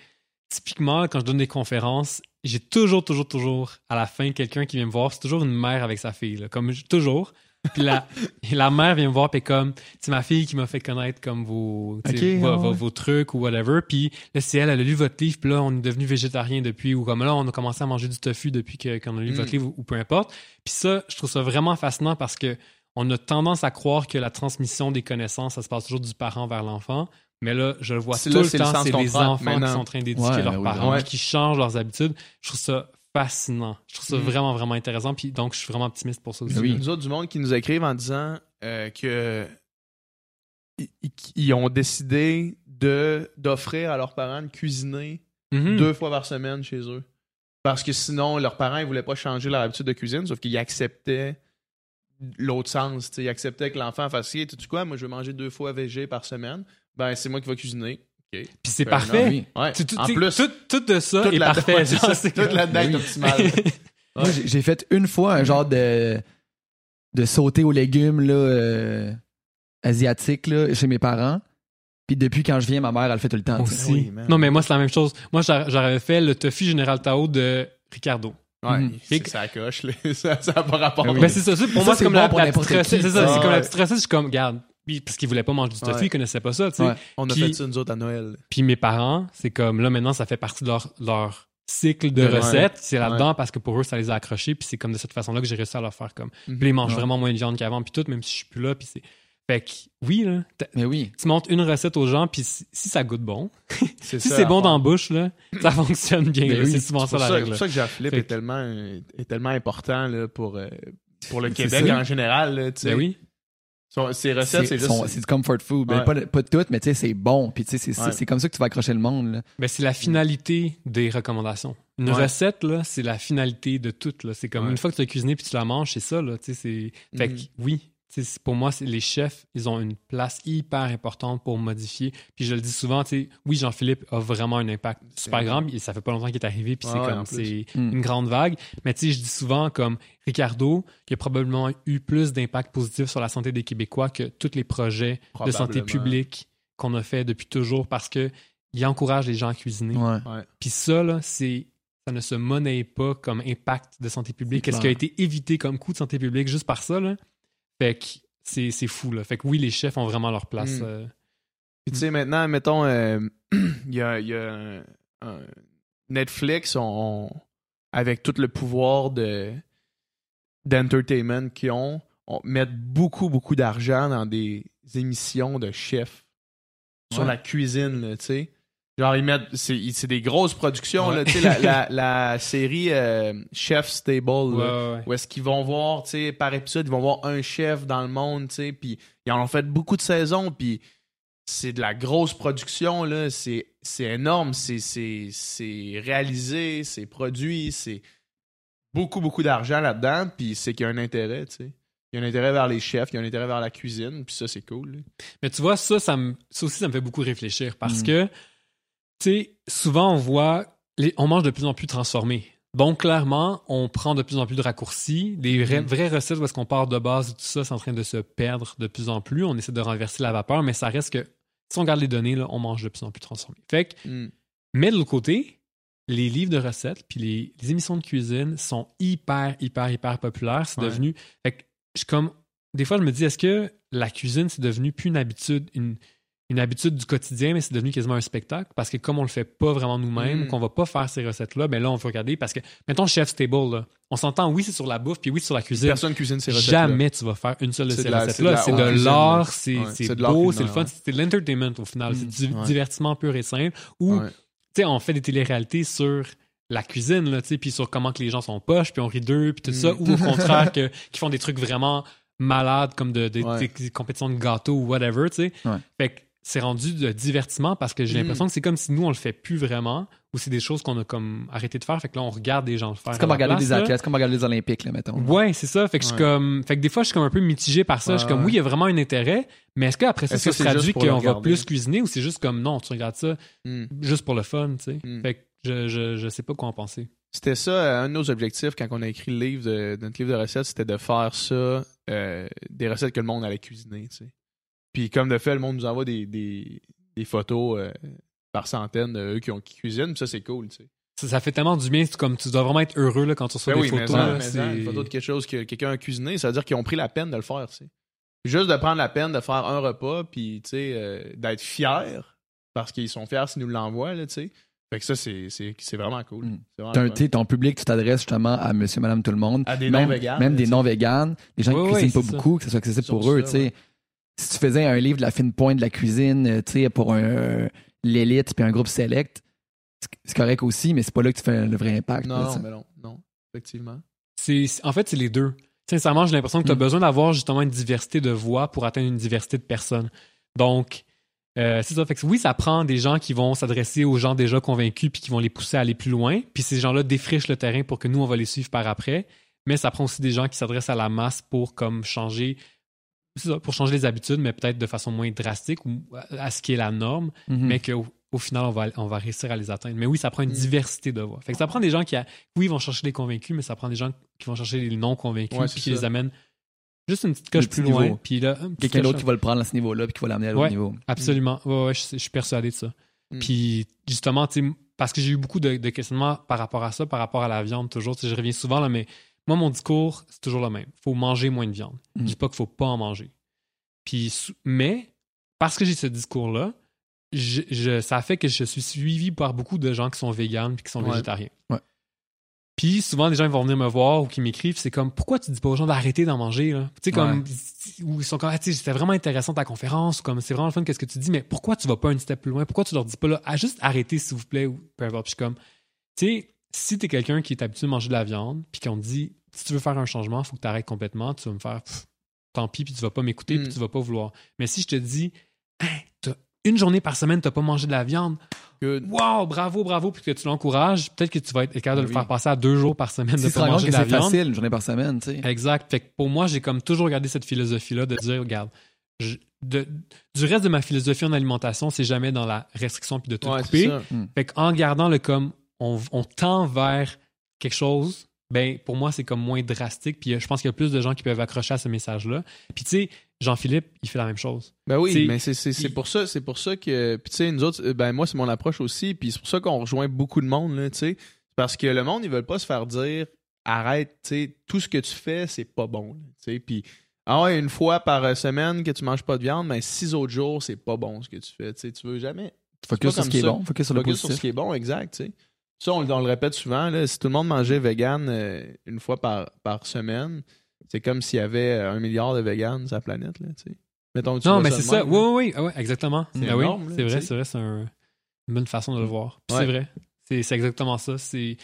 typiquement quand je donne des conférences, j'ai toujours, toujours, toujours à la fin quelqu'un qui vient me voir. C'est toujours une mère avec sa fille, là, comme toujours. Puis la, [laughs] la mère vient me voir, puis comme, c'est ma fille qui m'a fait connaître comme vos, vos, vos- ouais. vos trucs ou whatever. Puis là, c'est elle, elle a lu votre livre, puis là, on est devenu végétarien depuis, ou comme là, on a commencé à manger du tofu depuis que- qu'on a lu Mm. votre livre, ou, ou peu importe. Puis ça, je trouve ça vraiment fascinant parce que on a tendance à croire que la transmission des connaissances, ça se passe toujours du parent vers l'enfant. Mais là, je le vois C'est tout là, le temps, c'est les enfants qui sont en train d'éduquer Ouais, leurs oui, parents, ouais. qui changent leurs habitudes. Je trouve ça fascinant. Je trouve ça Mm. vraiment, vraiment intéressant. Puis donc, je suis vraiment optimiste pour ça aussi. Oui. Nous autres, du monde qui nous écrivent en disant euh, que ils, ont décidé de d'offrir à leurs parents de cuisiner Mhm. deux fois par semaine chez eux. Parce que sinon, leurs parents, ils voulaient pas changer leur habitude de cuisine, sauf qu'ils acceptaient l'autre sens. tu sais. Ils acceptaient que l'enfant fasse tu sais quoi, moi je veux manger deux fois végé par semaine. Ben, c'est moi qui vais cuisiner. Puis c'est Ben, parfait. Oui. Ouais. Tu- tu- en plus, tout, tout de ça est parfait. [laughs] ouais, Genre, toute la Oui. optimale. Moi, j'ai- fait une fois un genre de, de sauter aux légumes là, euh, asiatique là, chez mes parents. Puis depuis quand je viens, ma mère, elle le fait tout le temps. Aussi. Oui, man. non, mais moi, c'est la même chose. Moi, j'aurais j'aurais fait le tofu Général Tao de Ricardo. Ouais, Mhm. c'est ça coche, là. [laughs] ça n'a pas rapport. Oui. C'est ça. ça, Pour Ça, moi, c'est comme bon la, la petite recette. C'est ça. C'est comme la ouais. petite recette. Je suis comme, regarde. Puis, parce qu'ils voulaient pas manger du tofu, Ouais. ils connaissaient pas ça, tu sais. Ouais. On a Puis- fait ça nous autres à Noël. Puis mes parents, c'est comme là maintenant, ça fait partie de leur, leur cycle de Ouais. recettes. C'est là-dedans parce que pour eux, ça les a accrochés. Puis c'est comme de cette façon-là que j'ai réussi à leur faire comme. Puis là, ils mangent Ouais. vraiment moins de viande qu'avant, puis tout, même si je suis plus là. Puis c'est. Fait que oui, là, t'as- Mais oui. tu montres une recette aux gens, puis si, si ça goûte bon, C'est [laughs] si c'est bon dans la bouche, là, ça fonctionne bien. Oui, c'est souvent C'est ça pour la ça, règle. pour ça que Jean-Philippe Fait est que- tellement, est tellement important là, pour, euh, pour le C'est Québec en général. Là, tu sais. Ben oui. Son- ses recettes, c'est juste. c'est du comfort food. Ben, pas, pas toutes, mais tu sais, c'est bon. Puis tu sais, c'est- c'est Ouais. c'est comme ça que tu vas accrocher le monde. Là. Ben, c'est la finalité des recommandations. Une Ouais. recette, là, c'est la finalité de tout. là. C'est comme Ouais. une fois que tu as cuisiné puis tu la manges, c'est ça. Là, tu sais, c'est... Fait que Mhm. oui, c'est- pour moi, les chefs, ils ont une place hyper importante pour modifier. Puis je le dis souvent, tu sais, oui, Jean-Philippe a vraiment un impact super grand. puis Ça fait pas longtemps qu'il est arrivé, puis Ouais, c'est ouais, comme Mm. une grande vague. Mais tu sais, je dis souvent comme Ricardo, qui a probablement eu plus d'impact positif sur la santé des Québécois que tous les projets de santé publique qu'on a fait depuis toujours parce que il encourage les gens à cuisiner. Ouais. Ouais. Puis ça, là, c'est ça ne se monnaie pas comme impact de santé publique. Qu'est-ce qui a été évité comme coût de santé publique juste par ça, là? Fait que c'est c'est fou, là. Fait que oui, les chefs ont vraiment leur place. Mm. euh. Puis tu sais, maintenant, mettons, euh, [clears throat] il y a, il y a un- un- Netflix, on, on- avec tout le pouvoir de d'entertainment qu'ils ont, on met beaucoup, beaucoup d'argent dans des émissions de chefs sur Ouais. la cuisine, tu sais. Genre, ils mettent. C'est des grosses productions, Ouais. là, tu sais. La, la, la [laughs] série euh, Chef Stable, Ouais, ouais. où est-ce qu'ils vont voir, tu sais, par épisode, ils vont voir un chef dans le monde, tu sais, puis ils en ont fait beaucoup de saisons, puis c'est de la grosse production, là, c'est c'est énorme, c'est- c'est c'est réalisé, c'est produit, c'est beaucoup, beaucoup d'argent là-dedans, puis c'est qu'il y a un intérêt, tu sais. Il y a un intérêt vers les chefs, il y a un intérêt vers la cuisine, puis ça, c'est cool. là. Mais tu vois, ça, ça, me, ça aussi, ça me fait beaucoup réfléchir parce Mm. que, tu sais, souvent, on voit, les, on mange de plus en plus transformé. Donc, clairement, on prend de plus en plus de raccourcis. Des vrais- Mhm. vraies recettes où est-ce qu'on part de base et tout ça, c'est en train de se perdre de plus en plus. On essaie de renverser la vapeur, mais ça reste que, si on regarde les données, là, on mange de plus en plus transformé. Fait que, Mm. mais de l'autre côté, les livres de recettes puis les, les émissions de cuisine sont hyper, hyper, hyper populaires. C'est Ouais. devenu. Fait que je comme. Des fois, je me dis, est-ce que la cuisine, c'est devenu plus une habitude, une, une habitude du quotidien, mais c'est devenu quasiment un spectacle? Parce que comme on le fait pas vraiment nous-mêmes, Mm. qu'on va pas faire ces recettes-là, ben là, on veut regarder. Parce que, mettons, Chef Stable, là, on s'entend, oui, c'est sur la bouffe, puis oui, c'est sur la cuisine. Personne cuisine ces recettes Jamais tu vas faire une seule de ces recettes-là. c'est de l'art, c'est beau, c'est le fun, c'est de l'entertainment au final. Mm. C'est du Ouais. divertissement pur et simple. Ou Ouais. tu sais, on fait des téléréalités sur la cuisine, là, tu sais, puis sur comment que les gens sont poches, puis on rit d'eux, puis tout ça, Mm. ou au [laughs] contraire, que, qui font des trucs vraiment malades, comme de, de- Ouais. des compétitions de gâteaux ou whatever, tu sais. Fait que c'est rendu de divertissement parce que j'ai Mm. l'impression que c'est comme si nous, on le fait plus vraiment, ou c'est des choses qu'on a comme arrêté de faire, fait que là, on regarde des gens le faire. C'est comme regarder place, des athlètes, c'est comme regarder les Olympiques, là, mettons. Ouais, c'est ça. Fait que je suis comme, fait que des fois, je suis comme un peu mitigé par ça. je suis comme, oui, il y a vraiment un intérêt, mais est-ce qu'après ça, Est-ce ça que se traduit qu'on va plus cuisiner ou c'est juste comme, non, tu regardes ça Mm. juste pour le fun, tu sais? Mm. Fait que je, je, je sais pas quoi en penser. C'était ça, euh, un de nos objectifs quand on a écrit le livre de, notre livre de recettes, c'était de faire ça, euh, des recettes que le monde allait cuisiner, tu sais. Puis comme de fait, le monde nous envoie des, des, des photos euh, par centaines de eux qui, ont, qui cuisinent, puis ça c'est cool, tu sais. Ça, ça fait tellement du bien, comme, tu dois vraiment être heureux là, quand tu reçois Ben des oui, photos. mais, là, mais une photo de quelque chose que quelqu'un a cuisiné, ça veut dire qu'ils ont pris la peine de le faire, tu sais. Juste de prendre la peine de faire un repas, puis tu sais, euh, d'être fiers, parce qu'ils sont fiers s'ils nous l'envoient, là, tu sais. Fait que ça, c'est, c'est, c'est vraiment cool. Mm. C'est vraiment sais, ton public, tu t'adresses justement à monsieur, madame, tout le monde. À des même, non-véganes, Même là, des non-véganes, des gens qui cuisinent ouais, pas ça. beaucoup, que ce soit accessible Surtout pour eux, ça, tu sais. ouais. Si tu faisais un livre de la fine pointe de la cuisine, euh, tu sais, pour un, euh, l'élite puis un groupe select, c'est- correct aussi, mais c'est pas là que tu fais le vrai impact. Non, là, non, ça. mais non, non, effectivement. C'est, en fait, c'est les deux. Sincèrement, j'ai l'impression que tu as Mm. besoin d'avoir justement une diversité de voix pour atteindre une diversité de personnes. Donc, euh, c'est ça. Fait que oui, ça prend des gens qui vont s'adresser aux gens déjà convaincus puis qui vont les pousser à aller plus loin. Puis ces gens-là défrichent le terrain pour que nous, on va les suivre par après. Mais ça prend aussi des gens qui s'adressent à la masse pour comme changer, ça, pour changer les habitudes, mais peut-être de façon moins drastique ou à ce qui est la norme Mhm. mais qu'au au final, on va, on va réussir à les atteindre. Mais oui, ça prend une Mm. diversité de voix. Fait que ça prend des gens qui, a- oui, vont chercher les convaincus, mais ça prend des gens qui vont chercher les non convaincus, Ouais, qui ça. les amènent juste une petite coche plus loin. niveau. Puis là, un petit Quelqu'un d'autre qui va le prendre à ce niveau-là puis qui va l'amener à l'autre Ouais. niveau. Absolument. Ouais, ouais, je, je suis persuadé de ça. Puis justement, parce que j'ai eu beaucoup de, de questionnements par rapport à ça, par rapport à la viande toujours. Je reviens souvent là, mais moi, mon discours, c'est toujours le même. faut manger moins de viande. Mm. Je dis pas qu'il faut pas en manger. Puis, mais parce que j'ai ce discours-là, je, je- ça fait que je suis suivi par beaucoup de gens qui sont véganes puis qui sont Ouais. végétariens. Ouais. Puis souvent, des gens ils vont venir me voir ou qui m'écrivent, c'est comme pourquoi tu dis pas aux gens d'arrêter d'en manger là? Tu sais comme ou ils sont comme ah, tu sais, c'était vraiment intéressant ta conférence ou comme c'est vraiment le fun qu'est-ce que tu dis, mais pourquoi tu vas pas un step plus loin? Pourquoi tu leur dis pas là ah, juste arrêter s'il vous plaît ou peu importe. Puis je suis comme tu sais si t'es quelqu'un qui est habitué de manger de la viande puis qu'on te dit si tu veux faire un changement, faut que tu arrêtes complètement, tu vas me faire pff, tant pis puis tu vas pas m'écouter Mm. puis tu vas pas vouloir. Mais si je te dis Hey, t'as une journée par semaine, t'as pas mangé de la viande. Good. Wow, bravo, bravo, puis que tu l'encourages. Peut-être que tu vas être capable de le faire passer à deux jours par semaine Si de tu pas manger de la c'est viande. facile, une journée par semaine, tu sais. Exact. Fait que pour moi, j'ai comme toujours gardé cette philosophie-là de dire, regarde, je- de- du reste de ma philosophie en alimentation, c'est jamais dans la restriction puis de tout Ouais, couper. c'est. Fait qu'en gardant le comme, on, on tend vers quelque chose, ben pour moi, c'est comme moins drastique. Puis euh, je pense qu'il y a plus de gens qui peuvent accrocher à ce message-là. Puis tu sais, Jean-Philippe, il fait la même chose. Ben oui, C'est- mais c'est il- pour ça, c'est pour ça que puis tu sais nous autres euh, ben moi c'est mon approche aussi puis c'est pour ça qu'on rejoint beaucoup de monde là, tu sais, parce que le monde ils veulent pas se faire dire arrête, tu sais, tout ce que tu fais c'est pas bon, tu sais, puis ah ouais, une fois par euh, semaine que tu manges pas de viande, mais six autres jours, c'est pas bon ce que tu fais, tu sais, tu veux jamais Focus sur ce qui est bon, focus sur le focus sur ce qui est bon, exact, tu sais. Ça, on, on le répète souvent, là, si tout le monde mangeait vegan euh, une fois par, par semaine, c'est comme s'il y avait euh, un milliard de vegans sur la planète, là, tu. Mettons que tu non, mais de c'est ça. même, Oui, oui, oui. Ah ouais, exactement. C'est Ben oui, énorme, c'est vrai, tu c'est vrai, c'est un- une bonne façon de le voir. Ouais. c'est vrai. C'est exactement ça. Si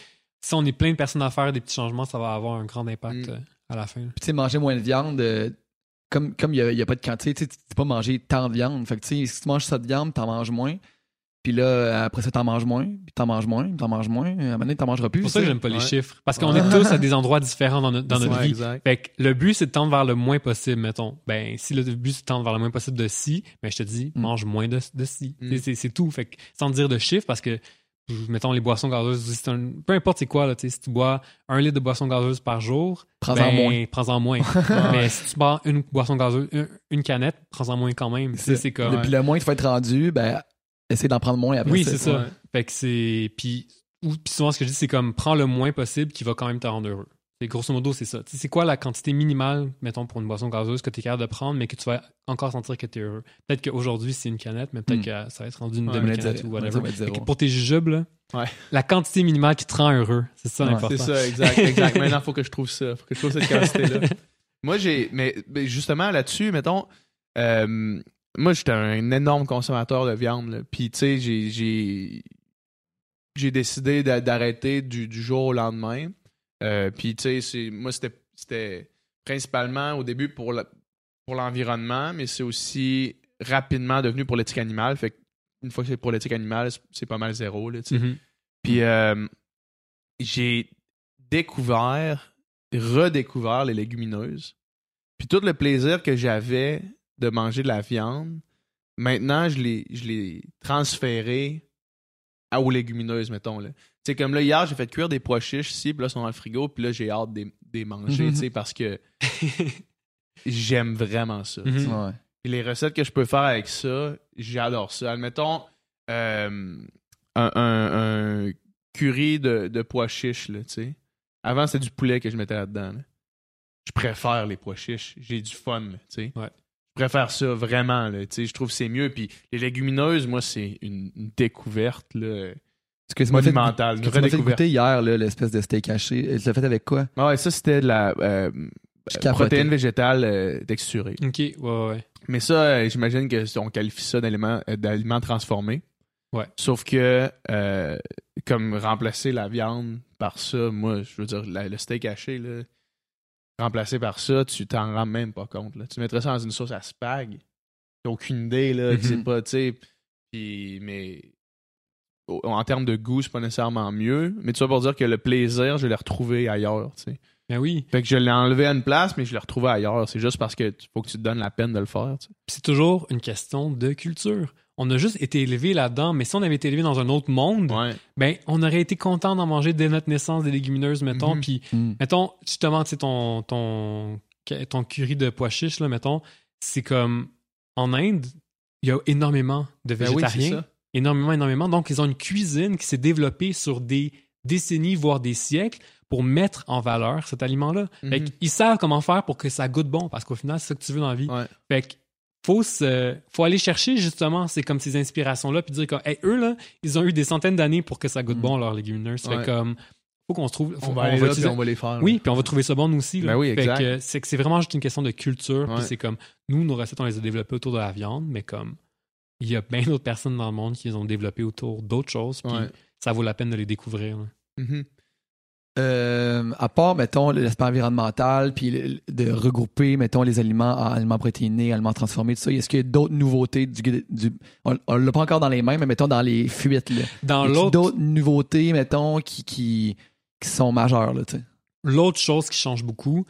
on est plein de personnes à faire des petits changements, ça va avoir un grand impact Mm. euh, à la fin. Puis tu sais, manger moins de viande, euh, comme comme il n'y a, pas de quantité, tu tu peux pas manger tant de viande. Fait que tu sais, si tu manges ça de viande, t'en manges moins. Puis là, après ça, t'en manges moins, puis t'en manges moins, puis t'en manges moins. À un moment donné, t'en mangeras plus. C'est pour ça que j'aime pas les chiffres. Parce qu'on Ouais. est [laughs] tous à des endroits différents dans, notre- dans notre Ouais, vie. exact. Fait que le but, c'est de tendre vers le moins possible, mettons. Ben, si le but, c'est de tendre vers le moins possible de ci, ben, je te dis, Mm. mange moins de, de ci. Mm. C'est- C'est c'est tout. Fait que, sans dire de chiffres, parce que, mettons, les boissons gazeuses, c'est un- peu importe c'est quoi, là, tu sais, si tu bois un litre de boisson gazeuse par jour, Prends-en ben, moins. Prends-en moins. [laughs] Mais si tu bois une boisson gazeuse, une, une canette, prends-en moins quand même. Tu sais, C'est- C'est comme. Puis le moins que tu vas être rendu, ben, essaie d'en prendre moins après Oui, c'est ça. Ouais. Fait que c'est. Puis, ou- puis souvent, ce que je dis, c'est comme prends le moins possible qui va quand même te rendre heureux. C'est grosso modo, c'est ça. Tu sais, C'est quoi la quantité minimale, mettons, pour une boisson gazeuse que tu es capable de prendre, mais que tu vas encore sentir que tu es heureux? Peut-être qu'aujourd'hui, c'est une canette, mais peut-être Mm. que ça va être rendu une Ouais, demi-canette ou whatever. pour tes jujubes, là, Ouais. la quantité minimale qui te rend heureux, c'est ça Ouais. l'important. C'est ça, exact, exact. [laughs] Maintenant, il faut que je trouve ça. faut que je trouve cette quantité-là. [laughs] moi, j'ai. Mais, mais justement, là-dessus, mettons. euh, moi, j'étais un énorme consommateur de viande. là. Puis, tu sais, j'ai- j'ai. Décidé d'a- d'arrêter du, du jour au lendemain. Euh, puis, tu sais, c'est- moi, c'était- c'était principalement au début pour la- pour l'environnement, mais c'est aussi rapidement devenu pour l'éthique animale. Fait une fois que c'est pour l'éthique animale, c'est- pas mal zéro. Là. Mhm. Puis euh, j'ai découvert, redécouvert les légumineuses. Puis tout le plaisir que j'avais de manger de la viande, maintenant je l'ai, je l'ai transféré à, aux légumineuses, mettons. Là. Comme là, hier, j'ai fait cuire des pois chiches ici, puis là, ils sont dans le frigo, puis là, j'ai hâte de les manger, Mhm. tu sais, parce que [laughs] j'aime vraiment ça. Mhm. Ouais. Puis les recettes que je peux faire avec ça, j'adore ça. Admettons, euh, un, un- un curry de, de pois chiches, là, tu sais. Avant, c'était du poulet que je mettais là-dedans. là. Je préfère les pois chiches. J'ai du fun, tu sais. Ouais. Je préfère ça vraiment, là. Je trouve que c'est mieux. Puis les légumineuses, moi, c'est une, une découverte, là, Ce que tu m'as fait, monumentale. ce Une que tu m'as fait redécouverte. goûter hier, là, l'espèce de steak haché, tu l'as fait avec quoi? Ah ouais, ça, c'était de la... euh, euh, protéines végétales euh, texturées. Ok, ouais, ouais, ouais. Mais ça, euh, j'imagine que on qualifie ça d'aliments euh, d'aliments transformés. Ouais. Sauf que euh, comme remplacer la viande par ça, moi, je veux dire, la- le steak haché, là, remplacé par ça, tu t'en rends même pas compte. Là. Tu mettrais ça dans une sauce à spag. T'as aucune idée, là. Sais Mhm. pas, tu sais. Puis, mais au- en termes de goût, c'est pas nécessairement mieux. Mais tu vas pour dire que le plaisir, je l'ai retrouvé ailleurs, tu sais. Ben oui. Fait que je l'ai enlevé à une place, mais je l'ai retrouvé ailleurs. C'est juste parce que tu- faut que tu te donnes la peine de le faire, tu sais. Puis c'est toujours une question de culture. On a juste été élevé là-dedans, mais si on avait été élevé dans un autre monde, Ouais. ben on aurait été content d'en manger dès notre naissance des légumineuses, mettons. Mhm. Puis Mm. mettons, justement, tu sais, ton, ton, ton curry de pois chiches, là, mettons, c'est comme en Inde, il y a énormément de Ben oui, c'est végétariens. ça. énormément, énormément. Donc, ils ont une cuisine qui s'est développée sur des décennies, voire des siècles, pour mettre en valeur cet aliment-là. Fait Mhm. qu'ils savent comment faire pour que ça goûte bon, parce qu'au final, c'est ça que tu veux dans la vie. Ouais. Fait que faut, se- faut aller chercher justement c'est comme ces inspirations-là, puis dire hey, eux, là, ils ont eu des centaines d'années pour que ça goûte Mm. bon, leurs légumineuses. Fait Ouais. comme, faut qu'on se trouve. faut- On va aller là, puis utiliser- on va les faire. oui, puis on va trouver ça bon nous aussi. Là. Ben oui, Fait que c'est que c'est vraiment juste une question de culture. Puis c'est comme nous, nos recettes, on les a développées autour de la viande, mais comme il y a bien d'autres personnes dans le monde qui les ont développées autour d'autres choses. Puis Ouais. ça vaut la peine de les découvrir. là. Euh, à part, mettons, l'aspect environnemental, puis de regrouper, mettons, les aliments en aliments protéinés, aliments transformés, tout ça, est-ce qu'il y a d'autres nouveautés du, guide- du on, on l'a pas encore dans les mains, mais mettons dans les fuites, là. Dans l'autre, d'autres nouveautés, mettons, qui, qui, qui sont majeures, là, tu sais? l'autre chose qui change beaucoup,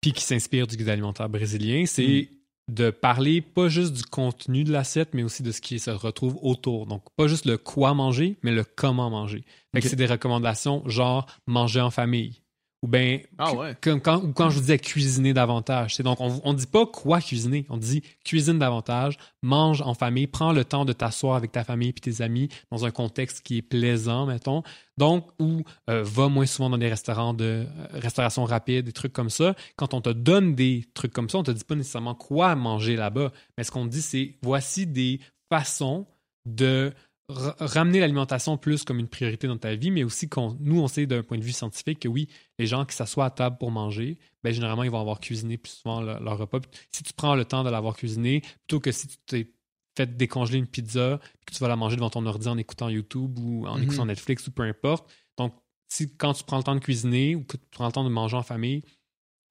puis qui s'inspire du guide alimentaire brésilien, c'est de parler pas juste du contenu de l'assiette, mais aussi de ce qui se retrouve autour. Donc, pas juste le quoi manger, mais le comment manger. Fait que Ok. c'est des recommandations genre manger en famille. Ou bien, Ah ouais. comme quand, ou quand je vous disais cuisiner davantage. C'est donc, on ne dit pas quoi cuisiner. On dit cuisine davantage, mange en famille, prends le temps de t'asseoir avec ta famille et tes amis dans un contexte qui est plaisant, mettons. Donc, ou euh, va moins souvent dans des restaurants de euh, restauration rapide, des trucs comme ça. Quand on te donne des trucs comme ça, on te dit pas nécessairement quoi manger là-bas. Mais ce qu'on te dit, c'est voici des façons de ramener l'alimentation plus comme une priorité dans ta vie, mais aussi qu'on, nous, on sait d'un point de vue scientifique que oui, les gens qui s'assoient à table pour manger, ben, généralement, ils vont avoir cuisiné plus souvent leur, leur repas. Si tu prends le temps de l'avoir cuisiné, plutôt que si tu t'es fait décongeler une pizza, puis que tu vas la manger devant ton ordi en écoutant YouTube ou en Mhm. écoutant Netflix ou peu importe. Donc, si quand tu prends le temps de cuisiner ou que tu prends le temps de manger en famille,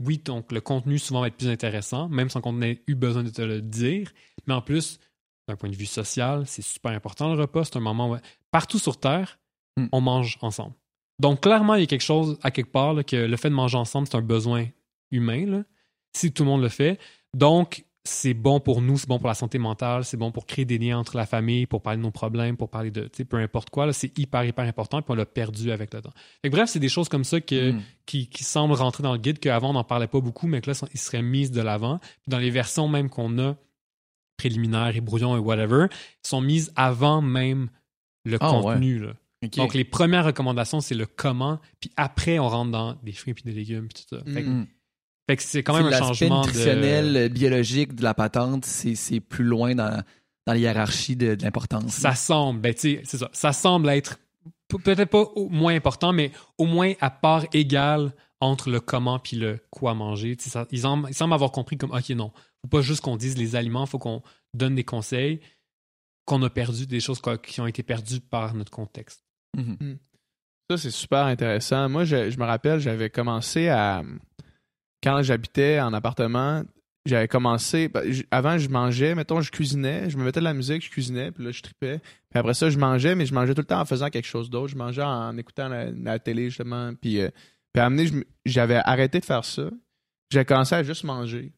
oui, donc le contenu souvent va être plus intéressant, même sans qu'on ait eu besoin de te le dire. Mais en plus, d'un point de vue social, c'est super important le repas. C'est un moment où partout sur Terre, Mm. on mange ensemble. Donc clairement, il y a quelque chose à quelque part là, que le fait de manger ensemble, c'est un besoin humain. là, si tout le monde le fait. Donc, c'est bon pour nous, c'est bon pour la santé mentale, c'est bon pour créer des liens entre la famille, pour parler de nos problèmes, pour parler de peu importe quoi. C'est hyper, hyper important, puis on l'a perdu avec le temps. Fait que bref, c'est des choses comme ça que, Mm. qui, qui semblent rentrer dans le guide, qu'avant, on n'en parlait pas beaucoup, mais que là, ils seraient mises de l'avant. Dans les versions même qu'on a, préliminaires et brouillons et whatever, sont mises avant même le Ah, contenu. là. Donc, les premières recommandations, c'est le comment, puis après, on rentre dans des fruits et des légumes, puis tout ça. Fait, que- Mm. que c'est quand même un changement nutritionnel, de... euh, biologique de la patente, c'est plus loin dans, dans la hiérarchie de, de l'importance. Ça semble, ben, tu sais, c'est ça. Ça semble être pe- peut-être pas au moins important, mais au moins à part égale entre le comment puis le quoi manger. Ça- ils, en- ils semblent avoir compris comme, OK, non, faut pas juste qu'on dise les aliments, faut qu'on donne des conseils qu'on a perdu, des choses qui ont été perdues par notre contexte. Mhm. Ça, c'est super intéressant. Moi, je, je me rappelle, j'avais commencé à. Quand j'habitais en appartement, j'avais commencé. ben, Avant, je mangeais, mettons, je cuisinais, je me mettais de la musique, je cuisinais, puis là, je tripais. Puis après ça, je mangeais, mais je mangeais tout le temps en faisant quelque chose d'autre. Je mangeais en écoutant la, la télé, justement. Puis, euh, puis à un moment donné, je me- j'avais arrêté de faire ça. J'ai commencé à juste manger.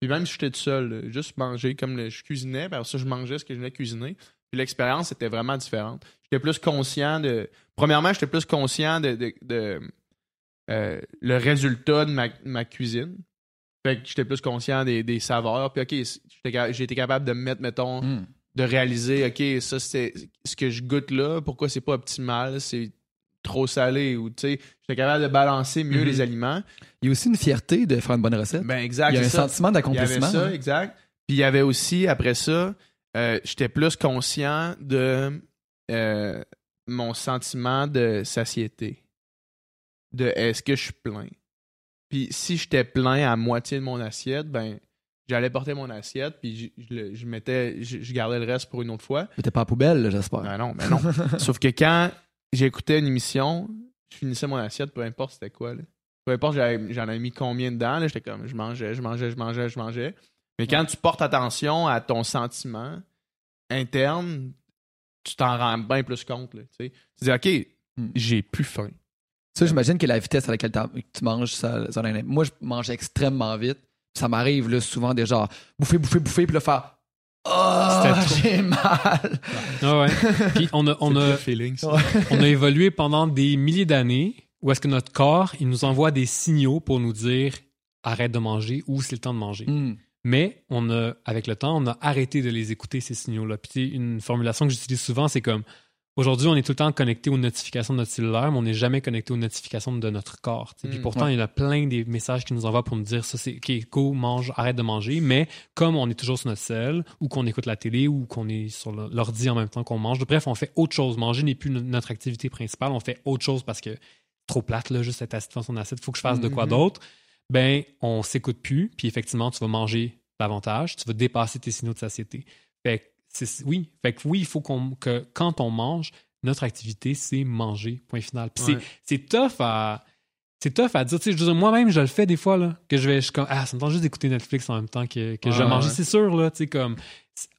Puis même si j'étais tout seul, là, juste manger comme le- je cuisinais, puis ça, je mangeais ce que je venais cuisiner. Puis l'expérience était vraiment différente. J'étais plus conscient de. Premièrement, j'étais plus conscient de, de, de, euh, le résultat de ma, ma cuisine. Fait que j'étais plus conscient des, des saveurs. Puis, OK, j'ai été capable de me mettre, mettons, Mm. de réaliser, OK, ça, c'est ce que je goûte là. Pourquoi c'est pas optimal? C'est trop salé ou, tu sais, j'étais capable de balancer mieux Mhm. les aliments. Il y a aussi une fierté de faire une bonne recette. Ben, exact. Il y a un ça. sentiment Il y avait d'accomplissement. ça, hein. exact. Puis il y avait aussi, après ça, euh, j'étais plus conscient de euh, mon sentiment de satiété. De est-ce que je suis plein? Puis si j'étais plein à moitié de mon assiette, ben j'allais porter mon assiette, puis je, je le- je mettais, je, je gardais le reste pour une autre fois. Mais t'es pas à poubelle, j'espère. Ben non, ben non. [laughs] Sauf que quand j'écoutais une émission, je finissais mon assiette, peu importe c'était quoi. Là. Peu importe j'en avais mis combien dedans, là, j'étais comme je mangeais, je mangeais, je mangeais, je mangeais. Mais quand tu portes attention à ton sentiment interne, tu t'en rends bien plus compte. Là, tu dis OK, Hmm. j'ai plus faim. Ça, j'imagine que la vitesse à laquelle tu manges, ça. Moi, je mange extrêmement vite. Ça m'arrive là, souvent déjà bouffer, bouffer, bouffer, puis là faire Oh, j'ai mal. Ah ouais. Puis on a, on, C'est a, le feeling, ça. on a évolué pendant des milliers d'années où est-ce que notre corps, il nous envoie des signaux pour nous dire arrête de manger ou c'est le temps de manger. Hmm. Mais on a, avec le temps, on a arrêté de les écouter, ces signaux-là. Puis tu sais, une formulation que j'utilise souvent, c'est comme aujourd'hui, on est tout le temps connecté aux notifications de notre cellulaire, mais on n'est jamais connecté aux notifications de notre corps. sais. Puis Mm, pourtant, ouais. il y en a plein des messages qui nous envoient pour nous dire ça, c'est OK, go, mange, arrête de manger. Mais comme on est toujours sur notre cell, ou qu'on écoute la télé, ou qu'on est sur l'ordi en même temps qu'on mange, bref, on fait autre chose. Manger n'est plus no- notre activité principale, on fait autre chose parce que trop plate, là, juste être assis devant son assiette, il faut que je fasse de quoi Mhm. d'autre. Ben, on s'écoute plus, puis effectivement, tu vas manger davantage, tu vas dépasser tes signaux de satiété. Fait oui, fait que oui, il faut qu'on, que quand on mange, notre activité, c'est manger, point final. Puis c'est- Ouais. c'est tough à. C'est tough à dire. Tu sais, moi-même, je le fais des fois, là, que je vais. Je comme, ah, ça me tente juste d'écouter Netflix en même temps que, que je vais manger. ouais. C'est sûr, là, tu sais, comme.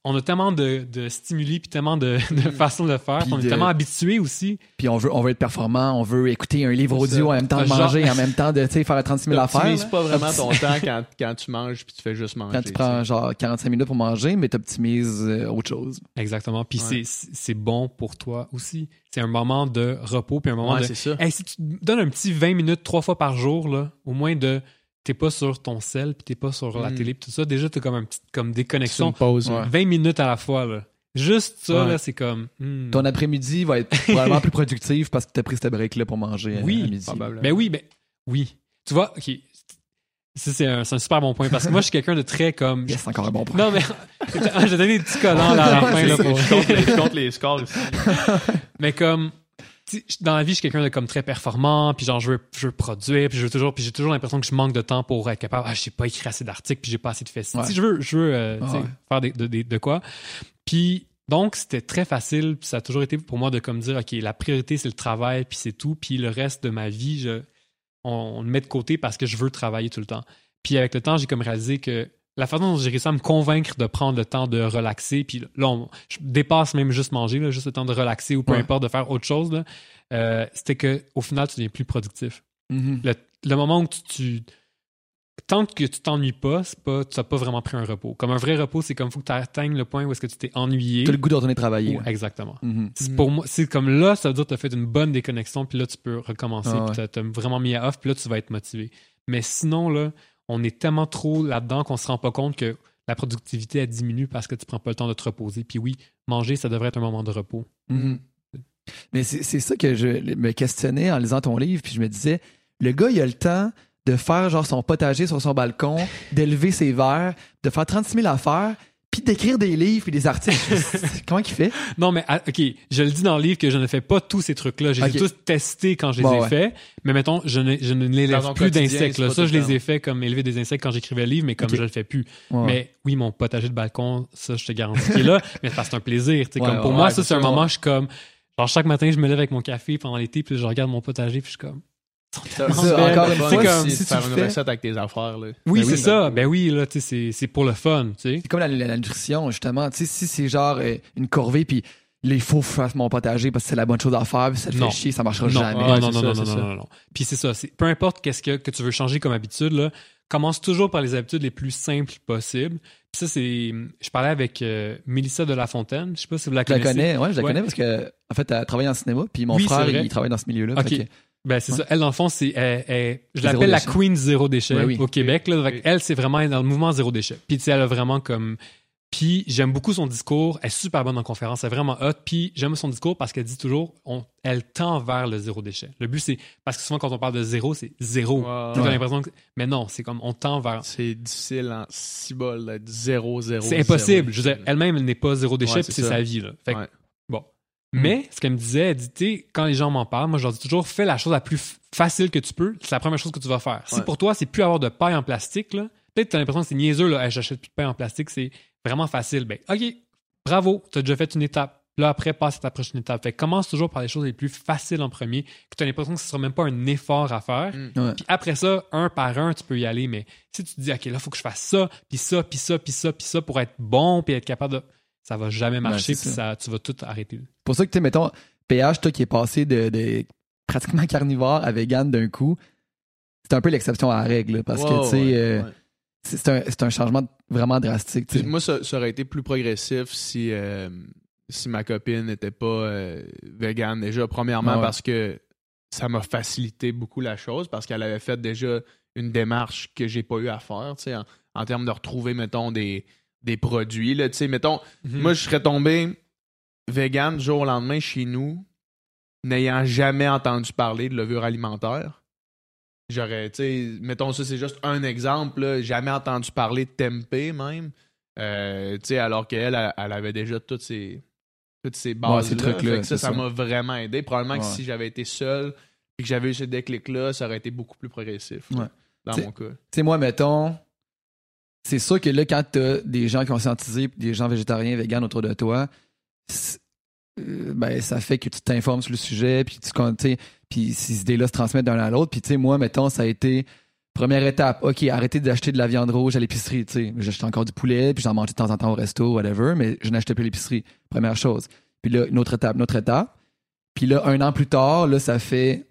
On a tellement de, de stimuli puis tellement de, [laughs] de Mm. façons de faire. Puis on est tellement habitué aussi. Puis on veut, on veut être performant, on veut écouter un livre audio en même temps de Genre- manger, en même temps de tu faire 36 000 affaires. T'optimises là. pas vraiment ton temps quand, quand tu manges puis tu fais juste manger. Quand tu prends genre 45 minutes pour manger, mais t'optimises euh, autre chose. Exactement. Puis Ouais. c'est- c'est bon pour toi aussi. C'est un moment de repos puis un moment Ouais, de. c'est ça. Hey, si tu te donnes un petit 20 minutes trois fois par jour, là, au moins de. T'es pas sur ton sel, puis t'es pas sur la Mm. télé, puis tout ça. Déjà, t'as comme un petit comme C'est déconnexion. une pause. Ouais. 20 minutes à la fois, là. Juste ça, Ouais. là, c'est comme. hmm. Ton après-midi va être probablement plus productif parce que t'as pris ce break-là pour manger Oui, à midi. probablement. Ben oui, ben oui. Tu vois, ok. Ça, c'est un, c'est un super bon point parce que moi, je suis quelqu'un de très comme. Yes, encore un bon point. Non, mais. [laughs] je vais donner des petits collants là, à la [laughs] fin, là, pour. je, compte les, je compte les [laughs] scores ici. Mais comme dans la vie, je suis quelqu'un de comme très performant, puis genre je veux, je veux produire, puis je veux toujours, puis j'ai toujours l'impression que je manque de temps pour être capable. Ah, je sais pas écrire assez d'articles, puis j'ai pas assez de fesses. Ouais. Sais, je veux, je veux euh, Ouais. faire des- de, de- de quoi. Puis donc c'était très facile, puis ça a toujours été pour moi de comme dire ok, la priorité c'est le travail, puis c'est tout, puis le reste de ma vie, je, on, on le met de côté parce que je veux travailler tout le temps. Puis avec le temps, j'ai comme réalisé que la façon dont j'ai réussi à me convaincre de prendre le temps de relaxer, puis là, on- je dépasse même juste manger, là, juste le temps de relaxer ou peu Ouais. importe, de faire autre chose, là, euh, c'était que au final, tu deviens plus productif. Mhm. Le, le moment où tu, tu- Tant que tu t'ennuies pas, pas, tu n'as pas vraiment pris un repos. Comme un vrai repos, c'est comme il faut que tu atteignes le point où est-ce que tu t'es ennuyé. T'as le goût de retourner travailler. Exactement. Mhm. C'est Mm. Pour moi, c'est comme là, ça veut dire que tu as fait une bonne déconnexion, puis là, tu peux recommencer, Ah puis ouais. t'as- t'as vraiment mis à off, puis là, tu vas être motivé. Mais sinon, là, on est tellement trop là-dedans qu'on se rend pas compte que la productivité, elle diminue parce que tu prends pas le temps de te reposer. Puis oui, manger, ça devrait être un moment de repos. Mhm. Mais c'est c'est ça que je me questionnais en lisant ton livre, puis je me disais, le gars, il a le temps de faire genre son potager sur son balcon, [laughs] d'élever ses verres, de faire 36 000 affaires, puis d'écrire des livres et des articles. [laughs] Comment il fait? Non, mais ah, OK, je le dis dans le livre que je ne fais pas tous ces trucs-là. Je les ai Ok. tous testés quand je les Bon, ai ouais. faits. Mais mettons, je ne, je ne l'élève plus d'insectes. là. Ça, je le les ai faits comme élever des insectes quand j'écrivais le livre, mais comme Ok. je le fais plus. Ouais. Mais oui, mon potager de balcon, ça, je te garantis qu'il est là. [laughs] mais que c'est un plaisir. tu sais, Ouais, comme pour ouais, moi, ouais, ça, c'est un ça, moment, je suis comme... Genre, chaque matin, je me lève avec mon café pendant l'été, puis je regarde mon potager, puis je suis comme... Ça, encore une c'est fois, comme si- si tu faire une fais- recette avec tes affaires. Là. Oui, Ben c'est oui, ça. Ben oui, là, tu sais, c'est- c'est pour le fun, tu sais. C'est comme la, la- la nutrition, justement. Tu sais, si c'est genre euh, une corvée, puis là, il faut que je fasse mon potager parce que c'est la bonne chose à faire, puis ça te Non. fait chier, ça marchera non, jamais. non, non, non, ça, non, non, ça. non, non. Puis c'est ça. Peu importe qu'est-ce que, que tu veux changer comme habitude, là, commence toujours par les habitudes les plus simples possibles. Puis ça, c'est... Je parlais avec euh, Mélissa de La Fontaine. Je sais pas si vous la Je la connaissez. connais, ouais, je la Ouais. connais parce que, en fait, elle travaille en cinéma, puis mon Oui, frère, il travaille dans ce milieu-là. Ok. Ben, c'est Ouais. ça. Elle, dans le fond, c'est, elle- elle- je Zéro l'appelle la queen zéro déchet Ouais, oui. au Québec. Là. Elle, c'est vraiment dans le mouvement zéro déchet. Puis, tu sais, elle a vraiment comme. Puis, j'aime beaucoup son discours. Elle est super bonne en conférence. Elle est vraiment hot. Puis, j'aime son discours parce qu'elle dit toujours, on, elle tend vers le zéro déchet. Le but, c'est. Parce que souvent, quand on parle de zéro, c'est zéro. Ouais. Tu as Ouais. l'impression que. Mais non, c'est comme, on tend vers. C'est difficile en cibole d'être 0, 0. C'est impossible. Je veux dire, elle-même, elle n'est pas zéro déchet, Ouais, puis c'est sa vie. Là. Fait que, Bon. Mais ce qu'elle me disait, elle dit, tu sais, quand les gens m'en parlent, moi je leur dis toujours, fais la chose la plus facile que tu peux. C'est la première chose que tu vas faire. Si pour toi, c'est plus avoir de paille en plastique, là, peut-être que tu as l'impression que c'est niaiseux, là, Hey, j'achète plus de paille en plastique, c'est vraiment facile. Ben, OK, bravo, tu as déjà fait une étape. Là, après, passe à ta prochaine étape. Fait que commence toujours par les choses les plus faciles en premier, que tu as l'impression que ce sera même pas un effort à faire. Mm. Ouais. Puis après ça, un par un, tu peux y aller. Mais si tu te dis, OK, là, il faut que je fasse ça, puis ça, puis ça, puis ça, puis ça pour être bon, puis être capable de. Ça va jamais marcher, c'est puis ça. ça, tu vas tout arrêter. Pour ça que, tu sais, mettons, PH, toi qui est passé de, de pratiquement carnivore à vegan d'un coup, c'est un peu l'exception à la règle, parce que, tu sais, ouais, euh, ouais. c'est un, changement vraiment drastique. Moi, ça, ça aurait été plus progressif si, euh, si ma copine n'était pas euh, végane. Déjà, premièrement, ouais. parce que ça m'a facilité beaucoup la chose, parce qu'elle avait fait déjà une démarche que j'ai pas eu à faire, tu sais, en, en termes de retrouver, mettons, des, des produits. Là, tu sais, mettons, Mhm. moi, je serais tombé vegan du jour au lendemain chez nous, n'ayant jamais entendu parler de levure alimentaire. J'aurais, tu sais, mettons ça, c'est juste un exemple, là, jamais entendu parler de tempeh même. Euh, tu sais, alors qu'elle, elle, elle avait déjà toutes ces, toutes ces bases ces trucs-là, ça, c'est ça ça. m'a vraiment aidé. Probablement que Ouais. si j'avais été seul et que j'avais eu ce déclic-là, ça aurait été beaucoup plus progressif. Ouais. Dans T'sais- mon cas. Tu sais, moi, mettons, c'est sûr que là, quand t'as des gens conscientisés des gens végétariens, véganes autour de toi, ben, ça fait que tu t'informes sur le sujet, puis tu sais, puis ces idées-là se transmettent d'un à l'autre. Puis, tu sais, moi, mettons, ça a été première étape. OK, arrêtez d'acheter de la viande rouge à l'épicerie, tu sais. J'achetais encore du poulet, puis j'en mangeais de temps en temps au resto, whatever, mais je n'achetais plus l'épicerie. Première chose. Puis là, une autre étape, une autre étape. Puis là, un an plus tard, là, ça fait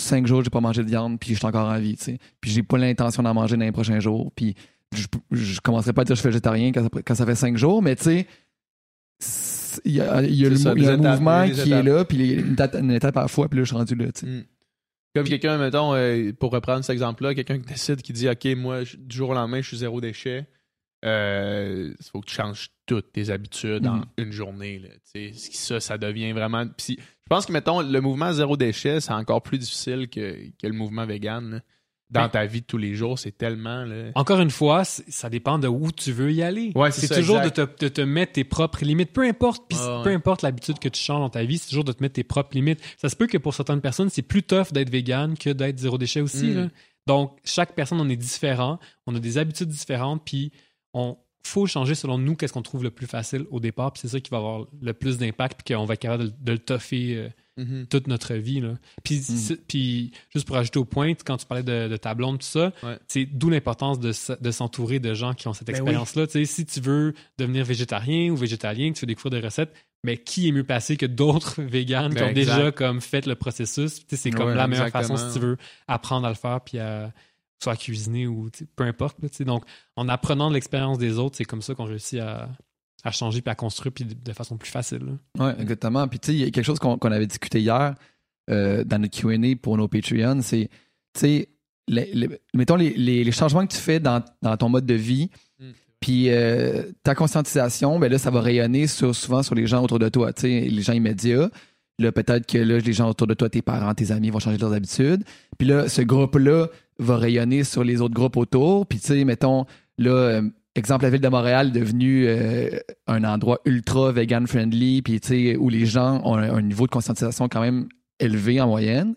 cinq jours que j'ai pas mangé de viande, puis je suis encore en vie, tu sais. Puis j'ai pas l'intention d'en manger dans les prochains jours. Puis je, je commencerai pas à dire que je suis végétarien quand ça, fait cinq jours, mais tu sais, il y a, il y a le C'est ça, mou- il y a des un étapes, mouvement qui est là, puis les- une, étape- une étape à la fois, puis là, je suis rendu là, tu sais. Mm. Comme quelqu'un, mettons, euh, pour reprendre cet exemple-là, quelqu'un qui décide, qui dit, OK, moi, du jour au lendemain, je suis zéro déchet. Il faut que tu changes toutes tes habitudes en Mhm. une journée. Là, ça, ça devient vraiment. Je pense que, mettons, le mouvement zéro déchet, c'est encore plus difficile que, que le mouvement vegan. là. Dans Ben- ta vie de tous les jours, c'est tellement. Là... Encore une fois, ça dépend de où tu veux y aller. Ouais, c'est toujours de te, de te mettre tes propres limites. Peu importe, Ah ouais. peu importe l'habitude que tu changes dans ta vie, c'est toujours de te mettre tes propres limites. Ça se peut que pour certaines personnes, c'est plus tough d'être vegan que d'être zéro déchet aussi. Mm. là. Donc, chaque personne, on est différent. On a des habitudes différentes, puis on faut changer selon nous qu'est-ce qu'on trouve le plus facile au départ, puis c'est ça qui va avoir le plus d'impact, puis qu'on va être capable de, de le toffer euh, Mhm. toute notre vie. Là. Puis, Mm. juste pour ajouter au point, quand tu parlais de, de ta blonde, tout ça, Ouais. c'est d'où l'importance de, s'entourer de gens qui ont cette Ben expérience-là. Si tu veux devenir végétarien ou végétalien, que tu veux découvrir des recettes, mais qui est mieux placé que d'autres [laughs] véganes qui Ben, ont exact. déjà comme fait le processus? C'est comme Ouais, la meilleure exactement. façon si tu veux apprendre à le faire puis à soit à cuisiner ou peu importe. là. Donc, en apprenant de l'expérience des autres, c'est comme ça qu'on réussit à, à changer puis à construire puis de, de façon plus facile. Ouais, exactement. Puis tu sais, il y a quelque chose qu'on avait discuté hier euh, dans notre Q&A pour nos Patreons, c'est, tu sais, les- les- mettons les, changements que tu fais dans, dans ton mode de vie, Mm. puis euh, ta conscientisation, ben là, ça va rayonner sur, souvent sur les gens autour de toi, tu sais, les gens immédiats. Là, peut-être que là, les gens autour de toi, tes parents, tes amis vont changer leurs habitudes. Puis là, ce groupe-là va rayonner sur les autres groupes autour. Puis tu sais, mettons, là, euh, exemple, la ville de Montréal est devenue euh, un endroit ultra vegan friendly, puis tu sais, où les gens ont un, niveau de conscientisation quand même élevé en moyenne.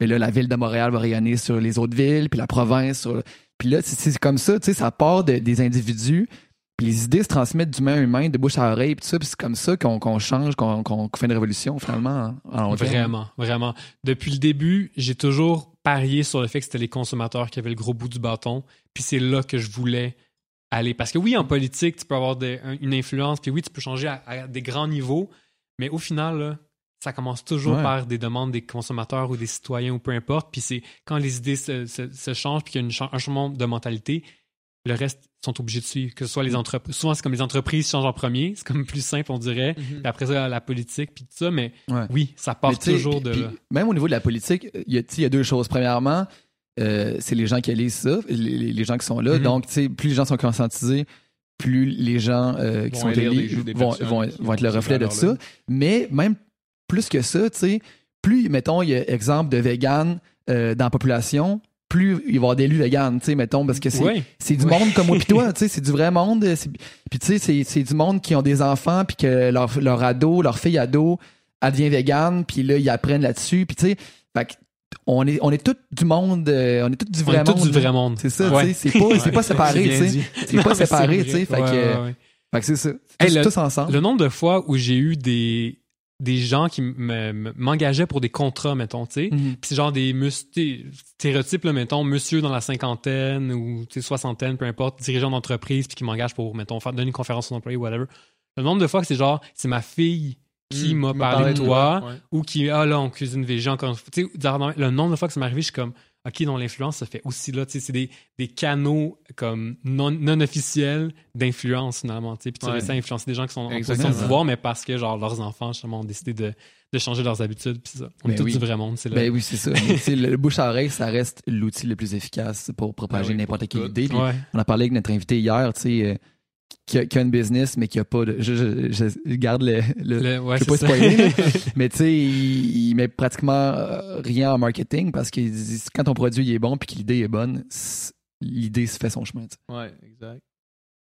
Mais là, la ville de Montréal va rayonner sur les autres villes, puis la province. Sur... Puis là, c'est- comme ça, tu sais, ça part de- des individus. Puis les idées se transmettent d'humain à humain, de bouche à oreille, puis tout ça. C'est comme ça qu'on change, qu'on fait une révolution, finalement. en-. Vraiment, vraiment. Depuis le début, j'ai toujours parié sur le fait que c'était les consommateurs qui avaient le gros bout du bâton. Puis c'est là que je voulais aller. Parce que oui, en politique, tu peux avoir des- une influence, puis oui, tu peux changer à, à des grands niveaux, mais au final, là, ça commence toujours Ouais. par des demandes des consommateurs ou des citoyens ou peu importe. Puis c'est quand les idées se, se- se changent, puis qu'il y a une un changement de mentalité, le reste sont obligés de suivre. Que ce soit les entreprises. Souvent, c'est comme les entreprises changent en premier. C'est comme plus simple, on dirait. Puis après ça, la politique, puis tout ça. Mais Ouais. oui, ça part toujours de puis- là. puis même au niveau de la politique, il y a, tu sais, il y a deux choses. Premièrement, euh, c'est les gens qui lisent ça, les, gens qui sont là. Mhm. Donc, tu sais, plus les gens sont conscientisés, plus les gens euh, qui Vont sont élus vont, être le reflet de ça. Mais même plus que ça, tu sais, plus, mettons, il y a exemple de vegan euh, dans la population, plus il va y avoir d'élus vegan, tu sais, mettons, parce que c'est Oui. c'est du monde comme moi pis toi, tu sais, c'est du vrai monde. Puis tu sais, c'est- c'est du monde qui ont des enfants puis que leur, leur ado, leur fille ado elle devient végane, puis là, ils apprennent là-dessus, puis tu sais, fait on est, on est tout du monde, euh, on est tout du On vrai est monde. du vrai monde. C'est ça, Ouais. tu sais, c'est pas, c'est pas séparé, tu sais. C'est pas séparé, tu sais, fait que, fait que c'est ça. Hey, tous, le- tous ensemble. Le nombre de fois où j'ai eu des, des gens qui me- me- m'engageaient pour des contrats, mettons, tu sais. Mhm. Puis c'est genre des stéréotypes, là, mettons, monsieur dans la cinquantaine ou soixantaine, peu importe, dirigeant d'entreprise, puis qui m'engage pour, mettons, faire donner une conférence aux employés, whatever. Le nombre de fois que c'est genre, c'est ma fille qui Mm, m'a parlé de toi, ouais. ou qui, ah là, on cuisine végé encore une fois. Tu sais, le nombre de fois que ça m'est arrivé, je suis comme, OK, non, l'influence se fait aussi là. Tu sais, c'est des, des canaux comme non, non officiels d'influence, finalement. Tu sais, puis tu Ouais. réussis à influencer des gens qui sont en position de pouvoir, mais parce que, genre, leurs enfants, justement, ont décidé de, de changer leurs habitudes. Puis ça. On est Ben tous oui. du vrai monde. C'est là. Ben oui, c'est ça. Le, le bouche à oreille, ça reste l'outil le plus efficace pour propager Ben oui, n'importe quelle tout. idée. Ouais. on a parlé avec notre invité hier, tu sais, euh, qui, a, qui a une business, mais qui a pas de. Je, je, je garde le. le- Le- ouais, je pas ça. spoiler, [laughs] mais tu sais, il, il met pratiquement euh, rien en marketing parce que quand ton produit il est bon puis que l'idée est bonne, l'idée se fait son chemin. tu sais. Ouais, exact.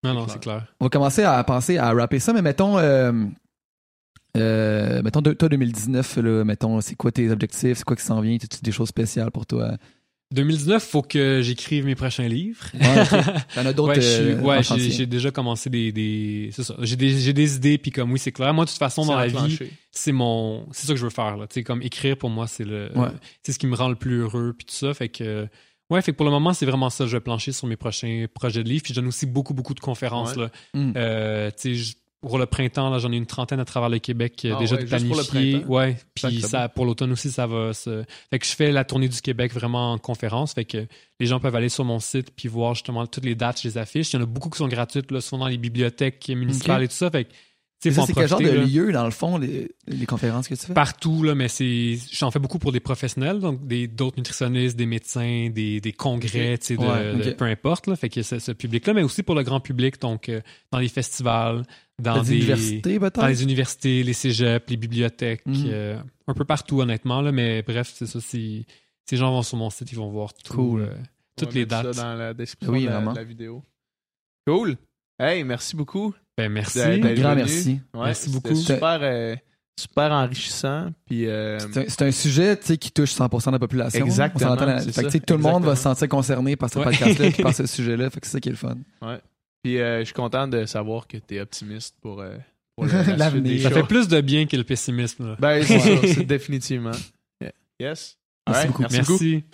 non, non, c'est clair. On va commencer à penser à rapper ça, mais mettons. Euh, euh, mettons, toi, 2019, là, mettons, c'est quoi tes objectifs? C'est quoi qui s'en vient? As-tu des choses spéciales pour toi? 2019, faut que j'écrive mes prochains livres. Ouais, ok. [laughs] T'en as d'autres Ouais, euh, j'ai déjà commencé des, des c'est ça. J'ai des, j'ai des idées puis comme oui, c'est clair. Moi, de toute façon, dans la vie, c'est mon, c'est ça que je veux faire là. Tu sais, comme écrire pour moi, c'est le, Ouais. c'est ce qui me rend le plus heureux puis tout ça. Fait que, ouais, fait que pour le moment, c'est vraiment ça. Je vais plancher sur mes prochains projets de livres. Puis je donne aussi beaucoup, beaucoup de conférences Ouais. là. Mm. Euh, tu sais, je- pour le printemps, là, j'en ai une trentaine à travers le Québec euh, Ah déjà ouais, de printemps? Ouais, puis ça, pour l'automne aussi, ça va se. Fait que je fais la tournée du Québec vraiment en conférence. Fait que les gens peuvent aller sur mon site puis voir justement toutes les dates, je les affiche. Il y en a beaucoup qui sont gratuites, là, souvent dans les bibliothèques municipales et tout ça. Fait que, c'est quel genre de là lieu, dans le fond, les, les conférences que tu fais? partout, là, mais c'est. J'en fais beaucoup pour des professionnels, donc des d'autres nutritionnistes, des médecins, des, des congrès, tu sais, de, Ouais, de- ok. peu importe, là. Fait que c'est ce public-là, mais aussi pour le grand public, donc euh, dans les festivals, dans des. universités, peut-être? Dans les universités, les cégeps, les bibliothèques, Mhm. euh, un peu partout, honnêtement, là, mais bref, c'est ça. Si ces gens vont sur mon site, ils vont voir tout, Cool. euh, toutes les mettre ça dates. dans la description Oui, de, la, de la vidéo. Cool. Hey, merci beaucoup. Ben, merci. Un grand venu. merci. Ouais, Merci beaucoup. Super, euh, super enrichissant. Puis, euh, C'est un, sujet tu sais, qui touche 100% de la population. Exactement, Fait que, tout le monde va se sentir concerné par ce Ouais. podcast-là et [laughs] par ce sujet-là. Fait que c'est ça qui est le fun. puis euh, je suis content de savoir que tu es optimiste pour, euh, [laughs] L'avenir. Ça fait plus de bien que le pessimisme. là. Ben, c'est [laughs] définitivement. Yeah. Yes. Merci Alright, beaucoup. Merci beaucoup. merci.